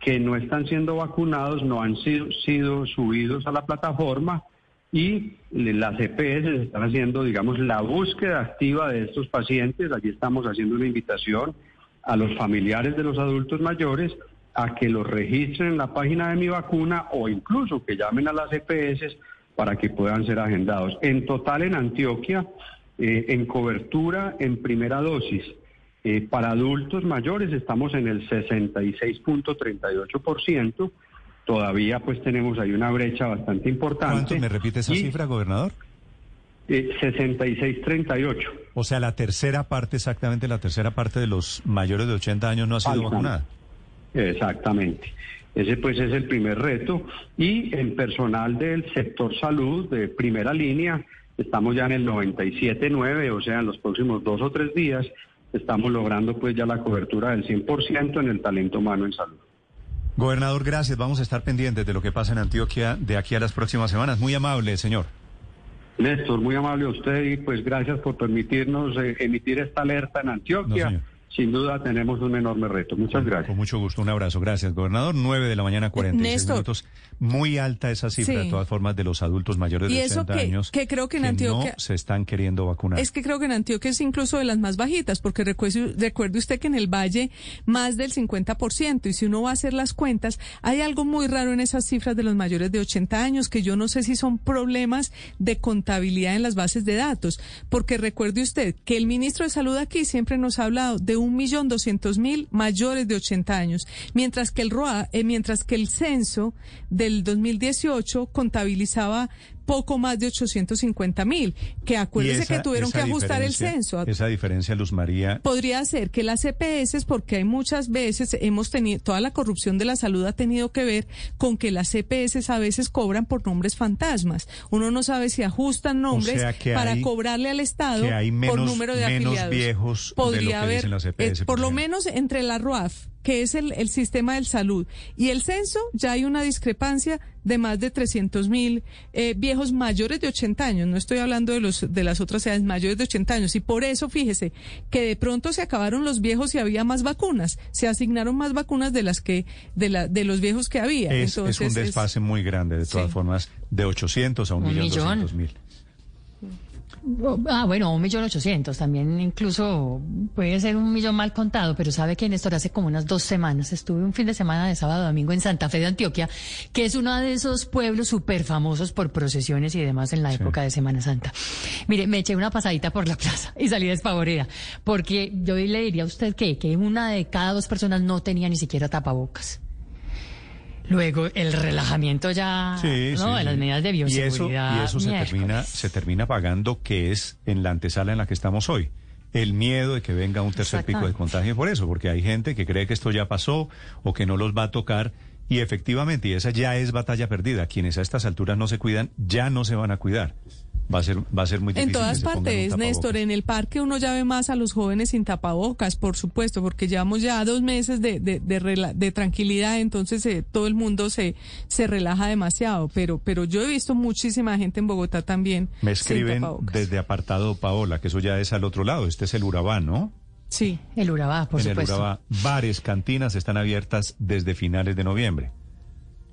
que no están siendo vacunados, no han sido, sido subidos a la plataforma y las EPS están haciendo, digamos, la búsqueda activa de estos pacientes. Allí estamos haciendo una invitación a los familiares de los adultos mayores a que los registren en la página de mi vacuna o incluso que llamen a las EPS para que puedan ser agendados. En total en Antioquia, eh, en cobertura en primera dosis, eh, para adultos mayores estamos en el 66.38%. Todavía pues tenemos ahí una brecha bastante importante. ¿Cuánto me repite esa Y, cifra, gobernador? eh, 66.38. O sea, la tercera parte, exactamente la tercera parte de los mayores de 80 años no ha sido Faltan. vacunada. Exactamente. Ese pues es el primer reto. Y en personal del sector salud de primera línea, estamos ya en el 97.9, o sea, en los próximos dos o tres días estamos logrando pues ya la cobertura del 100% en el talento humano en salud. Gobernador, gracias. Vamos a estar pendientes de lo que pasa en Antioquia de aquí a las próximas semanas. Muy amable, señor. Néstor, muy amable a usted y pues gracias por permitirnos eh, emitir esta alerta en Antioquia. No. Sin duda tenemos un enorme reto. Muchas gracias. Con mucho gusto, un abrazo. Gracias, gobernador. 9 de la mañana, 46 Néstor. minutos. Muy alta esa cifra, Sí. de todas formas, de los adultos mayores Y de eso 80 que- años que creo que en Antioquia- no se están queriendo vacunar. Es que creo que en Antioquia es incluso de las más bajitas, porque recuerde, recuerde usted que en el Valle más del 50%, y si uno va a hacer las cuentas, hay algo muy raro en esas cifras de los mayores de 80 años, que yo no sé si son problemas de contabilidad en las bases de datos, porque recuerde usted que el ministro de Salud aquí siempre nos ha hablado de un millón doscientos mil mayores de 80 años, mientras que el ROA, eh, mientras que el censo del 2018 contabilizaba poco más de 850 mil, que Y acuérdese esa- que tuvieron que ajustar el censo. Esa diferencia, Luz María, Podría ser que las EPS, porque hay muchas veces, hemos tenido, toda la corrupción de la salud ha tenido que ver con que las EPS a veces cobran por nombres fantasmas. Uno no sabe si ajustan nombres sea para hay- cobrarle al Estado que hay por número de menos afiliados. viejos de lo Podría que haber, dicen las EPS, eh, por por lo menos entre la RUAF, que es el, el sistema de salud. Y el censo, ya hay una discrepancia de más de 300 mil eh, viejos mayores de 80 años. No estoy hablando de, los, de las otras edades mayores de 80 años. Y por eso, fíjese, que de pronto se acabaron los viejos y había más vacunas. Se asignaron más vacunas de las que, de, la, de los viejos que había. Es, Entonces, es un desfase muy grande, de todas formas, de 800 a un, Un millón millón. doscientos mil. Ah, bueno, un millón ochocientos. También incluso puede ser un millón mal contado, pero sabe que Néstor hace como unas dos semanas estuve un fin de semana de sábado a domingo en Santa Fe de Antioquia, que es uno de esos pueblos súper famosos por procesiones y demás en la época de Semana Santa. Mire, me eché una pasadita por la plaza y salí despavorida, porque yo le diría a usted que, que una de cada dos personas no tenía ni siquiera tapabocas. Luego el relajamiento ya, Sí, ¿no? sí, de las medidas de Y eso, bioseguridad. y eso se termina, se termina pagando, que es en la antesala en la que estamos hoy. El miedo de que venga un tercer pico de contagio por eso, porque hay gente que cree que esto ya pasó o que no los va a tocar. Y efectivamente, y esa ya es batalla perdida. Quienes a estas alturas no se cuidan, ya no se van a cuidar. Va a ser, va a ser muy difícil. En todas partes. Néstor, en el parque uno ya ve más a los jóvenes sin tapabocas, por supuesto, porque llevamos ya dos meses de, de, de, rela- de tranquilidad, entonces eh, todo el mundo se, se relaja demasiado, pero, pero yo he visto muchísima gente en Bogotá también. Me escriben desde apartado Paola, que eso ya es al otro lado. Este es el Urabá, ¿no? Sí. El Urabá, por en supuesto. el Urabá, bares, cantinas están abiertas desde finales de noviembre.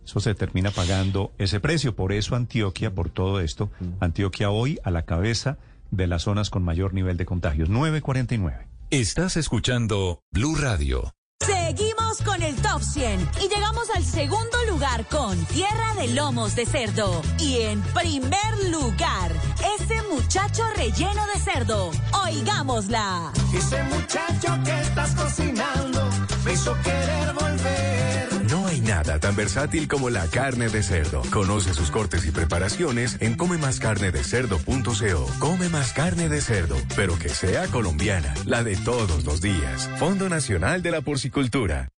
Eso se termina pagando ese precio. Por eso Antioquia, por todo esto, Antioquia hoy a la cabeza de las zonas con mayor nivel de contagios. 949. Estás escuchando Blue Radio. Seguimos con el top 100 y llegamos al segundo lugar con Tierra de Lomos de Cerdo. Y en primer lugar, ese muchacho relleno de cerdo. Oigámosla. Ese muchacho que estás cocinando me hizo querer volver. Tan versátil como la carne de cerdo. Conoce sus cortes y preparaciones en comemascarnedecerdo.co. Come más carne de cerdo, pero que sea colombiana, la de todos los días. Fondo Nacional de la Porcicultura.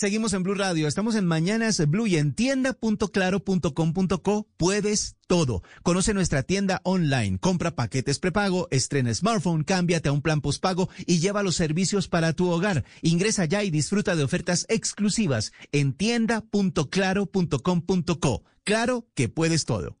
Seguimos en Blue Radio, estamos en Mañanas Blue y en tienda.claro.com.co puedes todo. Conoce nuestra tienda online, compra paquetes prepago, estrena smartphone, cámbiate a un plan postpago y lleva los servicios para tu hogar. Ingresa ya y disfruta de ofertas exclusivas en tienda.claro.com.co. Claro que puedes todo.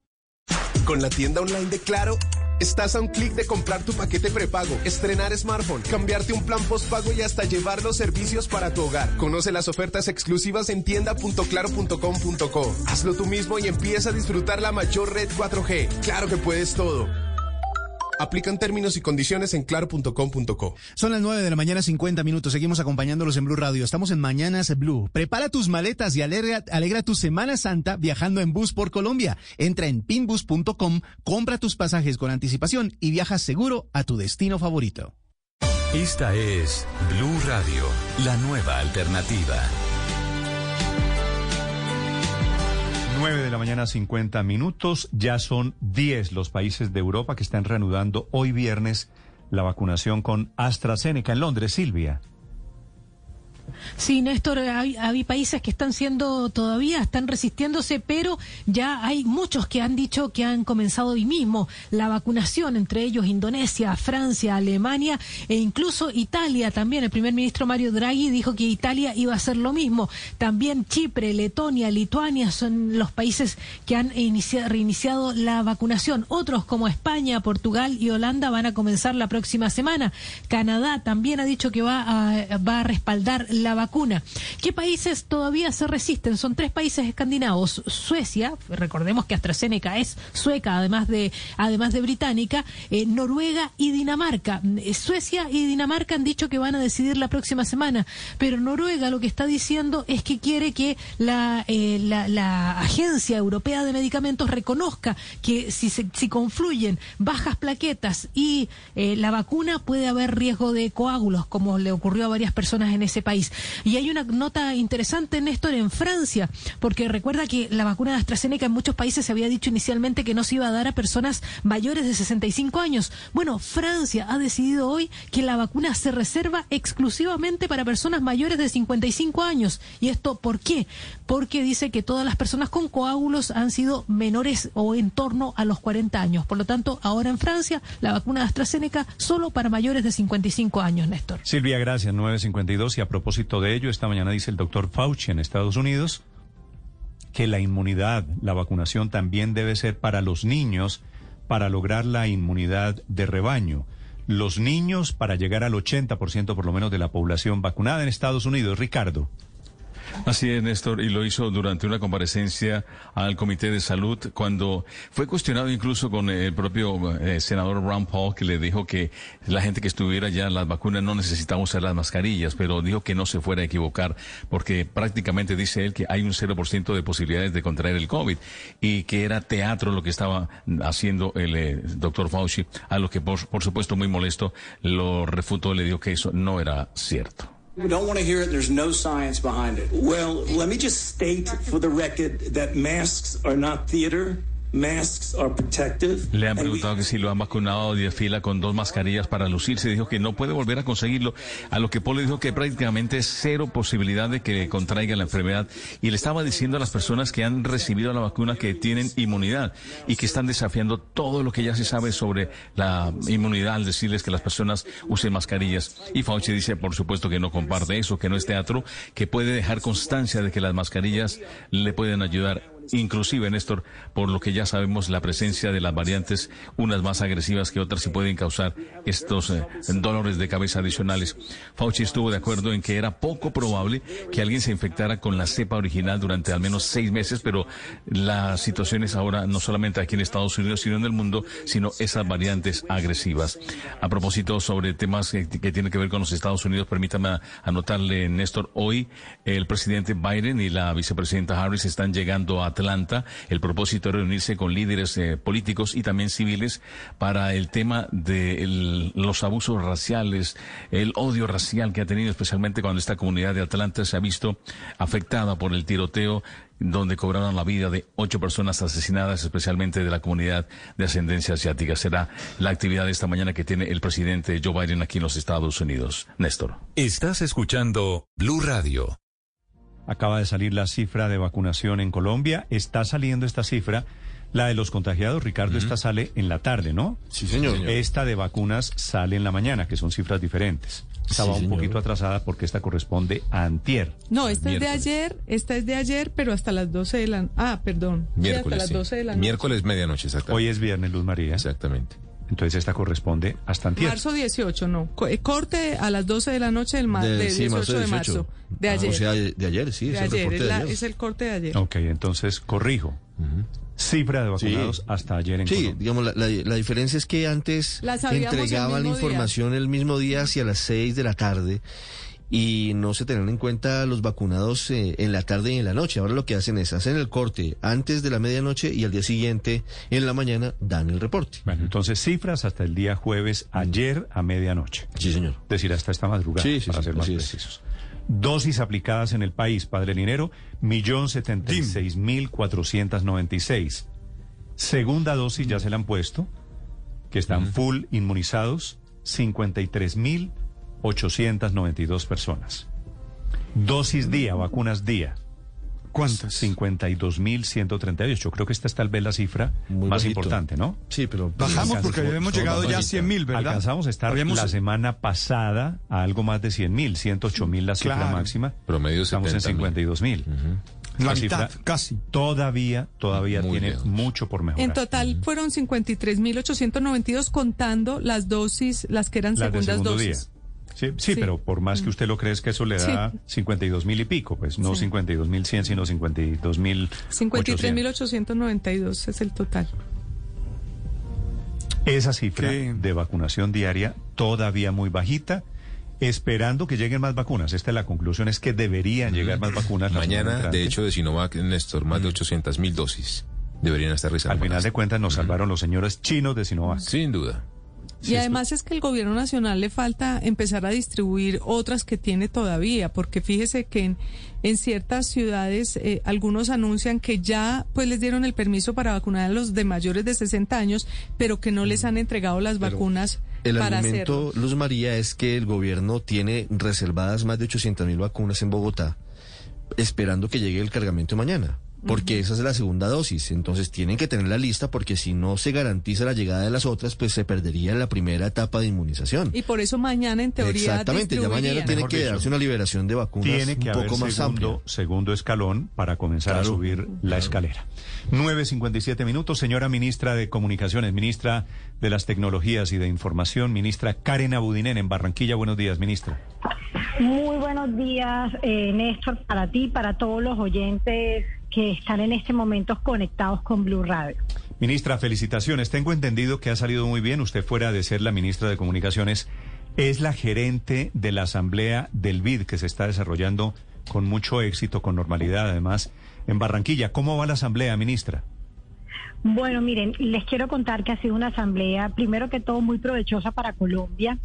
Con la tienda online de Claro, estás a un clic de comprar tu paquete prepago, estrenar smartphone, cambiarte un plan postpago y hasta llevar los servicios para tu hogar. Conoce las ofertas exclusivas en tienda.claro.com.co. Hazlo tú mismo y empieza a disfrutar la mayor red 4G. Claro que puedes todo. Aplican términos y condiciones en claro.com.co. Son las 9 de la mañana, 50 minutos. Seguimos acompañándolos en Blue Radio. Estamos en Mañanas Blue. Prepara tus maletas y alegra, alegra tu Semana Santa viajando en bus por Colombia. Entra en pinbus.com, compra tus pasajes con anticipación y viaja seguro a tu destino favorito. Esta es Blue Radio, la nueva alternativa. 9 de la mañana, 50 minutos. Ya son 10 los países de Europa que están reanudando hoy viernes la vacunación con AstraZeneca en Londres. Silvia. Sí, Néstor, hay, países que están siendo todavía, están resistiéndose, pero ya hay muchos que han dicho que han comenzado hoy mismo la vacunación, entre ellos Indonesia, Francia, Alemania e incluso Italia también. El primer ministro Mario Draghi dijo que Italia iba a hacer lo mismo. También Chipre, Letonia, Lituania son los países que han inicia- reiniciado la vacunación. Otros como España, Portugal y Holanda van a comenzar la próxima semana. Canadá también ha dicho que va a, va a respaldar la vacuna. ¿Qué países todavía se resisten? Son tres países escandinavos. Suecia, recordemos que AstraZeneca es sueca, además de, además de británica, eh, Noruega y Dinamarca. Eh, Suecia y Dinamarca han dicho que van a decidir la próxima semana, pero Noruega lo que está diciendo es que quiere que la, eh, la, la Agencia Europea de Medicamentos reconozca que si, se, si confluyen bajas plaquetas y eh, la vacuna puede haber riesgo de coágulos, como le ocurrió a varias personas en ese país. Y hay una nota interesante, Néstor, en Francia, porque recuerda que la vacuna de AstraZeneca en muchos países se había dicho inicialmente que no se iba a dar a personas mayores de 65 años. Bueno, Francia ha decidido hoy que la vacuna se reserva exclusivamente para personas mayores de 55 años. ¿Y esto por qué? Porque dice que todas las personas con coágulos han sido menores o en torno a los 40 años. Por lo tanto, ahora en Francia, la vacuna de AstraZeneca solo para mayores de 55 años, Néstor. Silvia, gracias. 952. Y a propósito propósito de ello, esta mañana dice el doctor Fauci en Estados Unidos que la inmunidad, la vacunación también debe ser para los niños para lograr la inmunidad de rebaño. Los niños para llegar al 80% por lo menos de la población vacunada en Estados Unidos. Ricardo. Así es, Néstor, y lo hizo durante una comparecencia al Comité de Salud cuando fue cuestionado incluso con el propio eh, senador Ron Paul que le dijo que la gente que estuviera ya en las vacunas no necesitaba usar las mascarillas, pero dijo que no se fuera a equivocar porque prácticamente dice él que hay un 0% de posibilidades de contraer el COVID y que era teatro lo que estaba haciendo el eh, doctor Fauci, a lo que por, por supuesto muy molesto lo refutó, le dijo que eso no era cierto. We don't want to hear it. There's no science behind it. Well, let me just state for the record that masks are not theater. Le han preguntado que si lo han vacunado de fila con dos mascarillas para lucirse. Dijo que no puede volver a conseguirlo. A lo que Paul le dijo que prácticamente cero posibilidad de que contraiga la enfermedad. Y le estaba diciendo a las personas que han recibido la vacuna que tienen inmunidad y que están desafiando todo lo que ya se sabe sobre la inmunidad al decirles que las personas usen mascarillas. Y Fauci dice, por supuesto, que no comparte eso, que no es teatro, que puede dejar constancia de que las mascarillas le pueden ayudar inclusive, Néstor, por lo que ya sabemos, la presencia de las variantes, unas más agresivas que otras, y pueden causar estos eh, dolores de cabeza adicionales. Fauci estuvo de acuerdo en que era poco probable que alguien se infectara con la cepa original durante al menos seis meses, pero la situación es ahora no solamente aquí en Estados Unidos, sino en el mundo, sino esas variantes agresivas. A propósito sobre temas que, que tienen que ver con los Estados Unidos, permítame anotarle, Néstor, hoy el presidente Biden y la vicepresidenta Harris están llegando a Atlanta. El propósito es reunirse con líderes eh, políticos y también civiles para el tema de los abusos raciales, el odio racial que ha tenido, especialmente cuando esta comunidad de Atlanta se ha visto afectada por el tiroteo donde cobraron la vida de ocho personas asesinadas, especialmente de la comunidad de ascendencia asiática. Será la actividad de esta mañana que tiene el presidente Joe Biden aquí en los Estados Unidos. Néstor. Estás escuchando Blue Radio. Acaba de salir la cifra de vacunación en Colombia. Está saliendo esta cifra. La de los contagiados, Ricardo, esta sale en la tarde, ¿no? Sí, señor. Esta de vacunas sale en la mañana, que son cifras diferentes. Estaba un poquito atrasada porque esta corresponde a antier. No, esta es de ayer, esta es de ayer, pero hasta las 12 de la... Ah, perdón. Miércoles. hasta las 12 de la noche. Miércoles medianoche, exactamente. Hoy es viernes, Luz María. Exactamente. Entonces esta corresponde hasta antier. Marzo 18, no. Eh, Corte a las 12 de la noche del De- de, sí, 18 marzo de 18. marzo. De Ah, ayer. o sea, de ayer, sí, de es el ayer. reporte Es, de la- ayer. es el corte de ayer. Ok, entonces corrijo. Cifra de vacunados Sí. hasta ayer en Sí, Colombia. digamos, la, la- la diferencia es que antes el entregaban la mismo día. información el mismo día hacia las 6 de la tarde y no se tenían en cuenta los vacunados eh, en la tarde y en la noche. Ahora lo que hacen es hacen el corte antes de la medianoche y al día siguiente en la mañana dan el reporte. Bueno, entonces cifras hasta el día jueves, ayer a medianoche. Sí, señor. Es decir, hasta esta madrugada, Sí, sí, para sí, ser más es. precisos. Dosis aplicadas en el país, Padre Linero, millón setenta y seis mil cuatrocientas noventa y seis. Segunda dosis ya se la han puesto, que están full inmunizados, cincuenta y tres mil ochocientas noventa y dos personas. Dosis día, vacunas día. ¿Cuántas? 52.138. Creo que esta es tal vez la cifra Muy más bajito. importante, ¿no? Sí, pero... Bajamos porque habíamos llegado ya a 100 mil, ¿verdad? Alcanzamos a estar Habíamos- la semana pasada a algo más de 100 mil, 108 mil la cifra Claro. máxima. Promedio Estamos en 70.000. 52 mil. La mitad, casi. Todavía, todavía Muy tiene lejos. mucho por mejorar. En total fueron 53.892 contando las dosis, las que eran Las de segundas segundo dosis. día. Sí, sí, Sí. pero por más que usted lo cree es que eso le da 52 mil y pico, pues no Sí. 52 mil 100, sino 52 mil 53.892 es el total. Esa cifra ¿Qué? de vacunación diaria todavía muy bajita, esperando que lleguen más vacunas. Esta es la conclusión, es que deberían llegar más vacunas. Mañana, de hecho, de Sinovac, Néstor, más de 800 mil dosis deberían estar Al reservadas. final de cuentas nos salvaron los señores chinos de Sinovac. Sin duda. Y además es que el gobierno nacional le falta empezar a distribuir otras que tiene todavía, porque fíjese que en, en ciertas ciudades eh, algunos anuncian que ya pues les dieron el permiso para vacunar a los de mayores de 60 años, pero que no les han entregado las Pero vacunas El para argumento, hacerlo. Luz María, es que el gobierno tiene reservadas más de 800 mil vacunas en Bogotá, esperando que llegue el cargamento mañana. Porque esa es la segunda dosis. Entonces tienen que tener la lista porque si no se garantiza la llegada de las otras, pues se perdería la primera etapa de inmunización. Y por eso mañana en teoría Exactamente, ya mañana tiene que darse una liberación de vacunas tiene que un poco más segundo, segundo escalón para comenzar a subir la escalera. 9.57 minutos, señora ministra de Comunicaciones, ministra de las Tecnologías y de Información, ministra Karen Abudinen en Barranquilla. Buenos días, ministra. Muy buenos días, eh, Néstor, para ti, para todos los oyentes que están en este momento conectados con Blue Radio. Ministra, felicitaciones. Tengo entendido que ha salido muy bien. Usted fuera de ser la ministra de Comunicaciones, es la gerente de la Asamblea del BID que se está desarrollando con mucho éxito, con normalidad además, en Barranquilla. ¿Cómo va la Asamblea, ministra? Bueno, miren, les quiero contar que ha sido una asamblea, primero que todo, muy provechosa para Colombia.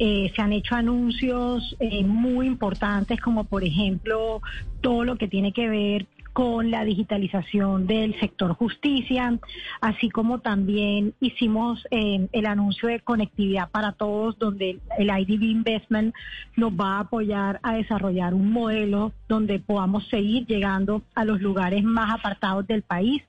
Eh, se han hecho anuncios eh, muy importantes, como por ejemplo todo lo que tiene que ver con la digitalización del sector justicia, así como también hicimos eh, el anuncio de conectividad para todos, donde el IDB Investment nos va a apoyar a desarrollar un modelo donde podamos seguir llegando a los lugares más apartados del país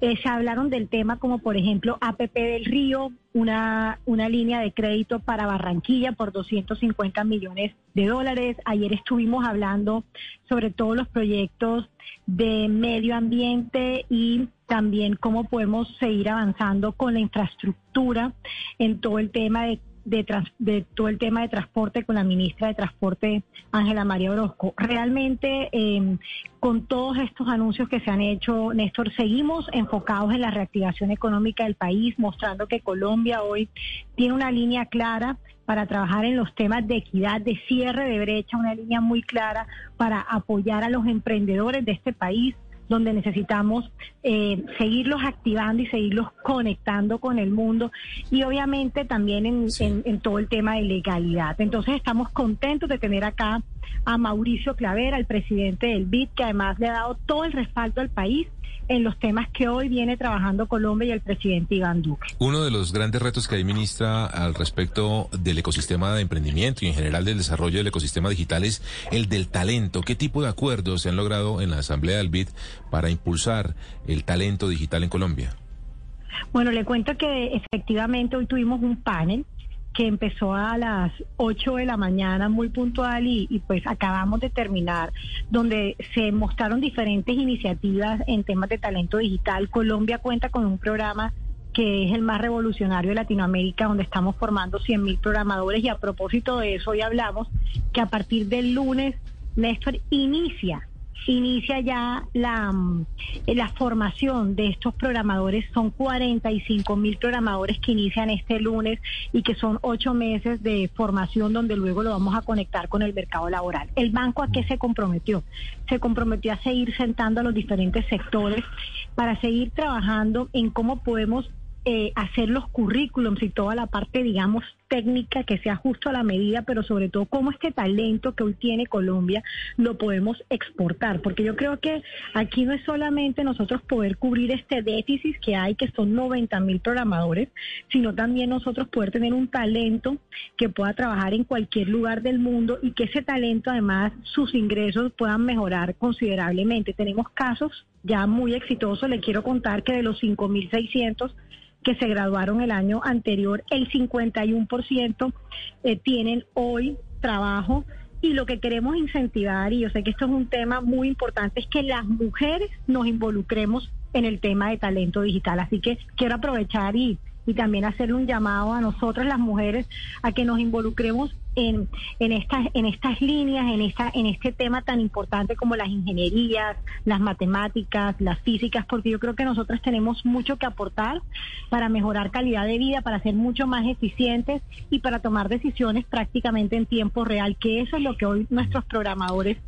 eh, se hablaron del tema como por ejemplo APP del Río, una, una línea de crédito para Barranquilla por 250 millones de dólares. Ayer estuvimos hablando sobre todos los proyectos de medio ambiente y también cómo podemos seguir avanzando con la infraestructura en todo el tema de de, todo el tema de transporte con la ministra de Transporte, Ángela María Orozco. Realmente, em, con todos estos anuncios que se han hecho, Néstor, seguimos enfocados en la reactivación económica del país, mostrando que Colombia hoy tiene una línea clara para trabajar en los temas de equidad, de cierre de brecha, una línea muy clara para apoyar a los emprendedores de este país, donde necesitamos eh, seguirlos activando y seguirlos conectando con el mundo y obviamente también en, en, todo el tema de legalidad. Entonces estamos contentos de tener acá a Mauricio Clavera, el presidente del BID, que además le ha dado todo el respaldo al país en los temas que hoy viene trabajando Colombia y el presidente Iván Duque. Uno de los grandes retos que hay, ministra, al respecto del ecosistema de emprendimiento y en general del desarrollo del ecosistema digital es el del talento. ¿Qué tipo de acuerdos se han logrado en la Asamblea del BID para impulsar el talento digital en Colombia? Bueno, le cuento que efectivamente hoy tuvimos un panel que empezó a las 8 de la mañana muy puntual y, pues acabamos de terminar, donde se mostraron diferentes iniciativas en temas de talento digital. Colombia cuenta con un programa que es el más revolucionario de Latinoamérica, donde estamos formando 100 mil programadores y a propósito de eso hoy hablamos que a partir del lunes Néstor inicia inicia ya la, mm, la formación de estos programadores. Son 45 mil programadores que inician este lunes y que son ocho meses de formación donde luego lo vamos a conectar con el mercado laboral. ¿El banco a qué se comprometió? Se comprometió a seguir sentando a los diferentes sectores para seguir trabajando en cómo podemos eh, hacer los currículums y toda la parte, digamos, técnica que sea justo a la medida, pero sobre todo cómo este talento que hoy tiene Colombia lo podemos exportar, porque yo creo que aquí no es solamente nosotros poder cubrir este déficit que hay, que son 90 mil programadores, sino también nosotros poder tener un talento que pueda trabajar en cualquier lugar del mundo y que ese talento además sus ingresos puedan mejorar considerablemente. Tenemos casos ya muy exitosos, le quiero contar que de los 5.600 que se graduaron el año anterior, el 51% eh, tienen hoy trabajo y lo que queremos incentivar, y yo sé que esto es un tema muy importante, es que las mujeres nos involucremos en el tema de talento digital. Así que quiero aprovechar y, y también hacerle un llamado a nosotras las mujeres a que nos involucremos en, en, estas, en estas líneas, en, esta, en este tema tan importante como las ingenierías, las matemáticas, las físicas, porque yo creo que nosotros tenemos mucho que aportar para mejorar calidad de vida, para ser mucho más eficientes y para tomar decisiones prácticamente en tiempo real, que eso es lo que hoy nuestros programadores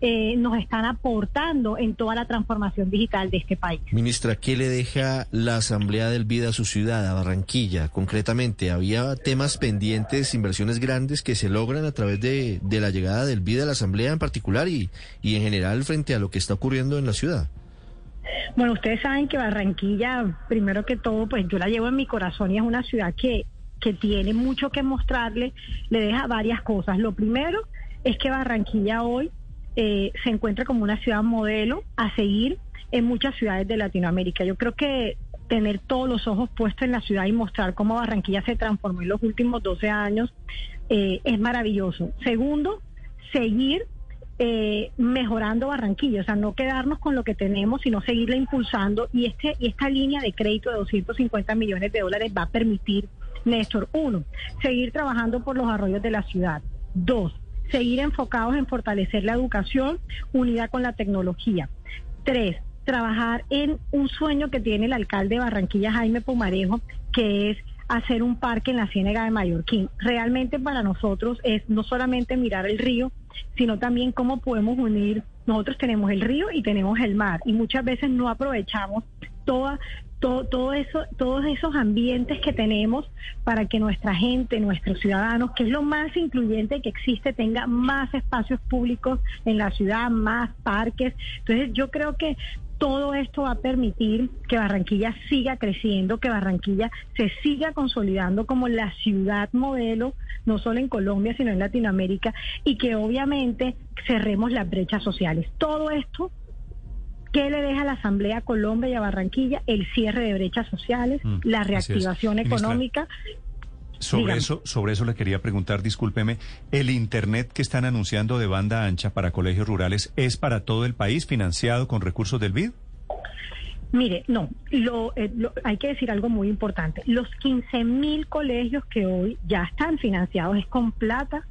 eh, nos están aportando en toda la transformación digital de este país. Ministra, ¿qué le deja la Asamblea del Vida a su ciudad, a Barranquilla, concretamente? ¿Había temas pendientes, inversiones grandes que se logran a través de, la llegada del vida a la Asamblea en particular y, y en general frente a lo que está ocurriendo en la ciudad? Bueno, ustedes saben que Barranquilla, primero que todo, pues yo la llevo en mi corazón y es una ciudad que, que tiene mucho que mostrarle, le deja varias cosas. Lo primero es que Barranquilla hoy eh, se encuentra como una ciudad modelo a seguir en muchas ciudades de Latinoamérica. Yo creo que tener todos los ojos puestos en la ciudad y mostrar cómo Barranquilla se transformó en los últimos 12 años eh, es maravilloso. Segundo, seguir eh, mejorando Barranquilla, o sea, no quedarnos con lo que tenemos, sino seguirla impulsando y este y esta línea de crédito de 250 millones de dólares va a permitir, Néstor, uno, seguir trabajando por los arroyos de la ciudad. Dos, seguir enfocados en fortalecer la educación unida con la tecnología. Tres, trabajar en un sueño que tiene el alcalde de Barranquilla, Jaime Pumarejo, que es hacer un parque en la Ciénega de Mallorquín. Realmente para nosotros es no solamente mirar el río, sino también cómo podemos unir. Nosotros tenemos el río y tenemos el mar y muchas veces no aprovechamos toda, todo, eso, todos esos ambientes que tenemos para que nuestra gente, nuestros ciudadanos, que es lo más incluyente que existe, tenga más espacios públicos en la ciudad, más parques. Entonces yo creo que todo esto va a permitir que Barranquilla siga creciendo, que Barranquilla se siga consolidando como la ciudad modelo, no solo en Colombia, sino en Latinoamérica, y que obviamente cerremos las brechas sociales. Todo esto, ¿qué le deja a la Asamblea Colombia y a Barranquilla? El cierre de brechas sociales, mm, la reactivación económica. Sobre eso, sobre eso le quería preguntar, discúlpeme, ¿el Internet que están anunciando de banda ancha para colegios rurales es para todo el país financiado con recursos del BID? Mire, no, eh, lo, hay que decir algo muy importante. Los 15 mil colegios que hoy ya están financiados es con plata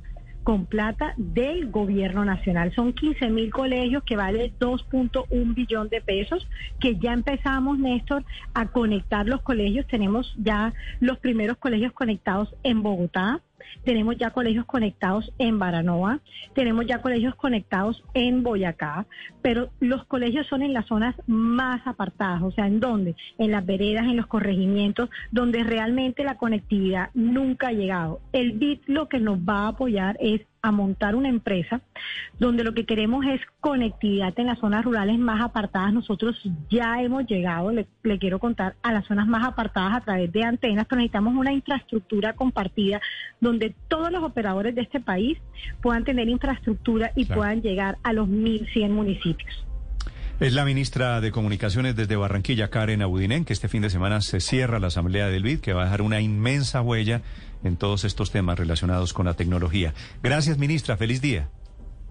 con plata del gobierno nacional. Son 15 mil colegios que vale 2.1 billón de pesos, que ya empezamos, Néstor, a conectar los colegios. Tenemos ya los primeros colegios conectados en Bogotá. Tenemos ya colegios conectados en Baranoa, tenemos ya colegios conectados en Boyacá, pero los colegios son en las zonas más apartadas, o sea, ¿en dónde? En las veredas, en los corregimientos, donde realmente la conectividad nunca ha llegado. El BIT lo que nos va a apoyar es a montar una empresa donde lo que queremos es conectividad en las zonas rurales más apartadas. Nosotros ya hemos llegado, le, quiero contar, a las zonas más apartadas a través de antenas, pero necesitamos una infraestructura compartida donde todos los operadores de este país puedan tener infraestructura y puedan llegar a los 1.100 municipios. Es la ministra de Comunicaciones desde Barranquilla, Karen Abudinen, que este fin de semana se cierra la Asamblea del BID, que va a dejar una inmensa huella en todos estos temas relacionados con la tecnología. Gracias, ministra. Feliz día.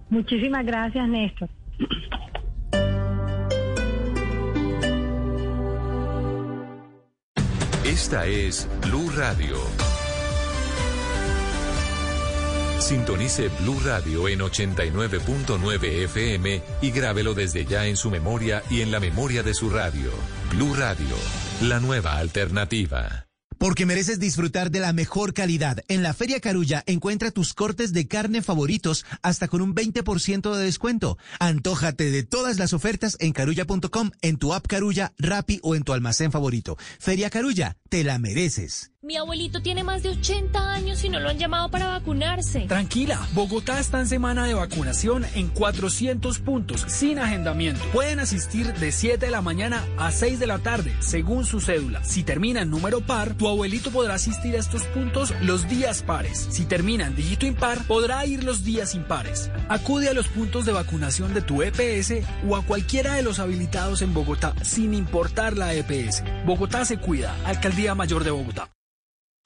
Muchísimas gracias, Néstor. Esta es Blue Radio. Sintonice Blue Radio en 89.9 FM y grábelo desde ya en su memoria y en la memoria de su radio. Blue Radio, la nueva alternativa. Porque mereces disfrutar de la mejor calidad. En la Feria Carulla encuentra tus cortes de carne favoritos hasta con un 20% de descuento. Antójate de todas las ofertas en carulla.com, en tu app Carulla, Rappi o en tu almacén favorito. Feria Carulla, te la mereces. Mi abuelito tiene más de 80 años y no lo han llamado para vacunarse. Tranquila, Bogotá está en semana de vacunación en 400 puntos, sin agendamiento. Pueden asistir de 7 de la mañana a 6 de la tarde, según su cédula. Si termina en número par, tu abuelito podrá asistir a estos puntos los días pares. Si termina en dígito impar, podrá ir los días impares. Acude a los puntos de vacunación de tu EPS o a cualquiera de los habilitados en Bogotá, sin importar la EPS. Bogotá se cuida. Alcaldía Mayor de Bogotá.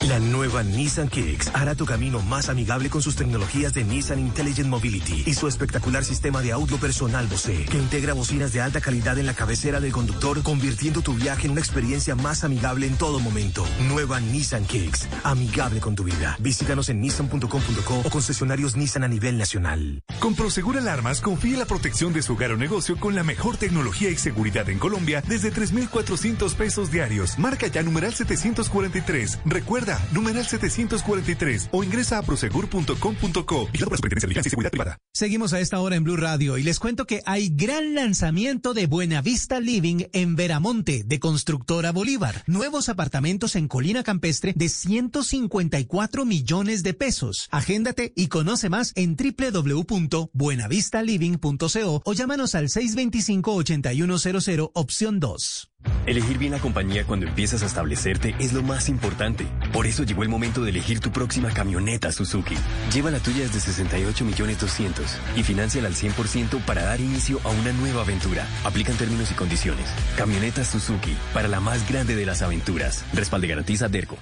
La nueva Nissan Kicks hará tu camino más amigable con sus tecnologías de Nissan Intelligent Mobility y su espectacular sistema de audio personal Bose, que integra bocinas de alta calidad en la cabecera del conductor, convirtiendo tu viaje en una experiencia más amigable en todo momento. Nueva Nissan Kicks, amigable con tu vida. Visítanos en nissan.com.co o concesionarios Nissan a nivel nacional. Con Prosegur Alarmas, confíe la protección de su hogar o negocio con la mejor tecnología y seguridad en Colombia desde 3,400 pesos diarios. Marca ya numeral 743. Recuerda numeral 743 o ingresa a prosegur.com.co y la de y Seguridad Privada. Seguimos a esta hora en Blue Radio y les cuento que hay gran lanzamiento de Buenavista Living en Veramonte de Constructora Bolívar. Nuevos apartamentos en Colina Campestre de 154 millones de pesos. Agéndate y conoce más en www.buenavistaliving.co o llámanos al 625-8100 opción 2. Elegir bien la compañía cuando empiezas a establecerte es lo más importante. Por eso llegó el momento de elegir tu próxima camioneta Suzuki. Lleva la tuya desde 68 millones 200 y financia al 100% para dar inicio a una nueva aventura. Aplican términos y condiciones. Camioneta Suzuki para la más grande de las aventuras. Respalde garantiza Derco.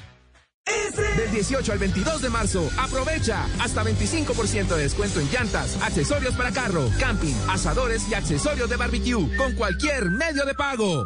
Del 18 al 22 de marzo, aprovecha hasta 25% de descuento en llantas, accesorios para carro, camping, asadores y accesorios de barbecue con cualquier medio de pago.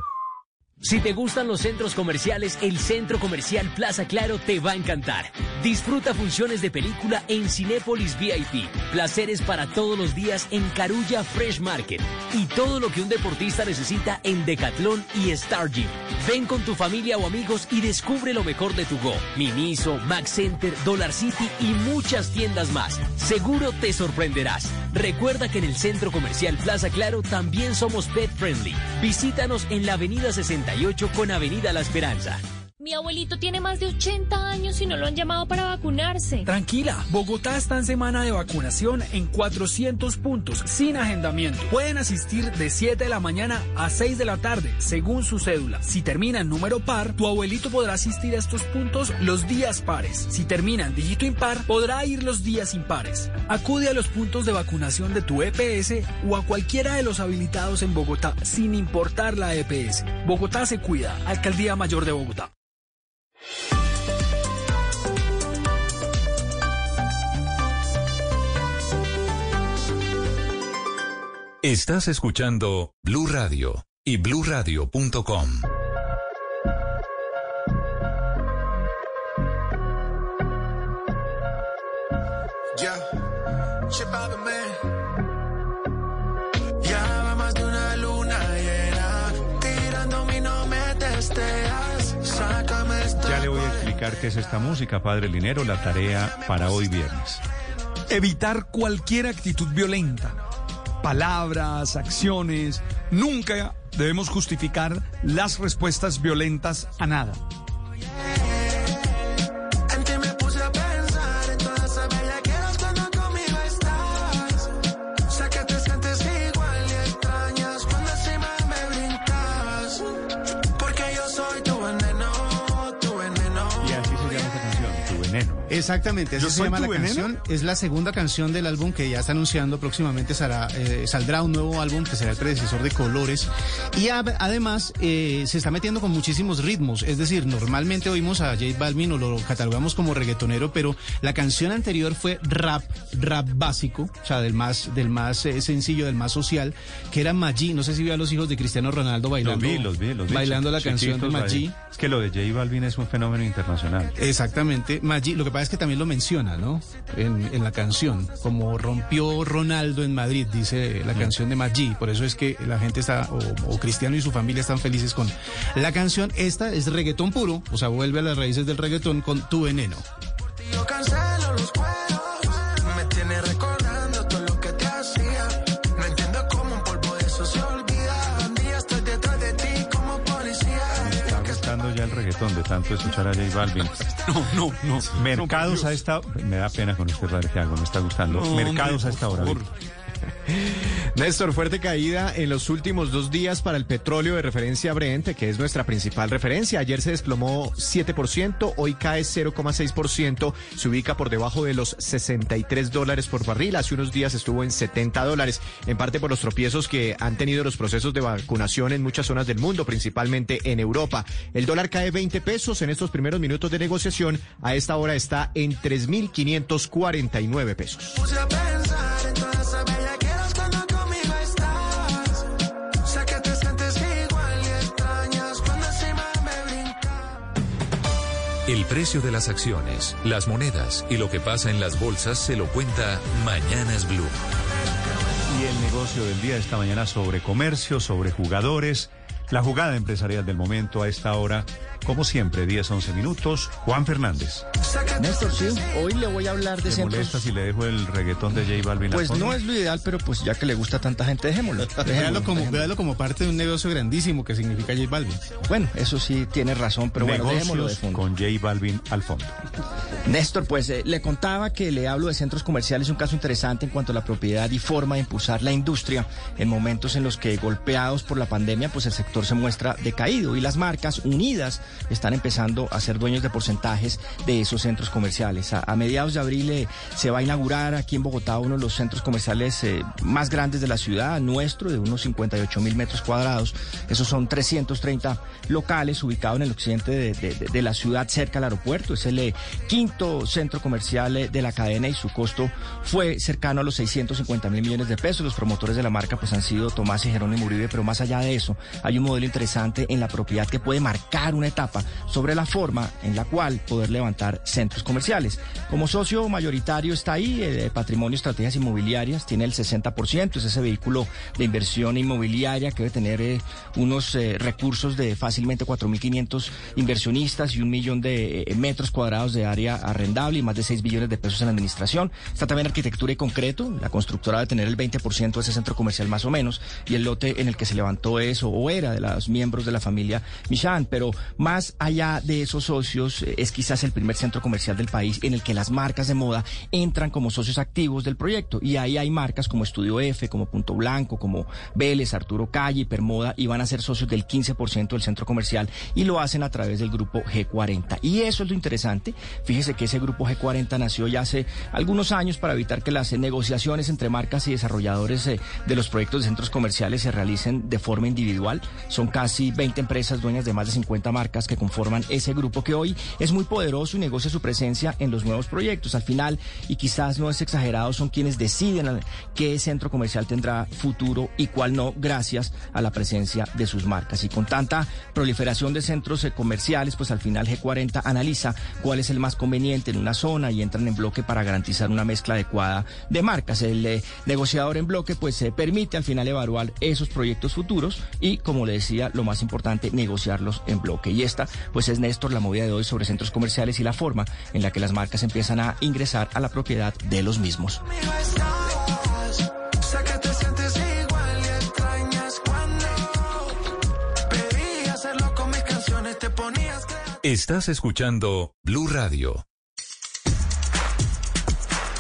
Si te gustan los centros comerciales, el Centro Comercial Plaza Claro te va a encantar. Disfruta funciones de película en Cinépolis VIP, placeres para todos los días en Carulla Fresh Market y todo lo que un deportista necesita en Decathlon y Star Gym. Ven con tu familia o amigos y descubre lo mejor de tu Go, Miniso, Max Center, Dollar City y muchas tiendas más. Seguro te sorprenderás. Recuerda que en el Centro Comercial Plaza Claro también somos pet friendly. Visítanos en la Avenida 60 con Avenida La Esperanza. Mi abuelito tiene más de 80 años y no lo han llamado para vacunarse. Tranquila, Bogotá está en semana de vacunación en 400 puntos, sin agendamiento. Pueden asistir de 7 de la mañana a 6 de la tarde, según su cédula. Si termina en número par, tu abuelito podrá asistir a estos puntos los días pares. Si termina en dígito impar, podrá ir los días impares. Acude a los puntos de vacunación de tu EPS o a cualquiera de los habilitados en Bogotá, sin importar la EPS. Bogotá se cuida, Alcaldía Mayor de Bogotá. Estás escuchando Blue Radio y bluradio.com. Ya, Ya va más de una luna llena, tirándome no me testeas, sácame esta Ya le voy a explicar qué es esta música, Padre Linero, la tarea para hoy viernes. Evitar cualquier actitud violenta palabras, acciones. Nunca debemos justificar las respuestas violentas a nada. Exactamente, así se llama la canción. Es la segunda canción del álbum que ya está anunciando. Próximamente eh, saldrá un nuevo álbum que será el predecesor de Colores. Y además eh, se está metiendo con muchísimos ritmos. Es decir, normalmente oímos a J Balvin o lo catalogamos como reggaetonero, pero la canción anterior fue rap, rap básico, o sea, del más, del más eh, sencillo, del más social, que era Maggi. No sé si vio a los hijos de Cristiano Ronaldo bailando. Los vi, los vi, los vi, Bailando la canción de Maggi. Es que lo de J Balvin es un fenómeno internacional. Exactamente. Maggi, lo que pasa es que también lo menciona, ¿no? En, la canción, como rompió Ronaldo en Madrid, dice la canción de Maggi. Por eso es que la gente está, o, Cristiano y su familia están felices con la canción. Esta es reggaetón puro, o sea, vuelve a las raíces del reggaetón con Tu Veneno. ya el reggaetón de tanto escuchar a J Balvin. No, no, no. Mercados a esta... Me da pena con este padre que hago, me está gustando. Mercados a esta hora. Néstor, fuerte caída en los últimos dos días para el petróleo de referencia Brent, que es nuestra principal referencia. Ayer se desplomó 7%, hoy cae 0,6%, se ubica por debajo de los 63 dólares por barril. Hace unos días estuvo en 70 dólares, en parte por los tropiezos que han tenido los procesos de vacunación en muchas zonas del mundo, principalmente en Europa. El dólar cae 20 pesos en estos primeros minutos de negociación. A esta hora está en 3.549 pesos. Precio de las acciones, las monedas y lo que pasa en las bolsas se lo cuenta Mañanas Blue. Y el negocio del día esta mañana sobre comercio, sobre jugadores, la jugada empresarial del momento a esta hora como siempre, 10, 11 minutos. Juan Fernández. Néstor, sí, hoy le voy a hablar de ¿Te molesta si le dejo el reggaetón de J Balvin? Pues no es lo ideal, pero pues ya que le gusta a tanta gente, dejémoslo. Véalo como, como parte de un negocio grandísimo que significa J Balvin. Bueno, eso sí tiene razón, pero bueno, dejémoslo de con J Balvin al fondo. Néstor, pues eh, le contaba que le hablo de centros comerciales, un caso interesante en cuanto a la propiedad y forma de impulsar la industria en momentos en los que golpeados por la pandemia, pues el sector se muestra decaído y las marcas unidas están empezando a ser dueños de porcentajes de esos centros comerciales. A, mediados de abril eh, se va a inaugurar aquí en Bogotá uno de los centros comerciales eh, más grandes de la ciudad, nuestro, de unos 58 mil metros cuadrados. Esos son 330 locales ubicados en el occidente de, la ciudad, cerca al aeropuerto. Es el quinto centro comercial eh, de la cadena y su costo fue cercano a los 650 mil millones de pesos. Los promotores de la marca pues han sido Tomás y Jerónimo Uribe, pero más allá de eso hay un modelo interesante en la propiedad que puede marcar una etapa sobre la forma en la cual poder levantar centros comerciales. Como socio mayoritario está ahí, eh, Patrimonio Estrategias Inmobiliarias tiene el 60%, es ese vehículo de inversión inmobiliaria que debe tener eh, unos recursos de fácilmente 4.500 inversionistas y un millón de metros cuadrados de área arrendable y más de 6 billones de pesos en administración. Está también arquitectura y concreto. La constructora debe tener el 20% de ese centro comercial más o menos. Y el lote en el que se levantó eso o era los miembros de la familia Michan. Pero más allá de esos socios, eh, es quizás el primer centro comercial del país en el que las marcas de moda entran como socios activos del proyecto. Y ahí hay marcas como Estudio F, como Punto Blanco, como Vélez, Arturo Calle, Permoda, y van a ser socios del 15% del centro comercial y lo hacen a través del grupo G40. Y eso es lo interesante. Fíjese que ese grupo G40 nació ya hace algunos años para evitar que las negociaciones entre marcas y desarrolladores eh, de los proyectos de centros comerciales se realicen de forma individual. Son casi 20 empresas dueñas de más de 50 marcas que conforman ese grupo que hoy es muy poderoso y negocia su presencia en los nuevos proyectos. Al final, y quizás no es exagerado, son quienes deciden qué centro comercial tendrá futuro y cuál no, gracias a la presencia de sus marcas. Y con tanta proliferación de centros eh, comerciales, pues al final G40 analiza cuál es el más conveniente en una zona y entran en bloque para garantizar una mezcla adecuada de marcas. El eh, negociador en bloque pues se permite al final evaluar esos proyectos futuros y como le decía, lo más importante, negociarlos en bloque. Y esta pues es Néstor la movida de hoy sobre centros comerciales y la forma en la que las marcas empiezan a ingresar a la propiedad de los mismos. Estás escuchando Blue Radio.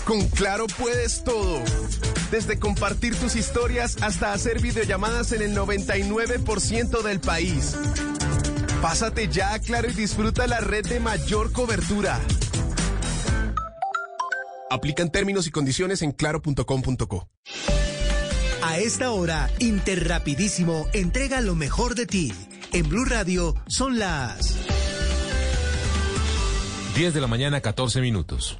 Con Claro puedes todo. Desde compartir tus historias hasta hacer videollamadas en el 99% del país. Pásate ya a Claro y disfruta la red de mayor cobertura. Aplican términos y condiciones en claro.com.co. A esta hora, Interrapidísimo entrega lo mejor de ti. En Blue Radio son las 10 de la mañana, 14 minutos.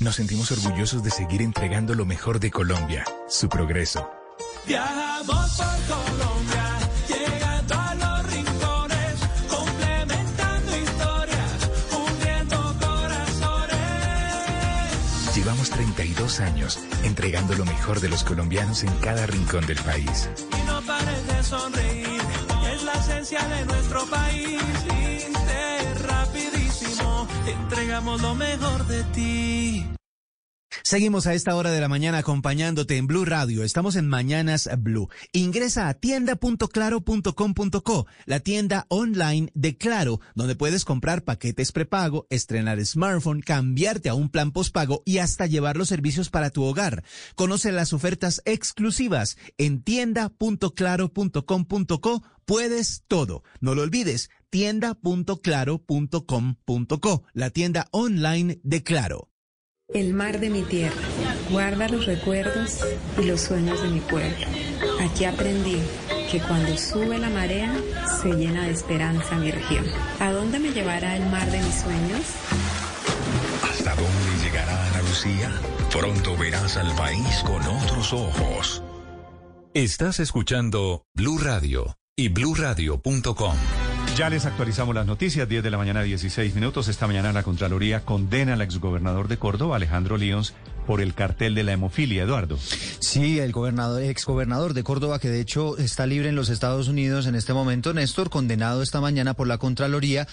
Nos sentimos orgullosos de seguir entregando lo mejor de Colombia, su progreso. Viajamos por Colombia, llegando a los rincones, complementando historias, uniendo corazones. Llevamos 32 años entregando lo mejor de los colombianos en cada rincón del país. Y no pares de sonreír, es la esencia de nuestro país. Entregamos lo mejor de ti. Seguimos a esta hora de la mañana acompañándote en Blue Radio. Estamos en Mañanas Blue. Ingresa a tienda.claro.com.co, la tienda online de Claro, donde puedes comprar paquetes prepago, estrenar smartphone, cambiarte a un plan postpago y hasta llevar los servicios para tu hogar. Conoce las ofertas exclusivas en tienda.claro.com.co. Puedes todo. No lo olvides, tienda.claro.com.co, la tienda online de Claro. El mar de mi tierra guarda los recuerdos y los sueños de mi pueblo. Aquí aprendí que cuando sube la marea se llena de esperanza mi región. ¿A dónde me llevará el mar de mis sueños? ¿Hasta dónde llegará Ana Lucía? Pronto verás al país con otros ojos. Estás escuchando Blue Radio y bluradio.com. Ya les actualizamos las noticias, 10 de la mañana, 16 minutos. Esta mañana la Contraloría condena al exgobernador de Córdoba, Alejandro Líons, por el cartel de la hemofilia, Eduardo. Sí, el gobernador, exgobernador de Córdoba, que de hecho está libre en los Estados Unidos en este momento, Néstor, condenado esta mañana por la Contraloría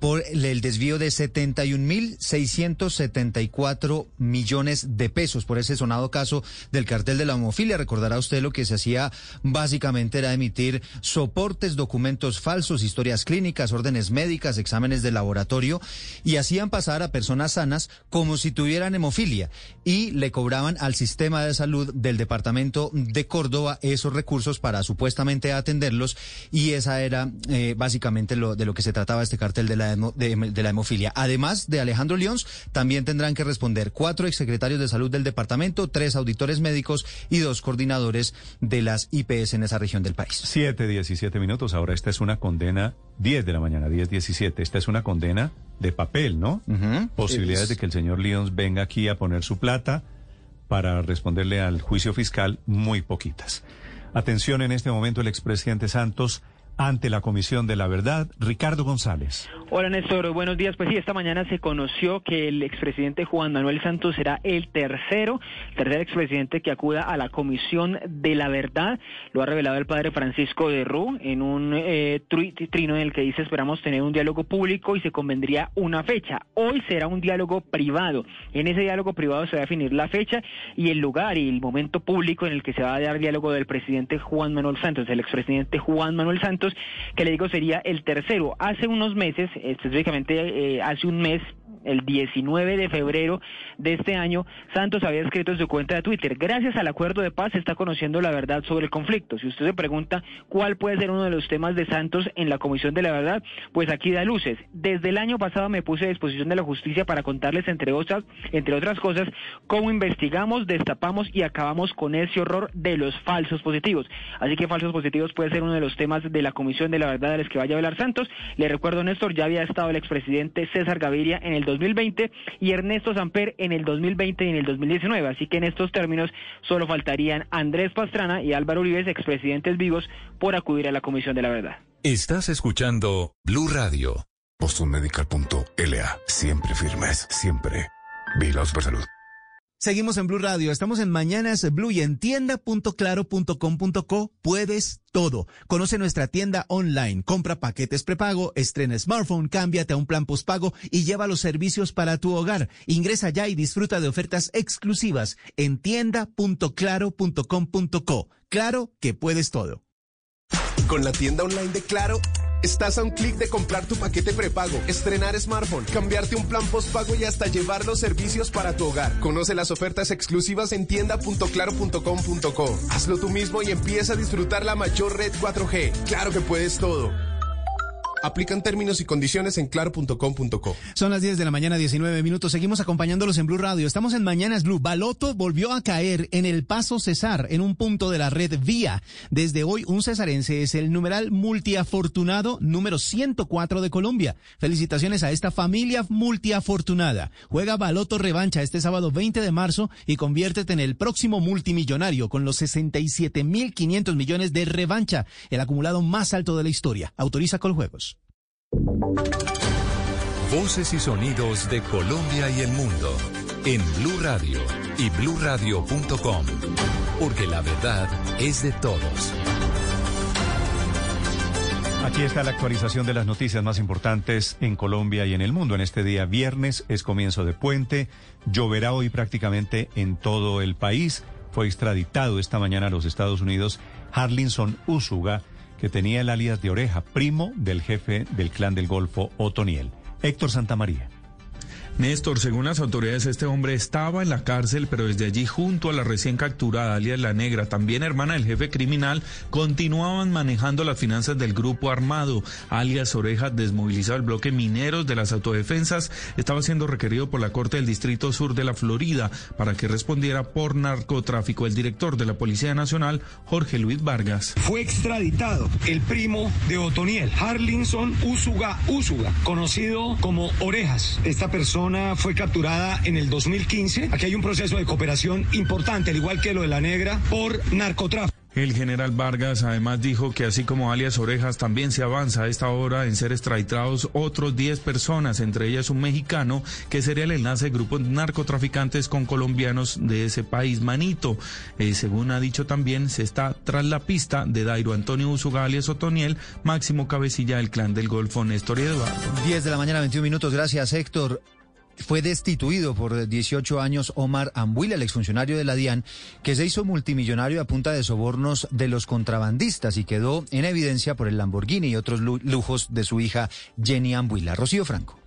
por el desvío de 71.674 millones de pesos por ese sonado caso del cartel de la hemofilia. Recordará usted lo que se hacía básicamente era emitir soportes, documentos falsos, historias clínicas, órdenes médicas, exámenes de laboratorio y hacían pasar a personas sanas como si tuvieran hemofilia y le cobraban al sistema de salud del departamento de Córdoba esos recursos para supuestamente atenderlos y esa era eh, básicamente lo de lo que se trataba este cartel de la, de, la hemofilia. Además de Alejandro León, también tendrán que responder cuatro exsecretarios de salud del departamento, tres auditores médicos y dos coordinadores de las IPS en esa región del país. Siete, diecisiete minutos. Ahora esta es una condena, diez de la mañana, diez, diecisiete. Esta es una condena de papel, ¿no? Posibilidades de que el señor León venga aquí a poner su plata para responderle al juicio fiscal, muy poquitas. Atención en este momento el expresidente Santos ante la Comisión de la Verdad. Ricardo González. Hola Néstor, buenos días. Pues sí, esta mañana se conoció que el expresidente Juan Manuel Santos será el tercero, tercer expresidente que acuda a la Comisión de la Verdad. Lo ha revelado el padre Francisco de Rú en un eh, trino en el que dice esperamos tener un diálogo público y se convendría una fecha. Hoy será un diálogo privado. En ese diálogo privado se va a definir la fecha y el lugar y el momento público en el que se va a dar diálogo del presidente Juan Manuel Santos, el expresidente Juan Manuel Santos que le digo sería el tercero. Hace unos meses, específicamente eh, hace un mes, el 19 de febrero de este año, Santos había escrito en su cuenta de Twitter, gracias al acuerdo de paz está conociendo la verdad sobre el conflicto. Si usted se pregunta cuál puede ser uno de los temas de Santos en la Comisión de la Verdad, pues aquí da luces. Desde el año pasado me puse a disposición de la justicia para contarles, entre otras, entre otras cosas, cómo investigamos, destapamos y acabamos con ese horror de los falsos positivos. Así que falsos positivos puede ser uno de los temas de la Comisión de la Verdad de los que vaya a hablar Santos. Le recuerdo, Néstor, ya había estado el expresidente César Gaviria en el 2020 y Ernesto Samper en el 2020 y en el 2019. Así que en estos términos solo faltarían Andrés Pastrana y Álvaro Uribe, expresidentes vivos, por acudir a la Comisión de la Verdad. Estás escuchando Blue Radio. BostonMedical.la. Siempre firmes, siempre. Vigilados por salud. Seguimos en Blue Radio, estamos en Mañanas Blue y en tienda.claro.com.co puedes todo. Conoce nuestra tienda online, compra paquetes prepago, estrena smartphone, cámbiate a un plan postpago y lleva los servicios para tu hogar. Ingresa ya y disfruta de ofertas exclusivas en tienda.claro.com.co. Claro que puedes todo. Con la tienda online de Claro Estás a un clic de comprar tu paquete prepago, estrenar smartphone, cambiarte un plan postpago y hasta llevar los servicios para tu hogar. Conoce las ofertas exclusivas en tienda.claro.com.co. Hazlo tú mismo y empieza a disfrutar la mayor red 4G. Claro que puedes todo. Aplican términos y condiciones en claro.com.co. Son las 10 de la mañana, 19 minutos. Seguimos acompañándolos en Blue Radio. Estamos en Mañanas Blue. Baloto volvió a caer en el Paso Cesar, en un punto de la red Vía. Desde hoy, un cesarense es el numeral multiafortunado número 104 de Colombia. Felicitaciones a esta familia multiafortunada. Juega Baloto Revancha este sábado 20 de marzo y conviértete en el próximo multimillonario con los 67.500 millones de revancha, el acumulado más alto de la historia. Autoriza Coljuegos. Voces y sonidos de Colombia y el mundo en Blue Radio y bluradio.com, porque la verdad es de todos. Aquí está la actualización de las noticias más importantes en Colombia y en el mundo. En este día viernes es comienzo de puente, lloverá hoy prácticamente en todo el país. Fue extraditado esta mañana a los Estados Unidos Harlinson Usuga que tenía el alias de Oreja, primo del jefe del clan del Golfo, Otoniel. Héctor Santamaría. Néstor, según las autoridades, este hombre estaba en la cárcel, pero desde allí, junto a la recién capturada alias La Negra, también hermana del jefe criminal, continuaban manejando las finanzas del grupo armado. Alias Oreja, desmovilizado el bloque mineros de las autodefensas, estaba siendo requerido por la Corte del Distrito Sur de la Florida para que respondiera por narcotráfico. El director de la Policía Nacional, Jorge Luis Vargas. Fue extraditado el primo de Otoniel, Harlinson Usuga Usuga, conocido como Orejas. Esta persona fue capturada en el 2015. Aquí hay un proceso de cooperación importante, al igual que lo de la negra, por narcotráfico. El general Vargas además dijo que así como alias Orejas también se avanza a esta hora en ser extraditados otros 10 personas, entre ellas un mexicano que sería el enlace de grupos narcotraficantes con colombianos de ese país, Manito. Eh, según ha dicho también, se está tras la pista de Dairo Antonio Usuga alias Otoniel, máximo cabecilla del clan del Golfo, Néstor y Eduardo. 10 de la mañana, 21 minutos. Gracias, Héctor. Fue destituido por 18 años Omar Ambuila, el exfuncionario de la DIAN, que se hizo multimillonario a punta de sobornos de los contrabandistas y quedó en evidencia por el Lamborghini y otros lujos de su hija Jenny Ambuila. Rocío Franco.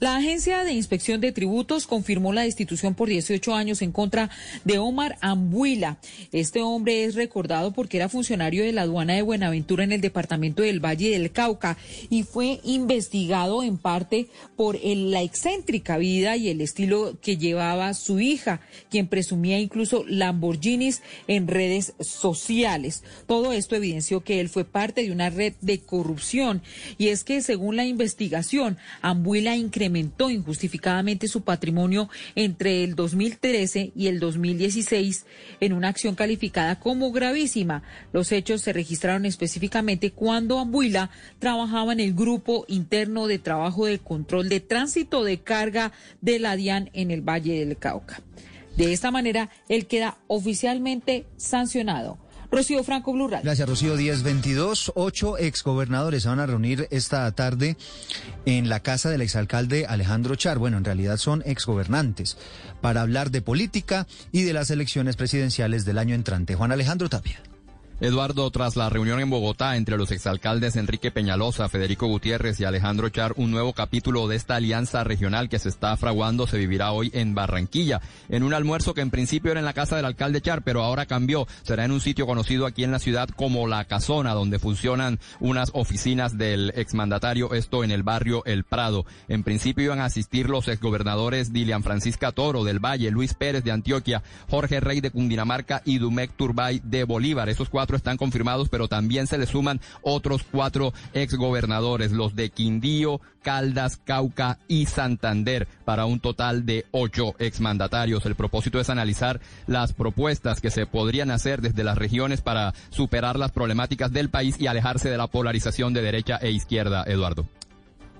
La Agencia de Inspección de Tributos confirmó la destitución por 18 años en contra de Omar Ambuila. Este hombre es recordado porque era funcionario de la aduana de Buenaventura en el departamento del Valle del Cauca y fue investigado en parte por la excéntrica vida y el estilo que llevaba su hija, quien presumía incluso Lamborghinis en redes sociales. Todo esto evidenció que él fue parte de una red de corrupción y es que según la investigación, Ambuila incrementó injustificadamente su patrimonio entre el 2013 y el 2016 en una acción calificada como gravísima. Los hechos se registraron específicamente cuando Ambuila trabajaba en el grupo interno de trabajo de control de tránsito de carga de la DIAN en el Valle del Cauca. De esta manera, él queda oficialmente sancionado. Rocío Franco Blue Gracias, Rocío. 1022. Ocho exgobernadores se van a reunir esta tarde en la casa del exalcalde Alejandro Char. Bueno, en realidad son exgobernantes para hablar de política y de las elecciones presidenciales del año entrante. Juan Alejandro Tapia. Eduardo, tras la reunión en Bogotá entre los exalcaldes Enrique Peñalosa, Federico Gutiérrez y Alejandro Char, un nuevo capítulo de esta alianza regional que se está fraguando se vivirá hoy en Barranquilla, en un almuerzo que en principio era en la casa del alcalde Char, pero ahora cambió. Será en un sitio conocido aquí en la ciudad como La Casona, donde funcionan unas oficinas del exmandatario, esto en el barrio El Prado. En principio iban a asistir los exgobernadores Dilian Francisca Toro del Valle, Luis Pérez de Antioquia, Jorge Rey de Cundinamarca y Dumec Turbay de Bolívar. Esos cuatro están confirmados, pero también se le suman otros cuatro exgobernadores, los de Quindío, Caldas, Cauca y Santander, para un total de ocho exmandatarios. El propósito es analizar las propuestas que se podrían hacer desde las regiones para superar las problemáticas del país y alejarse de la polarización de derecha e izquierda, Eduardo.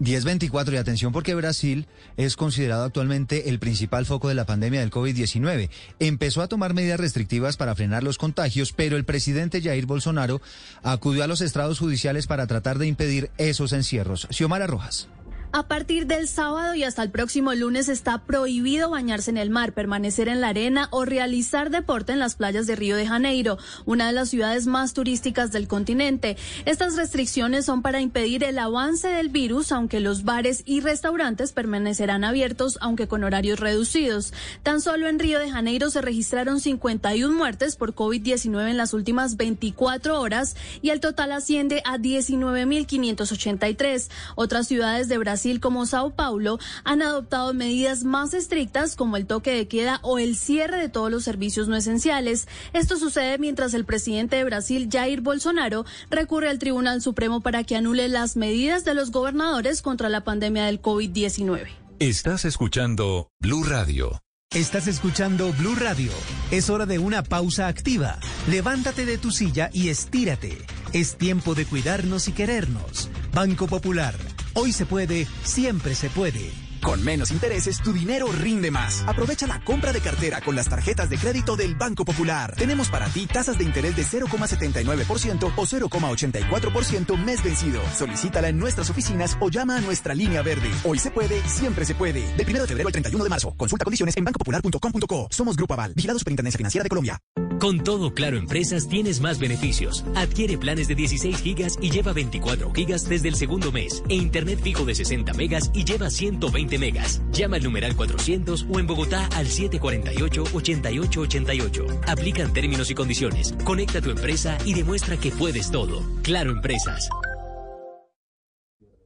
1024 y atención porque Brasil es considerado actualmente el principal foco de la pandemia del COVID-19. Empezó a tomar medidas restrictivas para frenar los contagios, pero el presidente Jair Bolsonaro acudió a los estrados judiciales para tratar de impedir esos encierros. Xiomara Rojas. A partir del sábado y hasta el próximo lunes está prohibido bañarse en el mar, permanecer en la arena o realizar deporte en las playas de Río de Janeiro, una de las ciudades más turísticas del continente. Estas restricciones son para impedir el avance del virus, aunque los bares y restaurantes permanecerán abiertos, aunque con horarios reducidos. Tan solo en Río de Janeiro se registraron 51 muertes por COVID-19 en las últimas 24 horas y el total asciende a 19.583. Otras ciudades de Brasil como Sao Paulo han adoptado medidas más estrictas como el toque de queda o el cierre de todos los servicios no esenciales. Esto sucede mientras el presidente de Brasil, Jair Bolsonaro, recurre al Tribunal Supremo para que anule las medidas de los gobernadores contra la pandemia del COVID-19. Estás escuchando Blue Radio. Estás escuchando Blue Radio. Es hora de una pausa activa. Levántate de tu silla y estírate. Es tiempo de cuidarnos y querernos. Banco Popular. Hoy se puede, siempre se puede. Con menos intereses, tu dinero rinde más. Aprovecha la compra de cartera con las tarjetas de crédito del Banco Popular. Tenemos para ti tasas de interés de 0,79% o 0,84% mes vencido. Solicítala en nuestras oficinas o llama a nuestra línea verde. Hoy se puede, siempre se puede. Del 1 de febrero al 31 de marzo. Consulta condiciones en bancopopular.com.co. Somos Grupo Aval, vigilado Superintendencia Financiera de Colombia. Con todo Claro Empresas tienes más beneficios. Adquiere planes de 16 gigas y lleva 24 gigas desde el segundo mes. E internet fijo de 60 megas y lleva 120 megas. Llama al numeral 400 o en Bogotá al 748-8888. Aplican términos y condiciones. Conecta tu empresa y demuestra que puedes todo. Claro Empresas.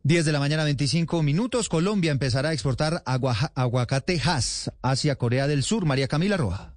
10 de la mañana, 25 minutos. Colombia empezará a exportar aguacate Hass hacia Corea del Sur. María Camila Roja.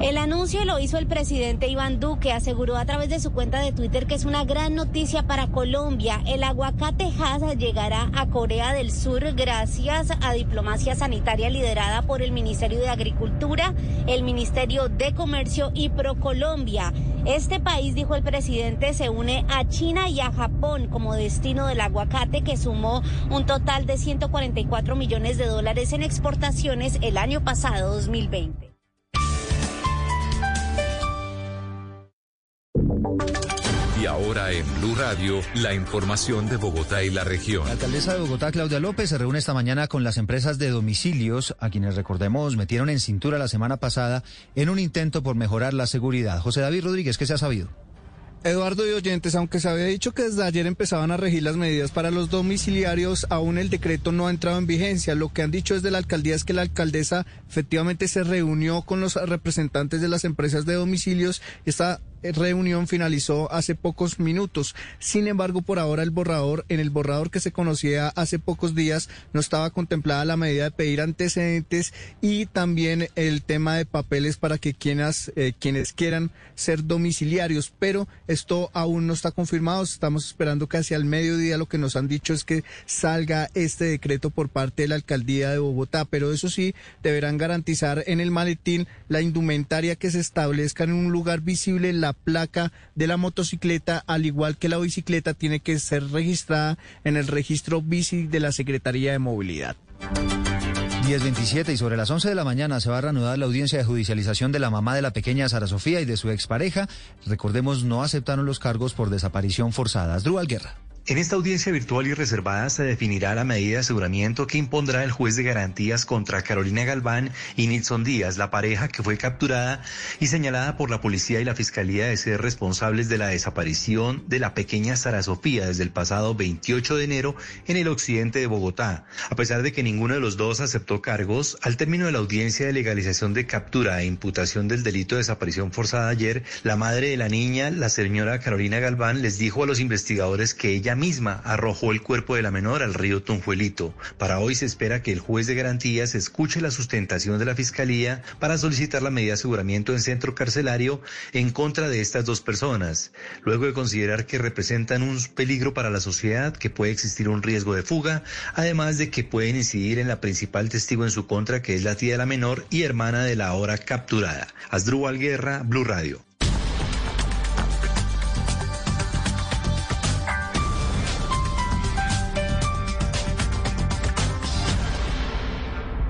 El anuncio lo hizo el presidente Iván Duque, aseguró a través de su cuenta de Twitter que es una gran noticia para Colombia. El aguacate Hass llegará a Corea del Sur gracias a diplomacia sanitaria liderada por el Ministerio de Agricultura, el Ministerio de Comercio y ProColombia. Este país, dijo el presidente, se une a China y a Japón como destino del aguacate que sumó un total de 144 millones de dólares en exportaciones el año pasado, 2020. Ahora en Blue Radio, la información de Bogotá y la región. La alcaldesa de Bogotá, Claudia López, se reúne esta mañana con las empresas de domicilios, a quienes recordemos metieron en cintura la semana pasada en un intento por mejorar la seguridad. José David Rodríguez, ¿qué se ha sabido? Eduardo y oyentes, aunque se había dicho que desde ayer empezaban a regir las medidas para los domiciliarios, aún el decreto no ha entrado en vigencia. Lo que han dicho desde la alcaldía es que la alcaldesa efectivamente se reunió con los representantes de las empresas de domicilios. Esta reunión finalizó hace pocos minutos. Sin embargo, por ahora el borrador, en el borrador que se conocía hace pocos días, no estaba contemplada la medida de pedir antecedentes y también el tema de papeles para que quienes, eh, quienes quieran ser domiciliarios. Pero esto aún no está confirmado. Estamos esperando que hacia el mediodía lo que nos han dicho es que salga este decreto por parte de la alcaldía de Bogotá. Pero eso sí, deberán garantizar en el maletín la indumentaria que se establezca en un lugar visible la placa de la motocicleta, al igual que la bicicleta, tiene que ser registrada en el registro bici de la Secretaría de Movilidad. 10.27 y sobre las 11 de la mañana se va a reanudar la audiencia de judicialización de la mamá de la pequeña Sara Sofía y de su expareja. Recordemos, no aceptaron los cargos por desaparición forzada. Asdrúbal Guerra. En esta audiencia virtual y reservada se definirá la medida de aseguramiento que impondrá el juez de garantías contra Carolina Galván y Nilson Díaz, la pareja que fue capturada y señalada por la policía y la fiscalía de ser responsables de la desaparición de la pequeña Sara Sofía desde el pasado 28 de enero en el occidente de Bogotá. A pesar de que ninguno de los dos aceptó cargos, al término de la audiencia de legalización de captura e imputación del delito de desaparición forzada ayer, la madre de la niña, la señora Carolina Galván, les dijo a los investigadores que ella misma arrojó el cuerpo de la menor al río Tunjuelito. Para hoy se espera que el juez de garantías escuche la sustentación de la fiscalía para solicitar la medida de aseguramiento en centro carcelario en contra de estas dos personas, luego de considerar que representan un peligro para la sociedad, que puede existir un riesgo de fuga, además de que pueden incidir en la principal testigo en su contra, que es la tía de la menor y hermana de la ahora capturada. Asdrúbal Guerra, Blue Radio.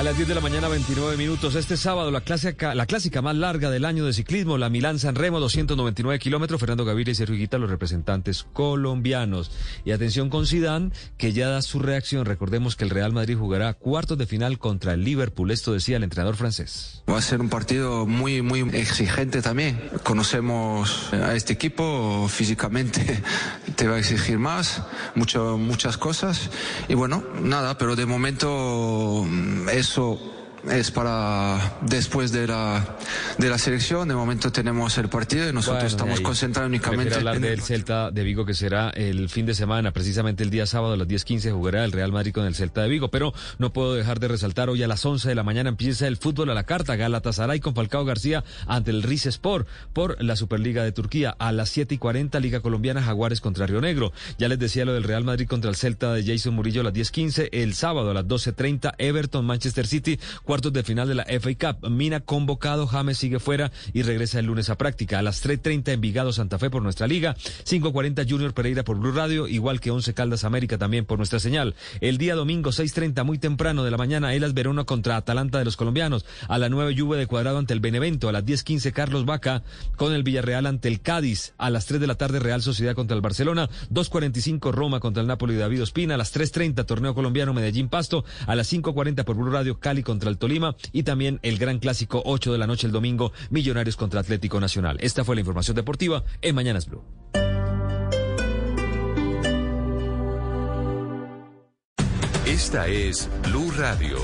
A las 10 de la mañana, 29 minutos. Este sábado, la clásica, la clásica más larga del año de ciclismo, la Milán San Remo, 299 kilómetros. Fernando Gaviria y Sergio Higuita, los representantes colombianos. Y atención con Zidane, que ya da su reacción. Recordemos que el Real Madrid jugará cuartos de final contra el Liverpool. Esto decía el entrenador francés. Va a ser un partido muy, muy exigente también. Conocemos a este equipo físicamente, te va a exigir más, mucho, muchas cosas. Y bueno, nada, pero de momento eso es para después de la, de la selección. De momento tenemos el partido y nosotros Bueno, estamos ahí concentrados únicamente hablar en del Celta de Vigo que será el fin de semana, precisamente el día sábado a las 10:15 jugará el Real Madrid con el Celta de Vigo, pero no puedo dejar de resaltar hoy a las 11 de la mañana empieza el fútbol a la carta, Galatasaray con Falcao García ante el Rize Sport por la Superliga de Turquía, a las 7 y 40 Liga Colombiana Jaguares contra Río Negro. Ya les decía lo del Real Madrid contra el Celta de Jason Murillo a las 10:15, el sábado a las 12:30 Everton Manchester City, cuartos de final de la FA Cup. Mina convocado, James sigue fuera y regresa el lunes a práctica. A las 3.30 Envigado Santa Fe por nuestra liga, 5.40 Junior Pereira por Blue Radio, igual que 11 Caldas América también por nuestra señal. El día domingo 6.30 muy temprano de la mañana, Elas Verona contra Atalanta de los colombianos. A la 9 Juve de Cuadrado ante el Benevento. A las 10.15 Carlos Vaca con el Villarreal ante el Cádiz. A las 3 de la tarde Real Sociedad contra el Barcelona. 2.45 Roma contra el Napoli David Ospina. A las 3.30 Torneo Colombiano Medellín Pasto. A las 5.40 por Blue Radio Cali contra el Tolima. Y también el gran clásico 8 de la noche el domingo Millonarios contra Atlético Nacional. Esta fue la información deportiva en Mañanas Blue. Esta es Blue Radio.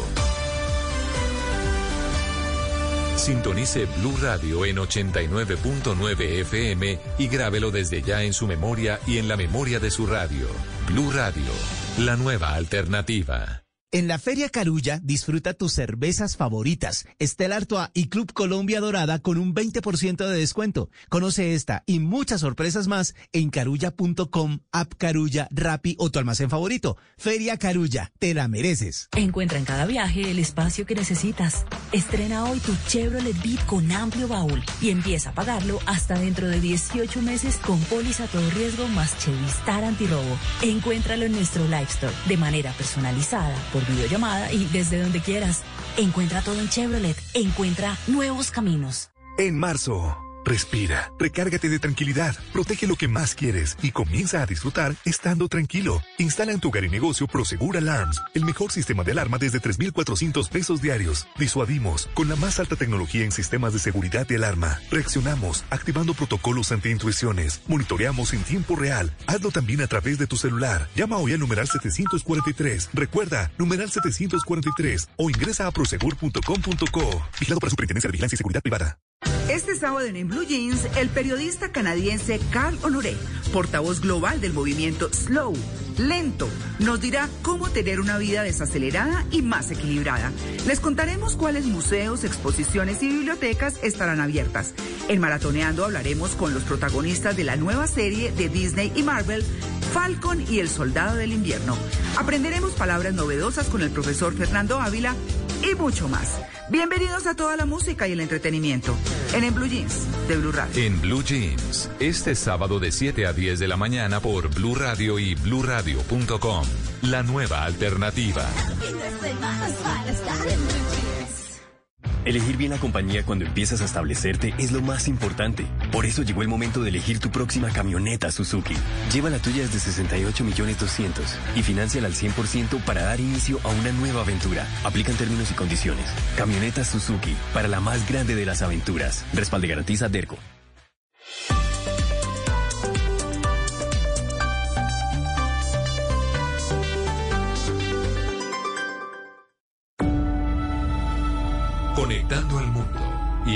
Sintonice Blue Radio en 89.9 FM y grábelo desde ya en su memoria y en la memoria de su radio. Blue Radio, la nueva alternativa. En la Feria Carulla disfruta tus cervezas favoritas, Estela Artois y Club Colombia Dorada con un 20% de descuento. Conoce esta y muchas sorpresas más en carulla.com, app Carulla, Rappi o tu almacén favorito. Feria Carulla, te la mereces. Encuentra en cada viaje el espacio que necesitas. Estrena hoy tu Chevrolet Beat con amplio baúl y empieza a pagarlo hasta dentro de 18 meses con póliza todo riesgo más Chevistar antirrobo. Encuéntralo en nuestro Live Store de manera personalizada por videollamada y desde donde quieras. Encuentra todo en Chevrolet. Encuentra nuevos caminos. En marzo. Respira, recárgate de tranquilidad, protege lo que más quieres y comienza a disfrutar estando tranquilo. Instala en tu hogar y negocio Prosegur Alarms, el mejor sistema de alarma desde 3,400 pesos diarios. Disuadimos con la más alta tecnología en sistemas de seguridad de alarma. Reaccionamos activando protocolos anti-intrusiones. Monitoreamos en tiempo real. Hazlo también a través de tu celular. Llama hoy al numeral 743. Recuerda, numeral 743 o ingresa a prosegur.com.co. Vigilado para Superintendencia de Vigilancia y Seguridad Privada. Este sábado en Blue Jeans, el periodista canadiense Carl Honoré, portavoz global del movimiento Slow, lento, nos dirá cómo tener una vida desacelerada y más equilibrada. Les contaremos cuáles museos, exposiciones y bibliotecas estarán abiertas. En Maratoneando hablaremos con los protagonistas de la nueva serie de Disney y Marvel, Falcon y el Soldado del Invierno. Aprenderemos palabras novedosas con el profesor Fernando Ávila y mucho más. Bienvenidos a toda la música y el entretenimiento en En Blue Jeans de Blue Radio. En Blue Jeans, este sábado de 7 a 10 de la mañana por Blue Radio y bluradio.com. La nueva alternativa. Elegir bien la compañía cuando empiezas a establecerte es lo más importante. Por eso llegó el momento de elegir tu próxima camioneta Suzuki. Lleva la tuya desde 68 millones 200 y financiala al 100% para dar inicio a una nueva aventura. Aplican términos y condiciones. Camioneta Suzuki para la más grande de las aventuras. Respalde garantiza Derco.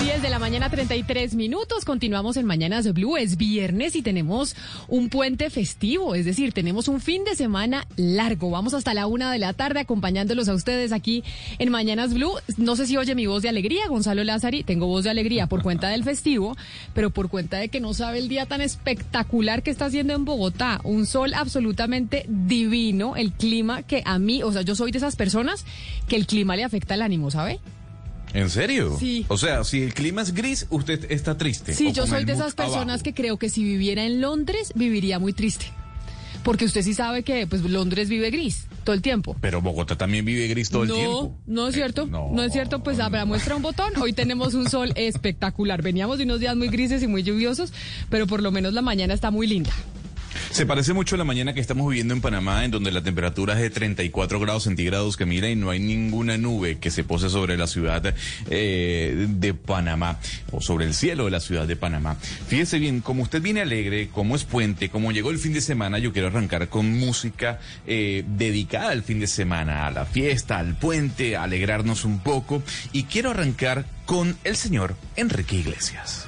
10 de la mañana, 33 minutos. Continuamos en Mañanas Blue. Es viernes y tenemos un puente festivo, es decir, tenemos un fin de semana largo. Vamos hasta la una de la tarde acompañándolos a ustedes aquí en Mañanas Blue. No sé si oye mi voz de alegría, Gonzalo Lázari. Tengo voz de alegría por cuenta del festivo, pero por cuenta de que no sabe el día tan espectacular que está haciendo en Bogotá. Un sol absolutamente divino. El clima que a mí, o sea, yo soy de esas personas que el clima le afecta el ánimo, ¿sabe? ¿En serio? Sí. O sea, si el clima es gris, usted está triste. Sí, yo soy el de esas personas abajo. que creo que si viviera en Londres, viviría muy triste. Porque usted sí sabe que pues Londres vive gris todo el tiempo. Pero Bogotá también vive gris todo el no, tiempo. Eh, no es cierto. no, es cierto. Pues habrá muestra un botón. Hoy tenemos un sol espectacular. Veníamos de unos días muy grises y muy lluviosos, pero por lo menos la mañana está muy linda. Se parece mucho a la mañana que estamos viviendo en Panamá, en donde la temperatura es de 34 grados centígrados, que mira, y no hay ninguna nube que se pose sobre la ciudad eh, de Panamá, o sobre el cielo de la ciudad de Panamá. Fíjese bien, como usted viene alegre, como es puente, como llegó el fin de semana, yo quiero arrancar con música eh, dedicada al fin de semana, a la fiesta, al puente, a alegrarnos un poco, y quiero arrancar con el señor Enrique Iglesias.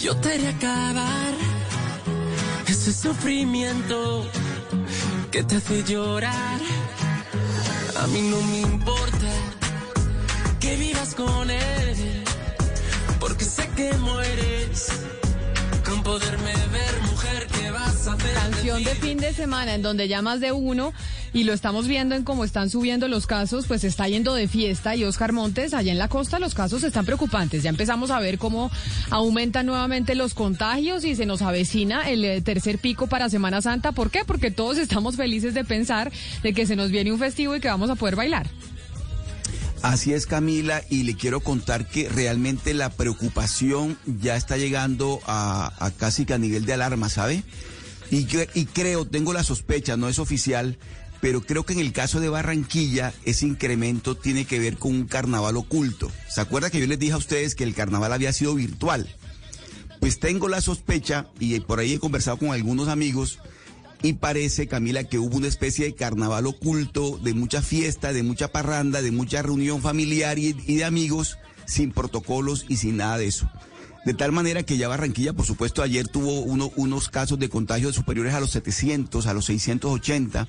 Yo te haré acabar ese sufrimiento que te hace llorar. A mí no me importa que vivas con él, porque sé que mueres con poderme ver, mujer, que vas a hacer? Canción de fin de semana en donde ya más de uno y lo estamos viendo en cómo están subiendo los casos, pues está yendo de fiesta y Oscar Montes, allá en la costa los casos están preocupantes. Ya empezamos a ver cómo aumentan nuevamente los contagios y se nos avecina el eh, tercer pico para Semana Santa. ¿Por qué? Porque todos estamos felices de pensar de que se nos viene un festivo y que vamos a poder bailar. Así es, Camila, y le quiero contar que realmente la preocupación ya está llegando a, casi que a nivel de alarma, ¿sabe? Y, y creo, tengo la sospecha, no es oficial, pero creo que en el caso de Barranquilla ese incremento tiene que ver con un carnaval oculto. ¿Se acuerda que yo les dije a ustedes que el carnaval había sido virtual? Pues tengo la sospecha, y por ahí he conversado con algunos amigos, y parece, Camila, que hubo una especie de carnaval oculto, de mucha fiesta, de mucha parranda, de mucha reunión familiar y, de amigos, sin protocolos y sin nada de eso. De tal manera que ya Barranquilla, por supuesto, ayer tuvo unos casos de contagio superiores a los 700, a los 680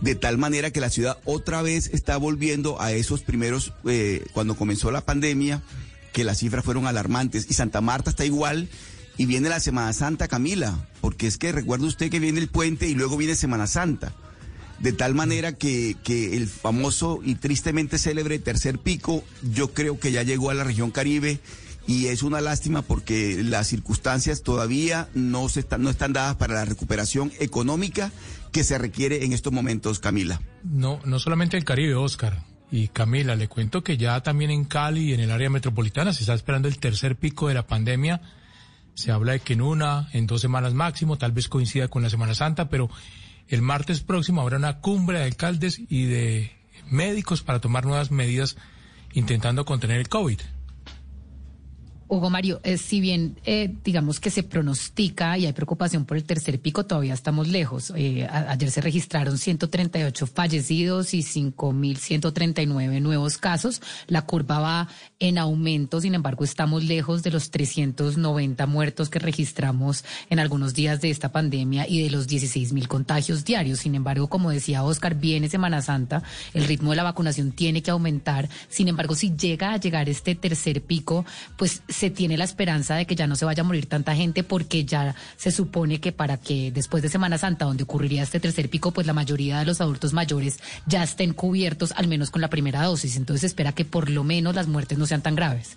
de tal manera que la ciudad otra vez está volviendo a esos primeros, eh, cuando comenzó la pandemia, que las cifras fueron alarmantes. Y Santa Marta está igual. Y viene la Semana Santa, Camila, porque es que recuerda usted que viene el puente y luego viene Semana Santa. De tal manera que, que el famoso y tristemente célebre tercer pico, yo creo que ya llegó a la región Caribe y es una lástima porque las circunstancias todavía no, se están, no están dadas para la recuperación económica que se requiere en estos momentos, Camila. No, no solamente el Caribe, Oscar. Y Camila, le cuento que ya también en Cali y en el área metropolitana se está esperando el tercer pico de la pandemia. Se habla de que en una, en dos semanas máximo, tal vez coincida con la Semana Santa, pero el martes próximo habrá una cumbre de alcaldes y de médicos para tomar nuevas medidas intentando contener el COVID. Hugo Mario, eh, si bien eh, digamos que se pronostica y hay preocupación por el tercer pico, todavía estamos lejos. Eh, ayer se registraron 138 fallecidos y 5.139 nuevos casos. La curva va en aumento, sin embargo, estamos lejos de los 390 muertos que registramos en algunos días de esta pandemia y de los 16.000 contagios diarios. Sin embargo, como decía Oscar, viene Semana Santa, el ritmo de la vacunación tiene que aumentar. Sin embargo, si llega a llegar este tercer pico, pues se tiene la esperanza de que ya no se vaya a morir tanta gente porque ya se supone que para que después de Semana Santa, donde ocurriría este tercer pico, pues la mayoría de los adultos mayores ya estén cubiertos al menos con la primera dosis. Entonces espera que por lo menos las muertes no sean tan graves.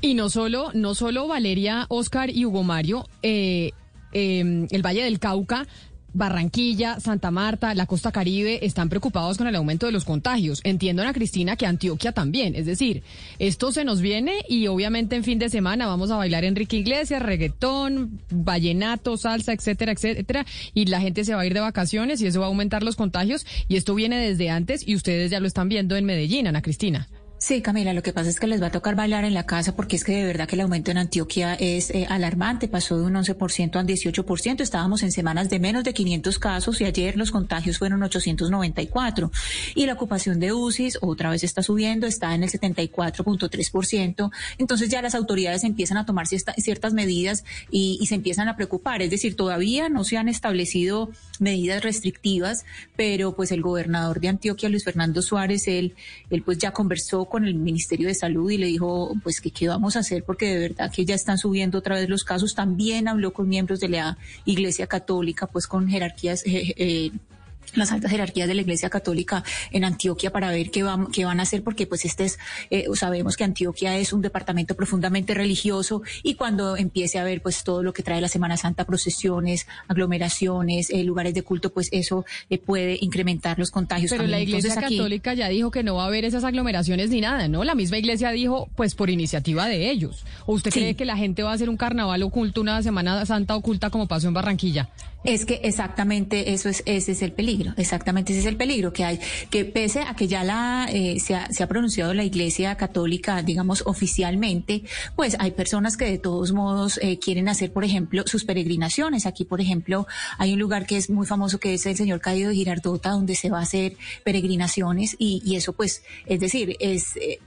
Y no solo, no solo Valeria, Oscar y Hugo Mario, eh, eh, el Valle del Cauca Barranquilla, Santa Marta, la costa caribe están preocupados con el aumento de los contagios. Entiendo, Ana Cristina, que Antioquia también. Es decir, esto se nos viene y obviamente en fin de semana vamos a bailar Enrique Iglesias, reggaetón, vallenato, salsa, etcétera, etcétera. Y la gente se va a ir de vacaciones y eso va a aumentar los contagios. Y esto viene desde antes y ustedes ya lo están viendo en Medellín, Ana Cristina. Sí, Camila, lo que pasa es que les va a tocar bailar en la casa porque es que de verdad que el aumento en Antioquia es eh, alarmante, pasó de un 11% a un 18%, estábamos en semanas de menos de 500 casos y ayer los contagios fueron 894 y la ocupación de UCIs otra vez está subiendo, está en el 74.3%, entonces ya las autoridades empiezan a tomar ciertas medidas y, y se empiezan a preocupar, es decir, todavía no se han establecido medidas restrictivas, pero pues el gobernador de Antioquia, Luis Fernando Suárez, él, él pues ya conversó con el Ministerio de Salud y le dijo, pues, que qué vamos a hacer porque de verdad que ya están subiendo otra vez los casos. También habló con miembros de la Iglesia Católica, pues con jerarquías eh, las altas jerarquías de la Iglesia Católica en Antioquia para ver qué van, qué van a hacer, porque pues este es, eh, sabemos que Antioquia es un departamento profundamente religioso y cuando empiece a ver pues todo lo que trae la Semana Santa, procesiones, aglomeraciones, eh, lugares de culto, pues eso eh, puede incrementar los contagios. Pero la Iglesia Católica ya dijo que no va a haber esas aglomeraciones ni nada, ¿no? La misma Iglesia dijo pues por iniciativa de ellos. ¿O usted cree que la gente va a hacer un carnaval oculto, una Semana Santa oculta como pasó en Barranquilla? Es que exactamente eso es, ese es el peligro, exactamente ese es el peligro que hay, que pese a que ya la eh, se, ha, pronunciado la Iglesia Católica, digamos oficialmente, pues hay personas que de todos modos eh, quieren hacer, por ejemplo, sus peregrinaciones. Aquí, por ejemplo, hay un lugar que es muy famoso que es el Señor Caído de Girardota, donde se va a hacer peregrinaciones y, y eso, pues, es decir, es eh,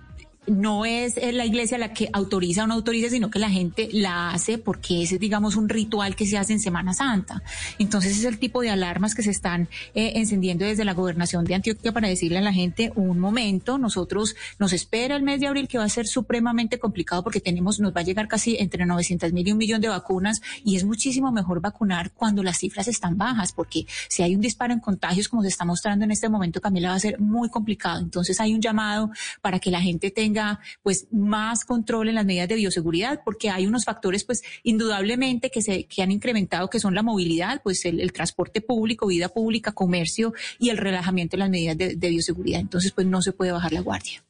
no es la iglesia la que autoriza o no autoriza, sino que la gente la hace porque ese es, digamos, un ritual que se hace en Semana Santa. Entonces es el tipo de alarmas que se están eh, encendiendo desde la gobernación de Antioquia para decirle a la gente un momento, nosotros nos espera el mes de abril que va a ser supremamente complicado porque tenemos, nos va a llegar casi entre 900 mil y un millón de vacunas y es muchísimo mejor vacunar cuando las cifras están bajas porque si hay un disparo en contagios como se está mostrando en este momento, Camila, va a ser muy complicado. Entonces hay un llamado para que la gente tenga pues más control en las medidas de bioseguridad porque hay unos factores pues indudablemente que se que han incrementado que son la movilidad, pues el, transporte público, vida pública, comercio y el relajamiento de las medidas de, de bioseguridad. Entonces pues no se puede bajar la guardia.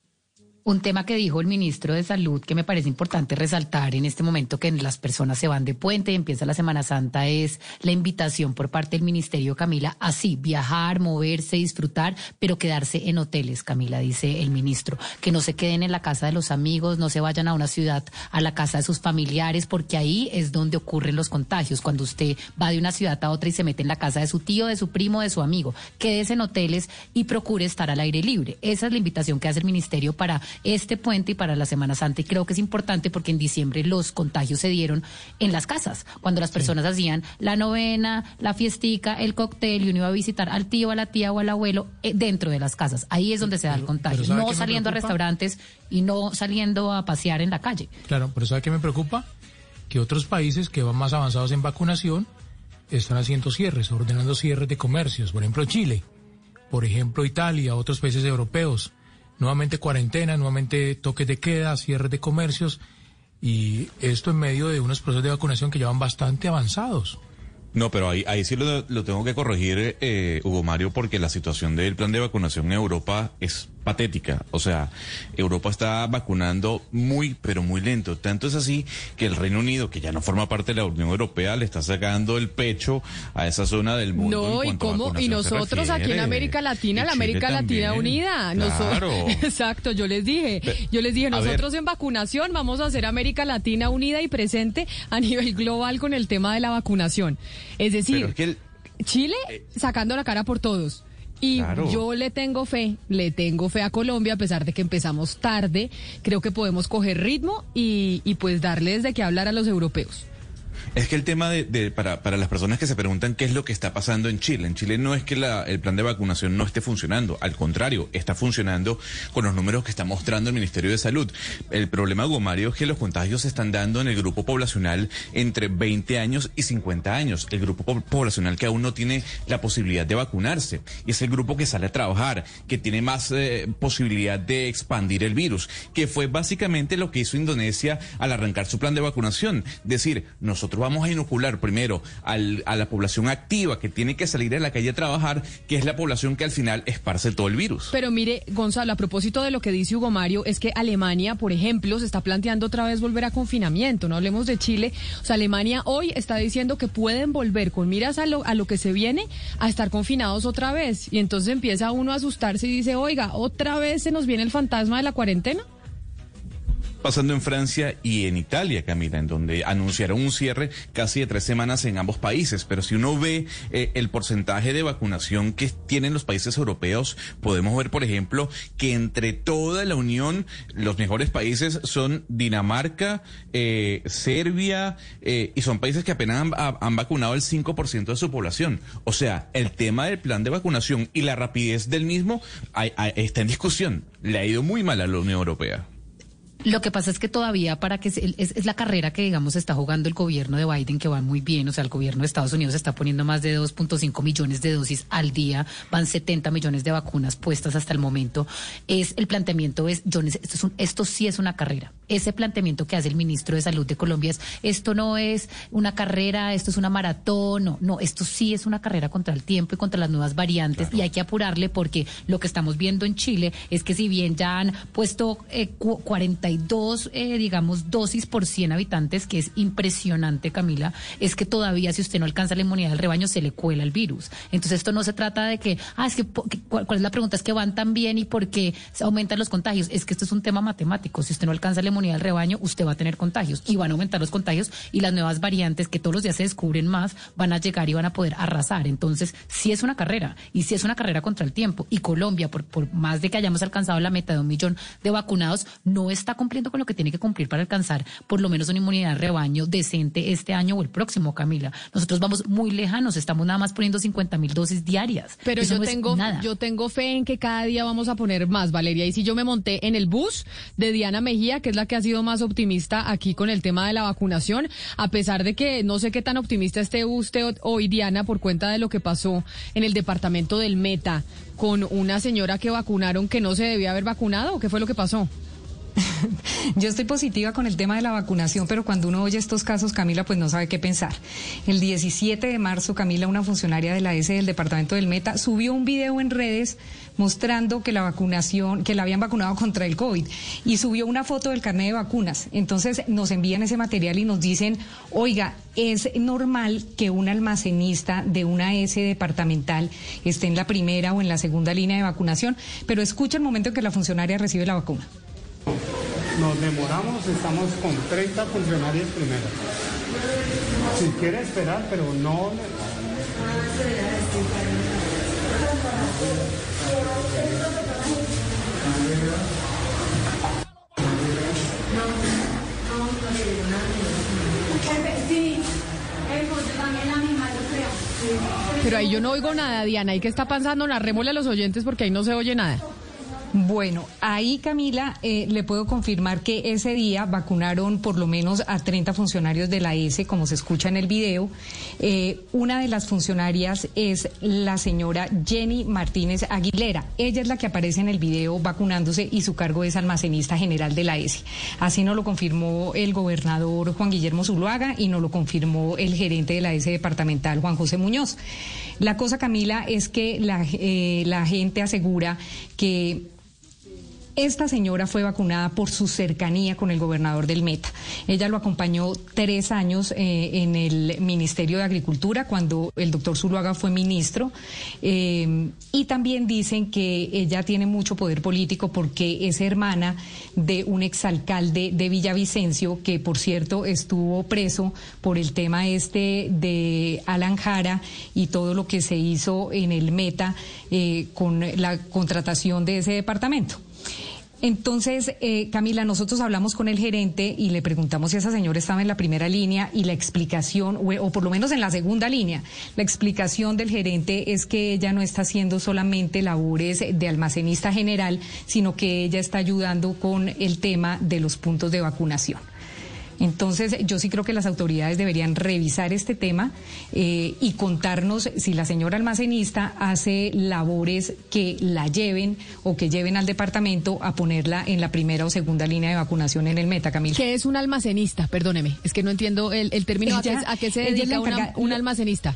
Un tema que dijo el ministro de Salud que me parece importante resaltar en este momento que las personas se van de puente y empieza la Semana Santa es la invitación por parte del Ministerio, Camila, así, viajar, moverse, disfrutar, pero quedarse en hoteles, Camila, dice el ministro. Que no se queden en la casa de los amigos, no se vayan a una ciudad, a la casa de sus familiares, porque ahí es donde ocurren los contagios. Cuando usted va de una ciudad a otra y se mete en la casa de su tío, de su primo, de su amigo, quédese en hoteles y procure estar al aire libre. Esa es la invitación que hace el ministerio para este puente y para la Semana Santa. Y creo que es importante porque en diciembre los contagios se dieron en las casas, cuando las personas hacían la novena, la fiestica, el cóctel y uno iba a visitar al tío, a la tía o al abuelo eh, dentro de las casas. Ahí es donde se da el contagio, no saliendo a restaurantes y no saliendo a pasear en la calle. Claro, pero ¿sabe qué me preocupa? Que otros países que van más avanzados en vacunación están haciendo cierres, ordenando cierres de comercios. Por ejemplo, Chile, por ejemplo, Italia, otros países europeos nuevamente cuarentena, nuevamente toques de queda, cierres de comercios y esto en medio de unos procesos de vacunación que ya van bastante avanzados. No, pero ahí, ahí sí lo, tengo que corregir, eh, Hugo Mario, porque la situación del plan de vacunación en Europa es patética. O sea, Europa está vacunando muy, pero muy lento. Tanto es así que el Reino Unido, que ya no forma parte de la Unión Europea, le está sacando el pecho a esa zona del mundo. No, y cómo, y nosotros aquí en América Latina, la América Latina Unida. Claro. exacto, yo les dije, yo les dije, nosotros en vacunación vamos a hacer América Latina unida y presente a nivel global con el tema de la vacunación. Es decir, Chile eh, sacando la cara por todos. Y yo le tengo fe, le tengo fe a Colombia, a pesar de que empezamos tarde. Creo que podemos coger ritmo y, y pues darles de qué hablar a los europeos. Es que el tema de, para, para, las personas que se preguntan qué es lo que está pasando en Chile. En Chile no es que el plan de vacunación no esté funcionando. Al contrario, está funcionando con los números que está mostrando el Ministerio de Salud. El problema, Gomario, es que los contagios se están dando en el grupo poblacional entre 20 años y 50 años. El grupo poblacional que aún no tiene la posibilidad de vacunarse. Y es el grupo que sale a trabajar, que tiene más eh, posibilidad de expandir el virus. Que fue básicamente lo que hizo Indonesia al arrancar su plan de vacunación. Decir, nosotros vamos a inocular primero al, a la población activa que tiene que salir a la calle a trabajar, que es la población que al final esparce todo el virus. Pero mire, Gonzalo, a propósito de lo que dice Hugo Mario, es que Alemania, por ejemplo, se está planteando otra vez volver a confinamiento. No hablemos de Chile. O sea, Alemania hoy está diciendo que pueden volver con miras a lo, a lo que se viene a estar confinados otra vez. Y entonces empieza uno a asustarse y dice, oiga, otra vez se nos viene el fantasma de la cuarentena pasando en Francia y en Italia, Camila, en donde anunciaron un cierre casi de tres semanas en ambos países. Pero si uno ve eh, el porcentaje de vacunación que tienen los países europeos, podemos ver, por ejemplo, que entre toda la Unión, los mejores países son Dinamarca, eh, Serbia, eh, y son países que apenas han, vacunado el 5% de su población. O sea, el tema del plan de vacunación y la rapidez del mismo está en discusión. Le ha ido muy mal a la Unión Europea. Lo que pasa es que todavía para que es, la carrera que digamos está jugando el gobierno de Biden que va muy bien, o sea, el gobierno de Estados Unidos está poniendo más de 2.5 millones de dosis al día, van 70 millones de vacunas puestas hasta el momento. Es el planteamiento es, esto es un, esto sí es una carrera. Ese planteamiento que hace el ministro de Salud de Colombia es esto no es una carrera, esto es una maratón, no, no, esto sí es una carrera contra el tiempo y contra las nuevas variantes y hay que apurarle porque lo que estamos viendo en Chile es que si bien ya han puesto eh, 40 hay dos, eh, digamos, dosis por 100 habitantes, que es impresionante, Camila, es que todavía si usted no alcanza la inmunidad del rebaño, se le cuela el virus. Entonces esto no se trata de que, ah, es que, ¿cuál, es la pregunta? Es que van tan bien y por qué se aumentan los contagios. Es que esto es un tema matemático. Si usted no alcanza la inmunidad del rebaño, usted va a tener contagios y van a aumentar los contagios y las nuevas variantes que todos los días se descubren más van a llegar y van a poder arrasar. Entonces, si es una carrera y si es una carrera contra el tiempo y Colombia, por, por más de que hayamos alcanzado la meta de un millón de vacunados, no está cumpliendo con lo que tiene que cumplir para alcanzar por lo menos una inmunidad de rebaño decente este año o el próximo, Camila. Nosotros vamos muy lejanos, estamos nada más poniendo 50 mil dosis diarias. Pero yo tengo, yo tengo fe en que cada día vamos a poner más, Valeria. Y si yo me monté en el bus de Diana Mejía, que es la que ha sido más optimista aquí con el tema de la vacunación, a pesar de que no sé qué tan optimista esté usted hoy, Diana, por cuenta de lo que pasó en el departamento del Meta con una señora que vacunaron que no se debía haber vacunado, ¿o qué fue lo que pasó? Yo estoy positiva con el tema de la vacunación, pero cuando uno oye estos casos, Camila, pues no sabe qué pensar. El 17 de marzo, Camila, una funcionaria de la S del departamento del Meta, subió un video en redes mostrando que la vacunación, que la habían vacunado contra el COVID y subió una foto del carnet de vacunas. Entonces nos envían ese material y nos dicen, oiga, es normal que un almacenista de una S departamental esté en la primera o en la segunda línea de vacunación, pero escucha el momento en que la funcionaria recibe la vacuna. Nos demoramos, estamos con 30 funcionarios primero. Si quiere esperar, pero no... Pero ahí yo no oigo nada, Diana. ¿Y qué está pasando? Narrémosle a los oyentes porque ahí no se oye nada. Bueno, ahí Camila, eh, le puedo confirmar que ese día vacunaron por lo menos a 30 funcionarios de la S, como se escucha en el video. Eh, una de las funcionarias es la señora Jenny Martínez Aguilera. Ella es la que aparece en el video vacunándose y su cargo es almacenista general de la S. Así nos lo confirmó el gobernador Juan Guillermo Zuluaga y nos lo confirmó el gerente de la S departamental, Juan José Muñoz. La cosa, Camila, es que la, eh, la gente asegura que esta señora fue vacunada por su cercanía con el gobernador del Meta. Ella lo acompañó tres años eh, en el Ministerio de Agricultura cuando el doctor Zuluaga fue ministro. Eh, y también dicen que ella tiene mucho poder político porque es hermana de un exalcalde de Villavicencio que, por cierto, estuvo preso por el tema este de Alan Jara y todo lo que se hizo en el Meta eh, con la contratación de ese departamento. Entonces, eh, Camila, nosotros hablamos con el gerente y le preguntamos si esa señora estaba en la primera línea y la explicación, o, por lo menos en la segunda línea, la explicación del gerente es que ella no está haciendo solamente labores de almacenista general, sino que ella está ayudando con el tema de los puntos de vacunación. Entonces, yo sí creo que las autoridades deberían revisar este tema eh, y contarnos si la señora almacenista hace labores que la lleven o que lleven al departamento a ponerla en la primera o segunda línea de vacunación en el Meta, Camila. ¿Qué es un almacenista? Perdóneme, es que no entiendo el, término. ¿A, qué, se dedica un almacenista?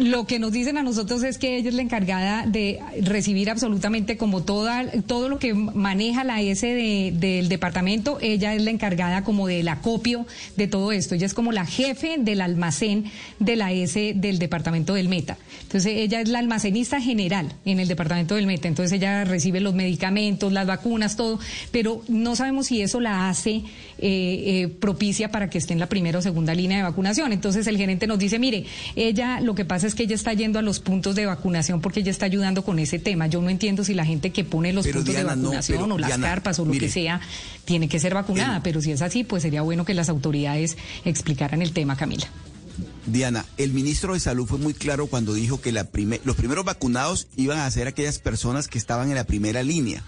Lo que nos dicen a nosotros es que ella es la encargada de recibir absolutamente como toda, todo lo que maneja la S del departamento, ella es la encargada como del acopio de todo esto. Ella es como la jefe del almacén de la S del departamento del Meta. Entonces ella es la almacenista general en el departamento del Meta. Entonces ella recibe los medicamentos, las vacunas, todo, pero no sabemos si eso la hace eh, eh, propicia para que esté en la primera o segunda línea de vacunación. Entonces el gerente nos dice, mire, ella lo que pasa es es que ella está yendo a los puntos de vacunación porque ella está ayudando con ese tema. Yo no entiendo si la gente que pone los puntos de vacunación o las carpas o lo que sea tiene que ser vacunada, pero si es así, pues sería bueno que las autoridades explicaran el tema, Camila. Diana, el ministro de Salud fue muy claro cuando dijo que la los primeros vacunados iban a ser aquellas personas que estaban en la primera línea,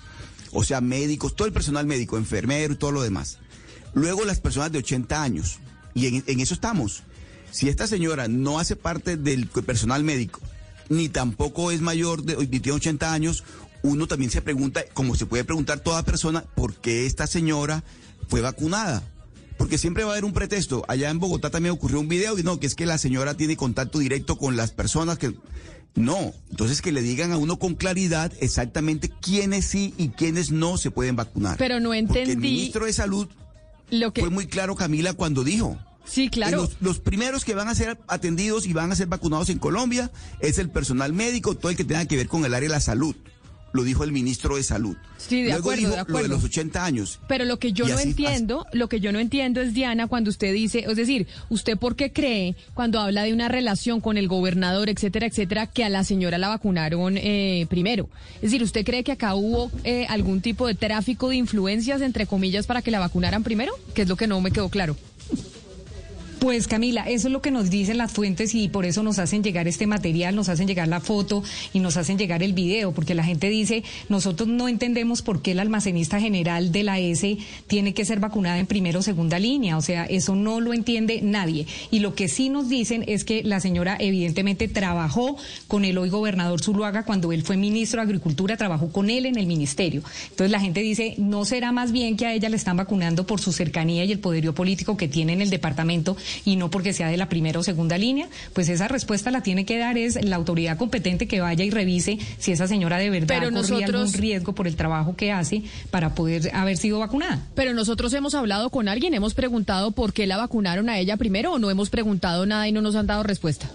o sea, médicos, todo el personal médico, enfermero y todo lo demás. Luego las personas de 80 años, y en eso estamos. Si esta señora no hace parte del personal médico, ni tampoco es mayor de, ni tiene 80 años, uno también se pregunta, como se puede preguntar toda persona, ¿por qué esta señora fue vacunada? Porque siempre va a haber un pretexto. Allá en Bogotá también ocurrió un video y no, que es que la señora tiene contacto directo con las personas que No, entonces que le digan a uno con claridad exactamente quiénes sí y quiénes no se pueden vacunar. Pero no entendí. Porque el ministro de Salud lo que... fue muy claro, Camila, cuando dijo. Sí, claro. Los, los, primeros que van a ser atendidos y van a ser vacunados en Colombia es el personal médico, todo el que tenga que ver con el área de la salud lo dijo el ministro de Salud. Sí, de Luego acuerdo, dijo de acuerdo. lo de los 80 años. Pero lo que yo no así- entiendo, lo que yo no entiendo es Diana cuando usted dice, es decir, usted por qué cree cuando habla de una relación con el gobernador, etcétera, etcétera, que a la señora la vacunaron eh, primero. Es decir, ¿usted cree que acá hubo eh, algún tipo de tráfico de influencias entre comillas para que la vacunaran primero? Que es lo que no me quedó claro. Pues Camila, eso es lo que nos dicen las fuentes y por eso nos hacen llegar este material, nos hacen llegar la foto y nos hacen llegar el video, porque la gente dice, nosotros no entendemos por qué el almacenista general de la S tiene que ser vacunada en primera o segunda línea, o sea, eso no lo entiende nadie. Y lo que sí nos dicen es que la señora evidentemente trabajó con el hoy gobernador Zuluaga cuando él fue ministro de Agricultura, trabajó con él en el ministerio. Entonces la gente dice, ¿no será más bien que a ella le están vacunando por su cercanía y el poderío político que tiene en el departamento y no porque sea de la primera o segunda línea? Pues esa respuesta la tiene que dar es la autoridad competente que vaya y revise si esa señora de verdad Pero corría nosotros- algún riesgo por el trabajo que hace para poder haber sido vacunada. Pero nosotros hemos hablado con alguien, hemos preguntado por qué la vacunaron a ella primero o no hemos preguntado nada y no nos han dado respuesta.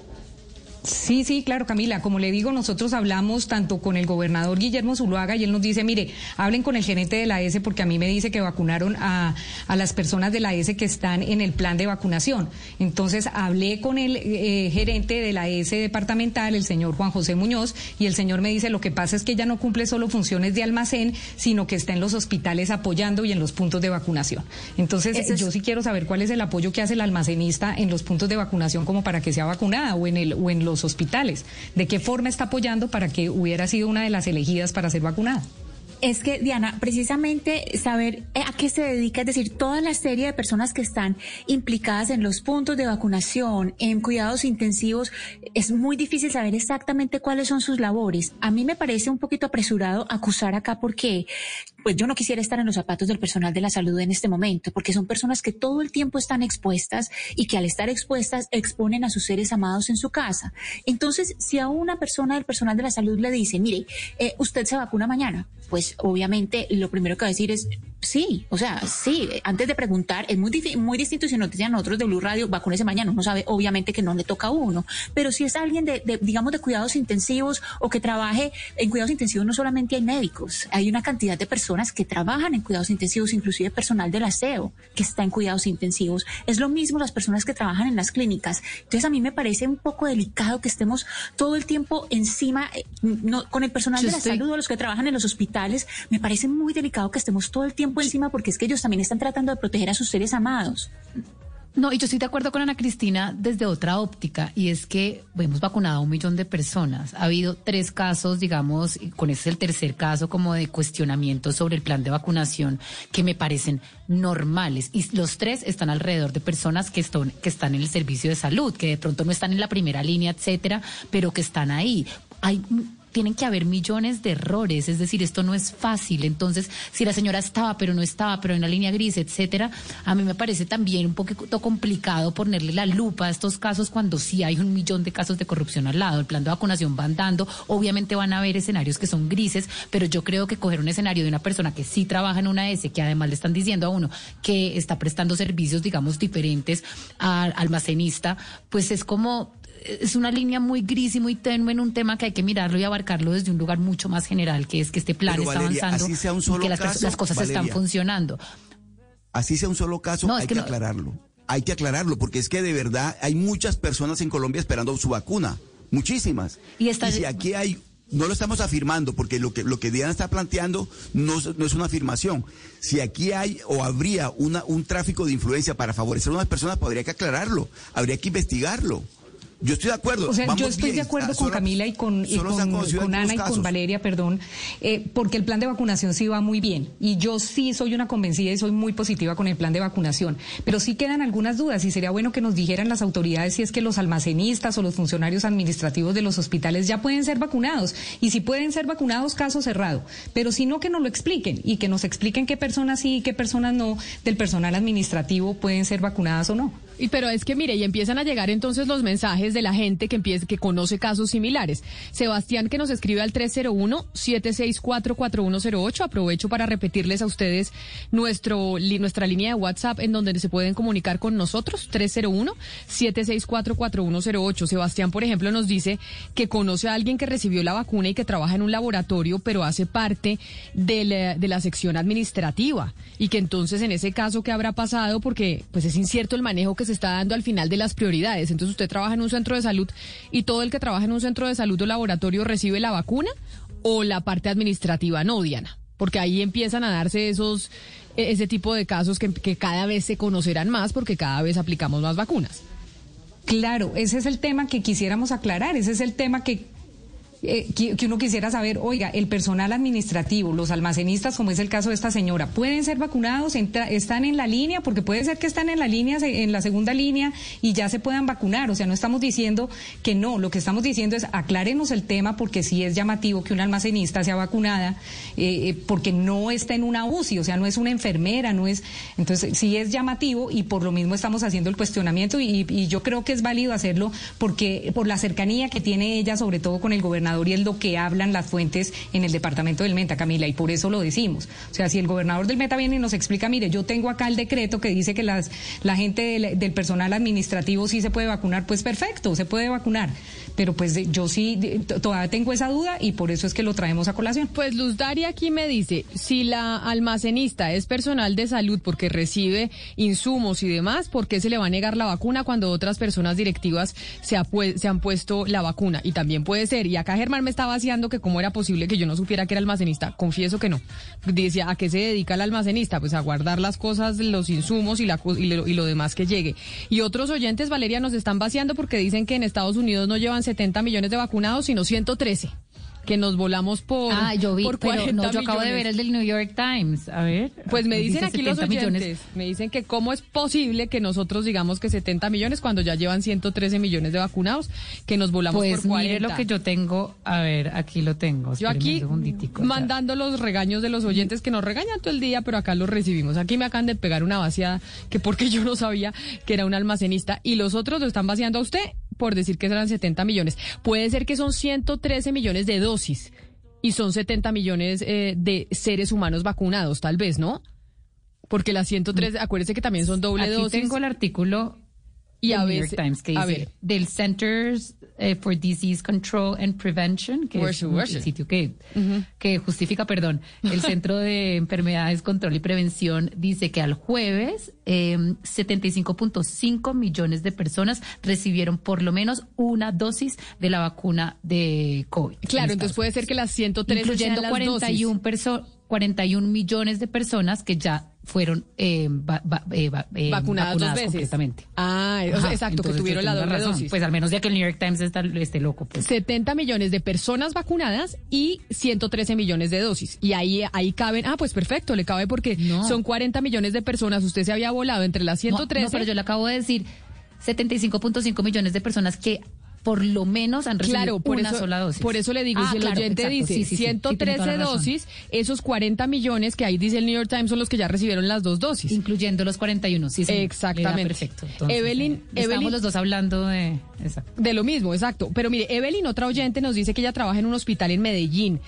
Sí, sí, claro, Camila. Como le digo, nosotros hablamos tanto con el gobernador Guillermo Zuluaga y él nos dice, mire, hablen con el gerente de la S porque a mí me dice que vacunaron a, a las personas de la S que están en el plan de vacunación. Entonces hablé con el eh, gerente de la S departamental, el señor Juan José Muñoz, y el señor me dice, lo que pasa es que ella no cumple solo funciones de almacén, sino que está en los hospitales apoyando y en los puntos de vacunación. Entonces, es- yo sí quiero saber cuál es el apoyo que hace el almacenista en los puntos de vacunación como para que sea vacunada o en el o en los hospitales. ¿De qué forma está apoyando para que hubiera sido una de las elegidas para ser vacunada? Es que, Diana, precisamente saber eh, a qué se dedica, es decir, toda la serie de personas que están implicadas en los puntos de vacunación, en cuidados intensivos, es muy difícil saber exactamente cuáles son sus labores. A mí me parece un poquito apresurado acusar acá porque, pues yo no quisiera estar en los zapatos del personal de la salud en este momento, porque son personas que todo el tiempo están expuestas y que al estar expuestas exponen a sus seres amados en su casa. Entonces, si a una persona del personal de la salud le dice, mire, eh, usted se vacuna mañana, pues obviamente lo primero que va a decir es sí, o sea, sí, antes de preguntar, es muy, muy distinto si nos dicen a nosotros de Blue Radio, vacúnese mañana, uno sabe obviamente que no le toca a uno, pero si es alguien de, de, digamos, de cuidados intensivos o que trabaje en cuidados intensivos, no solamente hay médicos, hay una cantidad de personas que trabajan en cuidados intensivos, inclusive personal del aseo que está en cuidados intensivos, es lo mismo las personas que trabajan en las clínicas, entonces a mí me parece un poco delicado que estemos todo el tiempo encima, eh, no, con el personal Yo de la estoy- salud o los que trabajan en los hospitales, me parece muy delicado que estemos todo el tiempo encima porque es que ellos también están tratando de proteger a sus seres amados. No, y yo estoy de acuerdo con Ana Cristina desde otra óptica, y es que hemos vacunado a un millón de personas. Ha habido tres casos, digamos, y con este es el tercer caso como de cuestionamiento sobre el plan de vacunación que me parecen normales. Y los tres están alrededor de personas que están, que están en el servicio de salud, que de pronto no están en la primera línea, etcétera, pero que están ahí. Hay tienen que haber millones de errores, es decir, esto no es fácil. Entonces, si la señora estaba, pero no estaba, pero en la línea gris, etcétera, a mí me parece también un poquito complicado ponerle la lupa a estos casos cuando sí hay un millón de casos de corrupción al lado. El plan de vacunación va andando, obviamente van a haber escenarios que son grises, pero yo creo que coger un escenario de una persona que sí trabaja en una S, que además le están diciendo a uno que está prestando servicios, digamos, diferentes al almacenista, pues es como es una línea muy gris y muy tenue en un tema que hay que mirarlo y abarcarlo desde un lugar mucho más general, que es que este plan Pero, está Valeria, avanzando así sea un y que las, caso, las cosas están funcionando. Así sea un solo caso, No, hay es que, que no- aclararlo. Hay que aclararlo, porque es que de verdad hay muchas personas en Colombia esperando su vacuna. Muchísimas. Y si aquí hay, no lo estamos afirmando, porque lo que, lo que Diana está planteando no, es- no es una afirmación. Si aquí hay o habría una, un tráfico de influencia para favorecer a unas personas, pues habría que aclararlo, habría que investigarlo. Yo estoy de acuerdo. O sea, yo estoy de acuerdo Ah, con solo- Camila y con, y con, Ana y con. Valeria, perdón, eh, porque el plan de vacunación sí va muy bien. Y yo sí soy una convencida y soy muy positiva con el plan de vacunación. Pero sí quedan algunas dudas y sería bueno que nos dijeran las autoridades si es que los almacenistas o los funcionarios administrativos de los hospitales ya pueden ser vacunados. Y si pueden ser vacunados, caso cerrado. Pero si no, que nos lo expliquen y que nos expliquen qué personas sí y qué personas no del personal administrativo pueden ser vacunadas o no. Y pero es que mire, y empiezan a llegar entonces los mensajes de la gente que empiece, que conoce casos similares. Sebastián que nos escribe al 301-764-4108. Aprovecho para repetirles a ustedes nuestro, nuestra línea de WhatsApp en donde se pueden comunicar con nosotros. 301-764-4108. Sebastián, por ejemplo, nos dice que conoce a alguien que recibió la vacuna y que trabaja en un laboratorio, pero hace parte de la, de la sección administrativa y que entonces en ese caso qué habrá pasado porque pues es incierto el manejo que se está dando al final de las prioridades. Entonces usted trabaja en un centro de salud y todo el que trabaja en un centro de salud o laboratorio recibe la vacuna o la parte administrativa no, Diana, porque ahí empiezan a darse esos e, ese tipo de casos que, que cada vez se conocerán más porque cada vez aplicamos más vacunas. Claro, ese es el tema que quisiéramos aclarar, ese es el tema que eh, que, uno quisiera saber, oiga, el personal administrativo, los almacenistas, como es el caso de esta señora, ¿pueden ser vacunados? ¿Están en la línea? Porque puede ser que están en la línea, en la segunda línea y ya se puedan vacunar. O sea, no estamos diciendo que no, lo que estamos diciendo es aclárenos el tema porque sí es llamativo que una almacenista sea vacunada eh, eh, porque no está en una UCI, o sea, no es una enfermera, no es... Entonces, sí es llamativo y por lo mismo estamos haciendo el cuestionamiento y, yo creo que es válido hacerlo porque por la cercanía que tiene ella, sobre todo con el gobernador y es lo que hablan las fuentes en el departamento del Meta, Camila, y por eso lo decimos. O sea, si el gobernador del Meta viene y nos explica, mire, yo tengo acá el decreto que dice que las, la gente del, del personal administrativo sí se puede vacunar, pues perfecto, se puede vacunar pero pues yo sí todavía tengo esa duda y por eso es que lo traemos a colación. Pues Luz Daria aquí me dice, si la almacenista es personal de salud porque recibe insumos y demás, ¿por qué se le va a negar la vacuna cuando otras personas directivas se, se han puesto la vacuna? Y también puede ser, y acá Germán me estaba vaciando que cómo era posible que yo no supiera que era almacenista, confieso que no. Decía, ¿a qué se dedica el almacenista? Pues a guardar las cosas, los insumos y, la, y, lo, y lo demás que llegue. Y otros oyentes, Valeria, nos están vaciando porque dicen que en Estados Unidos no llevan 70 millones de vacunados, sino 113 que nos volamos por Ah, yo vi, por pero no, yo acabo de ver el del New York Times. A ver. Pues me dicen aquí los oyentes, millones. me dicen que cómo es posible que nosotros digamos que 70 millones cuando ya llevan 113 millones de vacunados, que nos volamos pues por 40. mire lo que yo tengo, a ver, aquí lo tengo. Yo aquí mandando los regaños de los oyentes que nos regañan todo el día, pero acá los recibimos. Aquí me acaban de pegar una vaciada que porque yo no sabía que era un almacenista y los otros lo están vaciando a usted por decir que eran 70 millones. Puede ser que son 113 millones de dosis y son 70 millones eh, de seres humanos vacunados, tal vez, ¿no? Porque las 113, acuérdese que también son doble Aquí dosis. tengo el artículo Y a veces- Times que a dice ver. del Centers eh, for Disease Control and Prevention, que es un worship. sitio que, que justifica, perdón, el Centro de Enfermedades, Control y Prevención dice que al jueves eh, 75.5 millones de personas recibieron por lo menos una dosis de la vacuna de COVID. Claro, en entonces puede ser que las 113 incluyendo las 41, perso- 41 millones de personas que ya fueron eh, va- va- eh, va- eh, Vacunadas dos veces. completamente. Ah, o sea, Ajá, exacto, que tuvieron la tiene doble razón. dosis. Pues al menos ya que el New York Times está, esté loco. Pues. 70 millones de personas vacunadas y 113 millones de dosis. Y ahí, ahí caben, ah, pues perfecto, le cabe porque son 40 millones de personas. Usted se había volado entre las No, 113. No, pero yo le acabo de decir 75.5 millones de personas que por lo menos han recibido Claro, por una eso, sola dosis. por eso le digo, Ah, si el claro, oyente exacto, dice sí, sí, sí, sí, tiene 113 toda la razón. dosis, esos 40 millones que ahí dice el New York Times son los que ya recibieron las dos dosis. Incluyendo los 41, sí, sí. Exactamente. Perfecto. Entonces, Evelyn, eh, estamos Evelyn- los dos hablando de... Exacto. De lo mismo, exacto. Pero mire, Evelyn, otra oyente, nos dice que ella trabaja en un hospital en Medellín,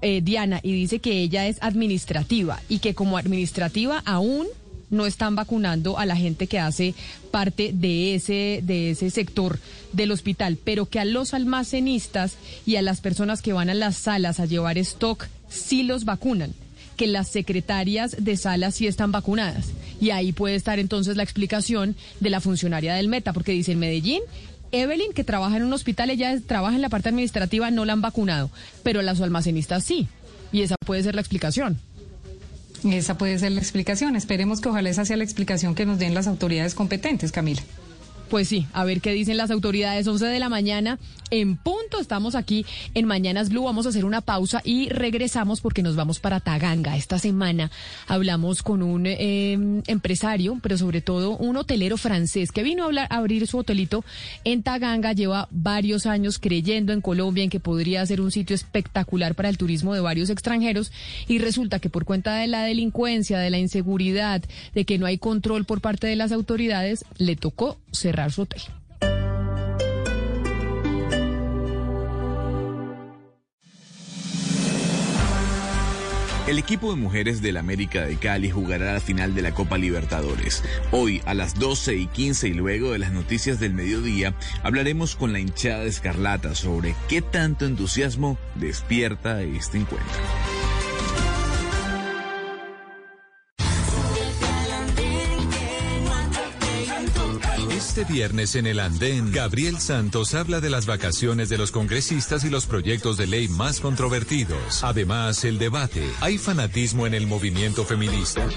eh, Diana, y dice que ella es administrativa y que como administrativa aún no están vacunando a la gente que hace parte de ese, de ese sector del hospital, pero que a los almacenistas y a las personas que van a las salas a llevar stock sí los vacunan que las secretarias de salas sí están vacunadas. Y ahí puede estar entonces la explicación de la funcionaria del Meta, porque dice en Medellín, Evelyn, que trabaja en un hospital, ella trabaja en la parte administrativa, no la han vacunado, pero a las almacenistas sí. Y esa puede ser la explicación. Esa puede ser la explicación. Esperemos que ojalá esa sea la explicación que nos den las autoridades competentes, Camila. Pues sí, a ver qué dicen las autoridades. 11 de la mañana en punto. Estamos aquí en Mañanas Blue. Vamos a hacer una pausa y regresamos porque nos vamos para Taganga. Esta semana hablamos con un eh, empresario, pero sobre todo un hotelero francés que vino a, hablar, a abrir su hotelito en Taganga. Lleva varios años creyendo en Colombia en que podría ser un sitio espectacular para el turismo de varios extranjeros y resulta que por cuenta de la delincuencia, de la inseguridad, de que no hay control por parte de las autoridades, le tocó cerrar su. El equipo de mujeres del América de Cali jugará la final de la Copa Libertadores. Hoy a las 12 y 15 y luego de las noticias del mediodía hablaremos con la hinchada de Escarlata sobre qué tanto entusiasmo despierta este encuentro. Este viernes en el Andén, Gabriel Santos habla de las vacaciones de los congresistas y los proyectos de ley más controvertidos. Además, el debate. ¿Hay fanatismo en el movimiento feminista?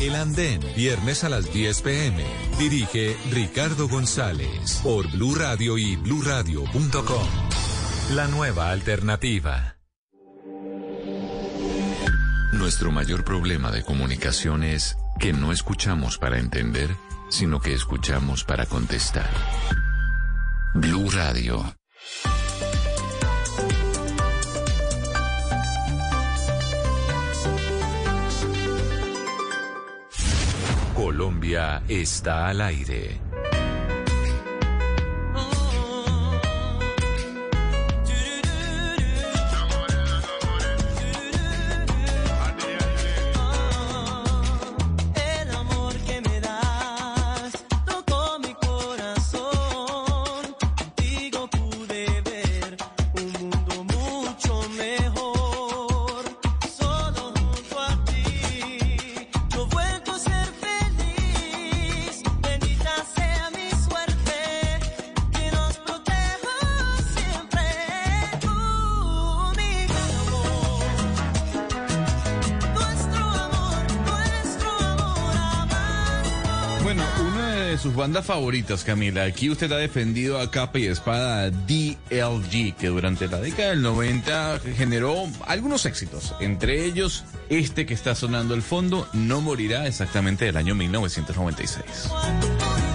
El Andén, viernes a las 10 pm. Dirige Ricardo González por Blue Radio y bluradio.com. La nueva alternativa. Nuestro mayor problema de comunicación es que no escuchamos para entender, sino que escuchamos para contestar. Blue Radio. Colombia está al aire. Bandas favoritas, Camila. Aquí usted ha defendido a capa y espada a DLG, que durante la década del 90 generó algunos éxitos. Entre ellos, este que está sonando al fondo, No Morirá, exactamente del año 1996.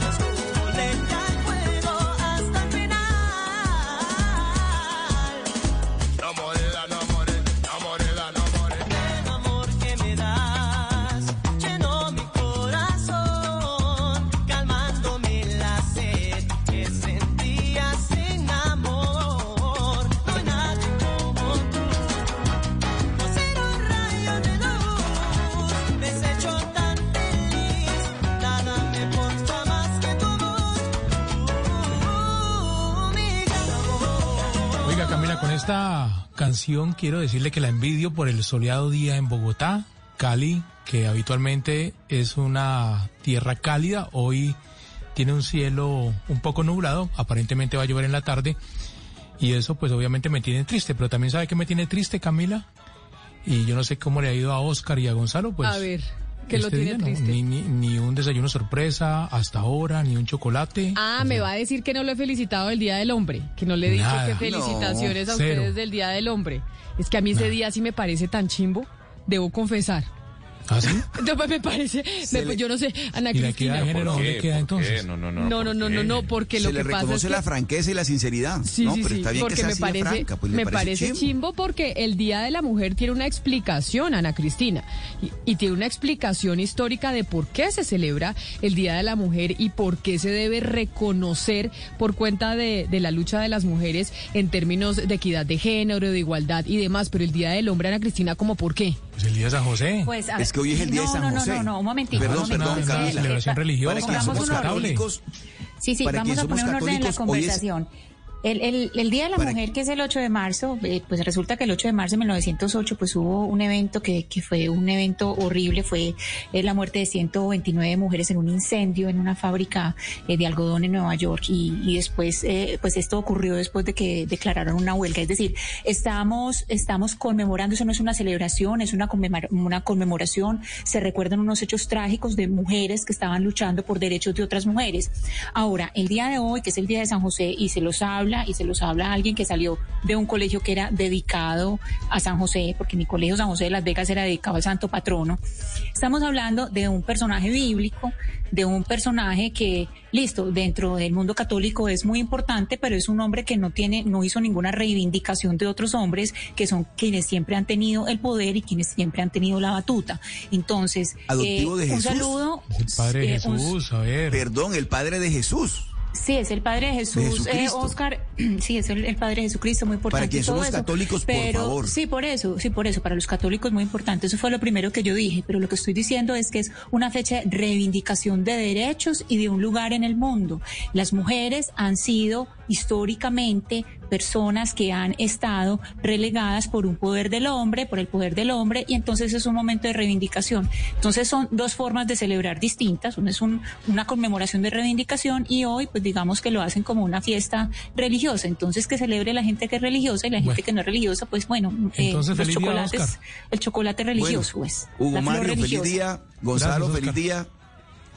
Quiero decirle que la envidio por el soleado día en Bogotá, Cali, que habitualmente es una tierra cálida. Hoy tiene un cielo un poco nublado, aparentemente va a llover en la tarde. Y eso pues obviamente me tiene triste, pero también sabe que me tiene triste, Camila. Y yo no sé cómo le ha ido a Oscar y a Gonzalo, pues... a ver, que lo este tiene día no, triste. ni, ni, ni un desayuno sorpresa hasta ahora, ni un chocolate. Ah, me va a decir que no lo he felicitado del Día del Hombre, que no le he dicho Nada. que felicitaciones No, a ustedes del Día del Hombre. Es que a mí ese día sí me parece tan chimbo, debo confesar. ¿Ah, sí? No, pues me parece, me- pues yo no sé, Ana ¿Y la Cristina. equidad de género dónde queda entonces? No, no, No, no, no, no, no, porque Se lo que pasa es reconoce la franqueza y la sinceridad. Sí, ¿no? sí, Pero sí, está bien porque que sea me así parece, franca, pues me parece parece chimbo. chimbo porque el Día de la Mujer tiene una explicación, Ana Cristina, y, y tiene una explicación histórica de por qué se celebra el Día de la Mujer y por qué se debe reconocer por cuenta de, de la lucha de las mujeres en términos de equidad de género, de igualdad y demás, pero el Día del Hombre, Ana Cristina, ¿como por qué? Pues el día de San José. Pues, a Es que hoy es el día no, de San no, no, José. No, no, un momentito. Perdón, un momentito. perdón, que, Camila. Celebración religiosa, Para Pongamos somos católicos, Sí, sí, para vamos a poner un orden en la hoy es- conversación. El, el, el Día de la Mujer, que es el 8 de marzo, eh, pues resulta que el 8 de marzo de 1908 pues hubo un evento que, que fue un evento horrible, fue eh, la muerte de 129 mujeres en un incendio en una fábrica eh, de algodón en Nueva York. Y, y después eh, pues esto ocurrió después de que declararon una huelga, es decir, estamos, estamos conmemorando, eso no es una celebración, es una, una conmemoración, se recuerdan unos hechos trágicos de mujeres que estaban luchando por derechos de otras mujeres. Ahora, el día de hoy, que es el día de San José, y se los habla, y se los habla alguien que salió de un colegio que era dedicado a San José, porque mi colegio San José de Las Vegas era dedicado al santo patrono. Estamos hablando de un personaje bíblico, de un personaje que, listo, dentro del mundo católico es muy importante, pero es un hombre que no tiene, no hizo ninguna reivindicación de otros hombres que son quienes siempre han tenido el poder y quienes siempre han tenido la batuta. Entonces, Adoptivo eh, de un saludo. El Padre eh, un- Jesús, a ver. Perdón, el padre de Jesús. Sí, es el Padre de Jesús, eh, Oscar. Sí, es el, Padre de Jesucristo, muy importante. Para somos católicos, por pero, favor. Sí, por eso, sí, por eso. Para los católicos, muy importante. Eso fue lo primero que yo dije. Pero lo que estoy diciendo es que es una fecha de reivindicación de derechos y de un lugar en el mundo. Las mujeres han sido históricamente personas que han estado relegadas por un poder del hombre, por el poder del hombre, y entonces es un momento de reivindicación. Entonces son dos formas de celebrar distintas. Una es una conmemoración de reivindicación y hoy, pues digamos que lo hacen como una fiesta religiosa. Entonces que celebre la gente que es religiosa y la gente que no es religiosa, pues bueno, eh, los chocolates, el chocolate religioso, pues. Hugo Mario, feliz día. Gonzalo, feliz día.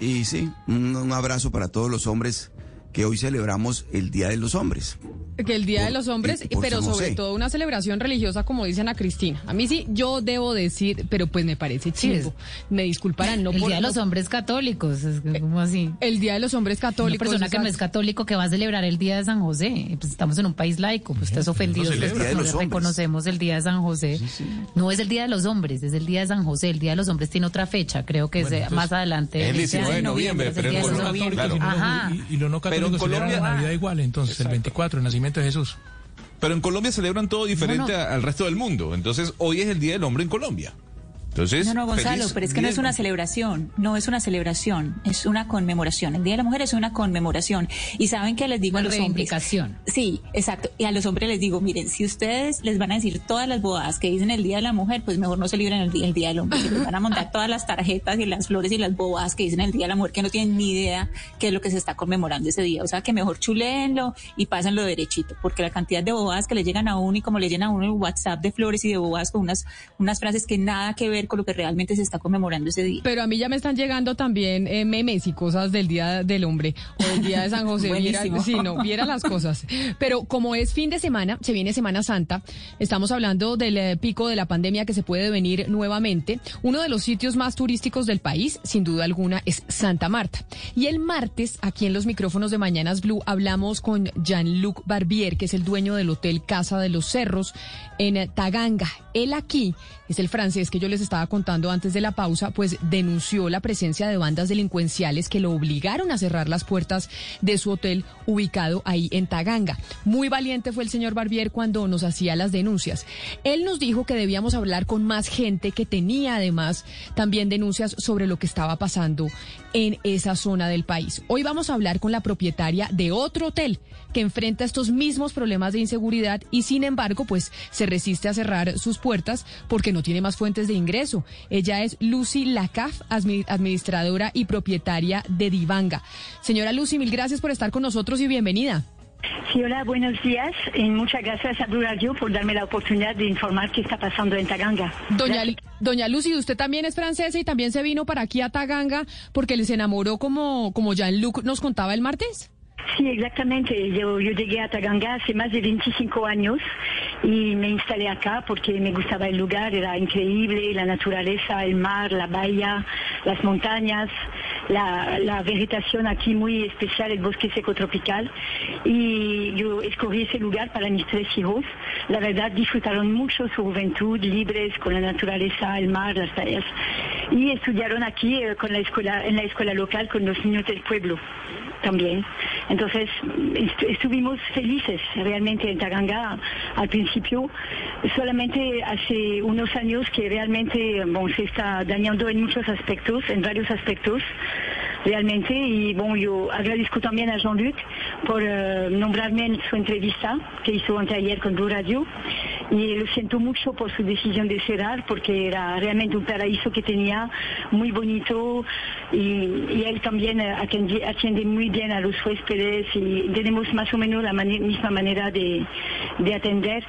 Y sí, un abrazo para todos los hombres que hoy celebramos el Día de los Hombres. Que el Día de los Hombres, pero sobre todo una celebración religiosa, como dicen a Cristina. A mí sí, yo debo decir, pero pues me parece chido. me disculparán, no el Día de los Hombres Católicos, es como así. El Día de los Hombres Católicos. Una persona que no es católico que va a celebrar el Día de San José. Pues estamos en un país laico, pues estás ofendido. Pues, reconocemos el Día de San José. No es el Día de los Hombres, es el Día de San José. El Día de los Hombres tiene otra fecha, creo que es más adelante. El 19 de noviembre, pero Y, lo no católico en Colombia la Navidad igual, entonces, el 24, el nacimiento de Jesús. Pero en Colombia celebran todo diferente al resto del mundo. Entonces, hoy es el Día del Hombre en Colombia no, no, Gonzalo, pero es que no es una celebración, no es una celebración, es una conmemoración. El Día de la Mujer es una conmemoración. Y saben que les digo a los hombres. Sí, exacto. Y a los hombres les digo, miren, si ustedes les van a decir todas las bodas que dicen el Día de la Mujer, pues mejor no celebren el Día, el día del Hombre. les van a montar todas las tarjetas y las flores y las bodas que dicen el Día de la Mujer, que no tienen ni idea qué es lo que se está conmemorando ese día. O sea, que mejor chuleenlo y pásenlo derechito, porque la cantidad de bodas que le llegan a uno y como le llegan a uno el WhatsApp de flores y de bodas con unas, unas frases que nada que ver con lo que realmente se está conmemorando ese día. Pero a mí ya me están llegando también eh, memes y cosas del Día del Hombre o el Día de San José. viera, sí, no, viera las cosas. Pero como es fin de semana, se viene Semana Santa, estamos hablando del eh, pico de la pandemia que se puede venir nuevamente. Uno de los sitios más turísticos del país, sin duda alguna, es Santa Marta. Y el martes, aquí en los micrófonos de Mañanas Blue, hablamos con Jean-Luc Barbier, que es el dueño del Hotel Casa de los Cerros en Taganga. Él aquí es el francés que yo les estaba contando antes de la pausa, pues denunció la presencia de bandas delincuenciales que lo obligaron a cerrar las puertas de su hotel ubicado ahí en Taganga. Muy valiente fue el señor Barbier cuando nos hacía las denuncias. Él nos dijo que debíamos hablar con más gente que tenía además también denuncias sobre lo que estaba pasando en esa zona del país. Hoy vamos a hablar con la propietaria de otro hotel que enfrenta estos mismos problemas de inseguridad y sin embargo pues se resiste a cerrar sus puertas porque no tiene más fuentes de ingreso. Ella es Lucy Lacaf, administradora y propietaria de Divanga. Señora Lucy, mil gracias por estar con nosotros y bienvenida. Sí, hola, buenos días y muchas gracias a Blue Radio por darme la oportunidad de informar qué está pasando en Taganga. Doña, Doña Lucy, usted también es francesa y también se vino para aquí a Taganga porque les enamoró como, como Jean-Luc nos contaba el martes. Sí, exactamente. Yo, llegué a Taganga hace más de 25 años y me instalé acá porque me gustaba el lugar, era increíble, la naturaleza, el mar, la bahía, las montañas, la, la vegetación aquí muy especial, el bosque seco tropical. Y yo escogí ese lugar para mis tres hijos. La verdad, disfrutaron mucho su juventud, libres con la naturaleza, el mar, las playas. Y estudiaron aquí eh, con la escuela, en la escuela local con los niños del pueblo también. Entonces estuvimos felices realmente en Taganga al principio, solamente hace unos años que realmente se está dañando en muchos aspectos, en varios aspectos realmente. Y bueno, yo agradezco también a Jean-Luc por eh, nombrarme en su entrevista que hizo anteayer con Blue Radio. Y lo siento mucho por su decisión de cerrar porque era realmente un paraíso que tenía muy bonito y, él también eh, atiende, muy bien a los huéspedes y tenemos más o menos la misma manera de, atender.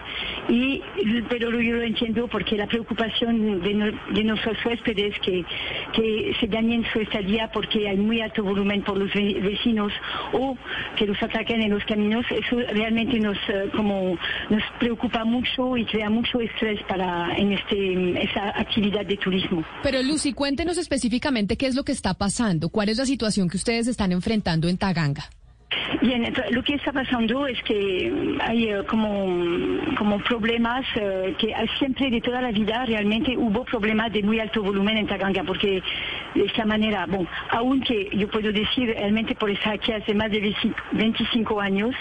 Y, pero yo lo entiendo porque la preocupación de, nuestros huéspedes que, que se dañen su estadía porque hay muy alto volumen por los vecinos o que los ataquen en los caminos, eso realmente nos, eh, como, nos preocupa mucho y crea mucho estrés para en este, esa actividad de turismo. Pero Lucy, cuéntenos específicamente qué es lo que está pasando, cuál es la situación que ustedes están enfrentando en Taganga. Bien, lo que está pasando es que hay eh, como, como problemas eh, que siempre de toda la vida realmente hubo problemas de muy alto volumen en Taganga, porque de esta manera, bon, aunque yo puedo decir realmente por estar aquí hace más de 25 años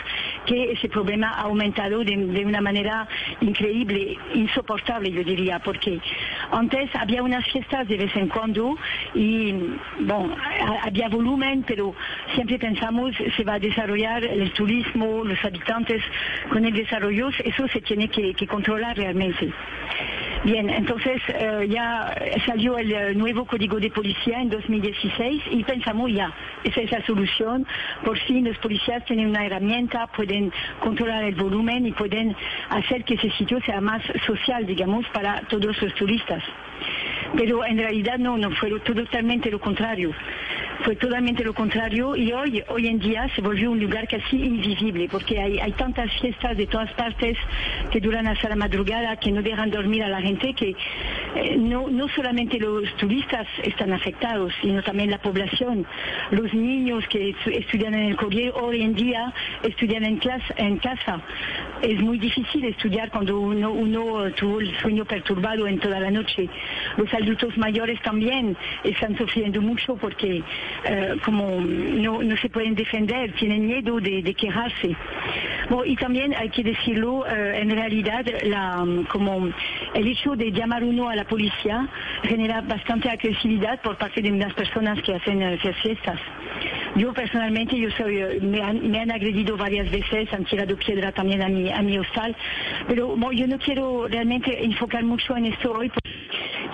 que ese problema ha aumentado de, de una manera increíble, insoportable yo diría, porque antes había unas fiestas de vez en cuando y bon, había volumen, pero siempre pensamos se va desarrollar el turismo, los habitantes con el desarrollo, eso se tiene que, que controlar realmente. Bien, entonces eh, ya salió el eh, nuevo código de policía en 2016 y pensamos ya, esa es la solución. Por fin los policías tienen una herramienta, pueden controlar el volumen y pueden hacer que ese sitio sea más social, digamos, para todos los turistas. Pero en realidad no, no fue totalmente lo contrario fue totalmente lo contrario y hoy, hoy en día se volvió un lugar casi invisible porque hay, tantas fiestas de todas partes que duran hasta la madrugada, que no dejan dormir a la gente, que eh, no, no solamente los turistas están afectados, sino también la población, los niños que estudian en el colegio hoy en día estudian en, clase, en casa. Es muy difícil estudiar cuando uno, uno tuvo el sueño perturbado en toda la noche. Los adultos mayores también están sufriendo mucho porque eh, como no, se pueden defender, tienen miedo de, de quejarse. y también hay que decirlo, eh, en realidad, la, como el hecho de llamar uno a la policía genera bastante agresividad por parte de unas personas que hacen eh, esas fiestas. Yo personalmente, yo soy, me han, agredido varias veces, han tirado piedra también a mi, a mi hostal, pero yo no quiero realmente enfocar mucho en esto hoy.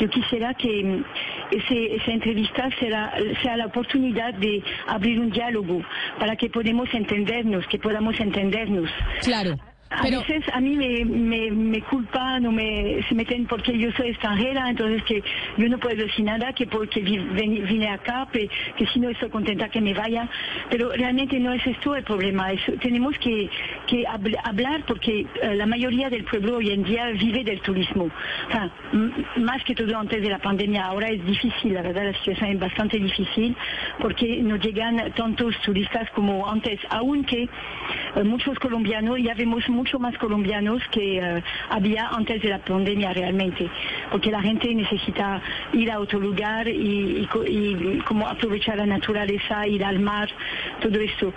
Yo quisiera que mm, ese, esa entrevista será, sea la oportunidad de abrir un diálogo para que podamos entendernos, que podamos entendernos. Claro. A veces a mí me, me, me, culpan o me, se meten porque yo soy extranjera, entonces que yo no puedo decir nada, que porque vine acá, que, si no estoy contenta que me vaya. Pero realmente no es esto el problema. tenemos que, que hablar porque eh, la mayoría del pueblo hoy en día vive del turismo. más que todo antes de la pandemia. Ahora es difícil, la verdad, la situación es bastante difícil porque no llegan tantos turistas como antes, aunque muchos colombianos ya vemos mucho más colombianos que eh, había antes de la pandemia realmente, porque la gente necesita ir a otro lugar y, como aprovechar la naturaleza, ir al mar, todo esto.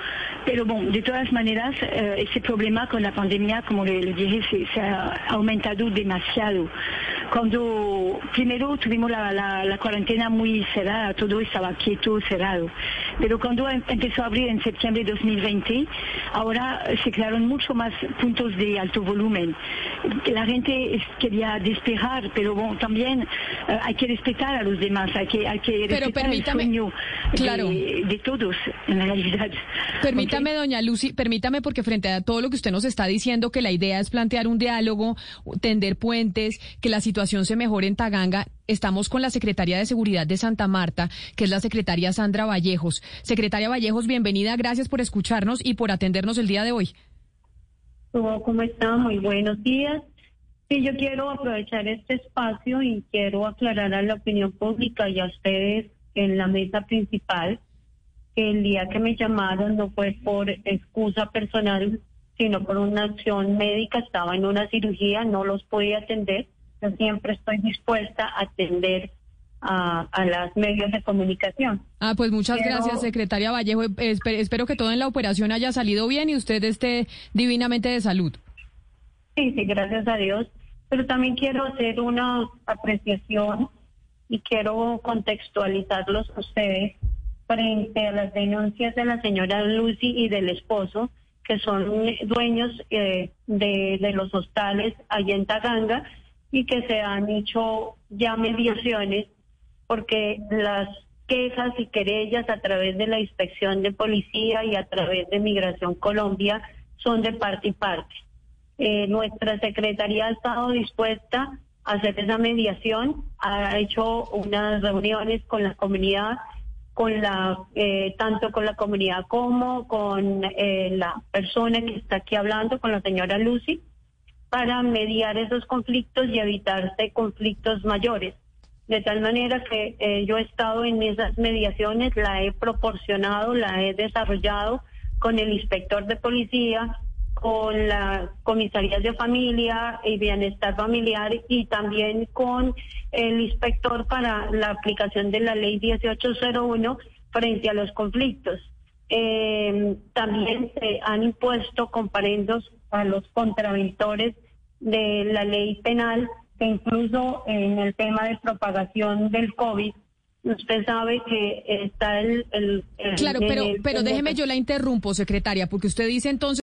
Pero bueno, de todas maneras, eh, ese problema con la pandemia, como le, dije, se, ha aumentado demasiado. Cuando primero tuvimos la, cuarentena muy cerrada, todo estaba quieto, cerrado. Pero cuando em, empezó a abrir en septiembre de 2020, ahora se crearon mucho más puntos de alto volumen. La gente quería despejar, pero bueno, también eh, hay que respetar a los demás, hay que, hay que respetar el sueño de, todos, en realidad. Permítame, doña Lucy, permítame, porque frente a todo lo que usted nos está diciendo, que la idea es plantear un diálogo, tender puentes, que la situación se mejore en Taganga, estamos con la Secretaria de Seguridad de Santa Marta, que es la secretaria Sandra Vallejos. Secretaria Vallejos, bienvenida, gracias por escucharnos y por atendernos el día de hoy. ¿Cómo está? Muy buenos días. Sí, yo quiero aprovechar este espacio y quiero aclarar a la opinión pública y a ustedes en la mesa principal que el día que me llamaron no fue por excusa personal, sino por una acción médica. Estaba en una cirugía, no los podía atender. Yo siempre estoy dispuesta a atender a, a las medios de comunicación. Ah, pues muchas gracias, secretaria Vallejo. espero que todo en la operación haya salido bien y usted esté divinamente de salud. Sí, sí, gracias a Dios. Pero también quiero hacer una apreciación y quiero contextualizarlos a ustedes frente a las denuncias de la señora Lucy y del esposo, que son dueños eh, de, de los hostales allá en Taganga y que se han hecho ya mediaciones porque las quejas y querellas a través de la inspección de policía y a través de Migración Colombia son de parte y parte. Eh, nuestra secretaría ha estado dispuesta a hacer esa mediación, ha hecho unas reuniones con la comunidad, con la eh, tanto con la comunidad como con eh, la persona que está aquí hablando, con la señora Lucy, para mediar esos conflictos y evitarse conflictos mayores. De tal manera que eh, yo he estado en esas mediaciones, la he proporcionado, la he desarrollado con el inspector de policía, con la comisaría de familia y bienestar familiar y también con el inspector para la aplicación de la ley 1801 frente a los conflictos. Eh, también se han impuesto comparendos a los contraventores de la ley penal, que incluso en el tema de propagación del COVID, usted sabe que está el... el, claro, pero, pero déjeme yo la interrumpo, secretaria, porque usted dice entonces...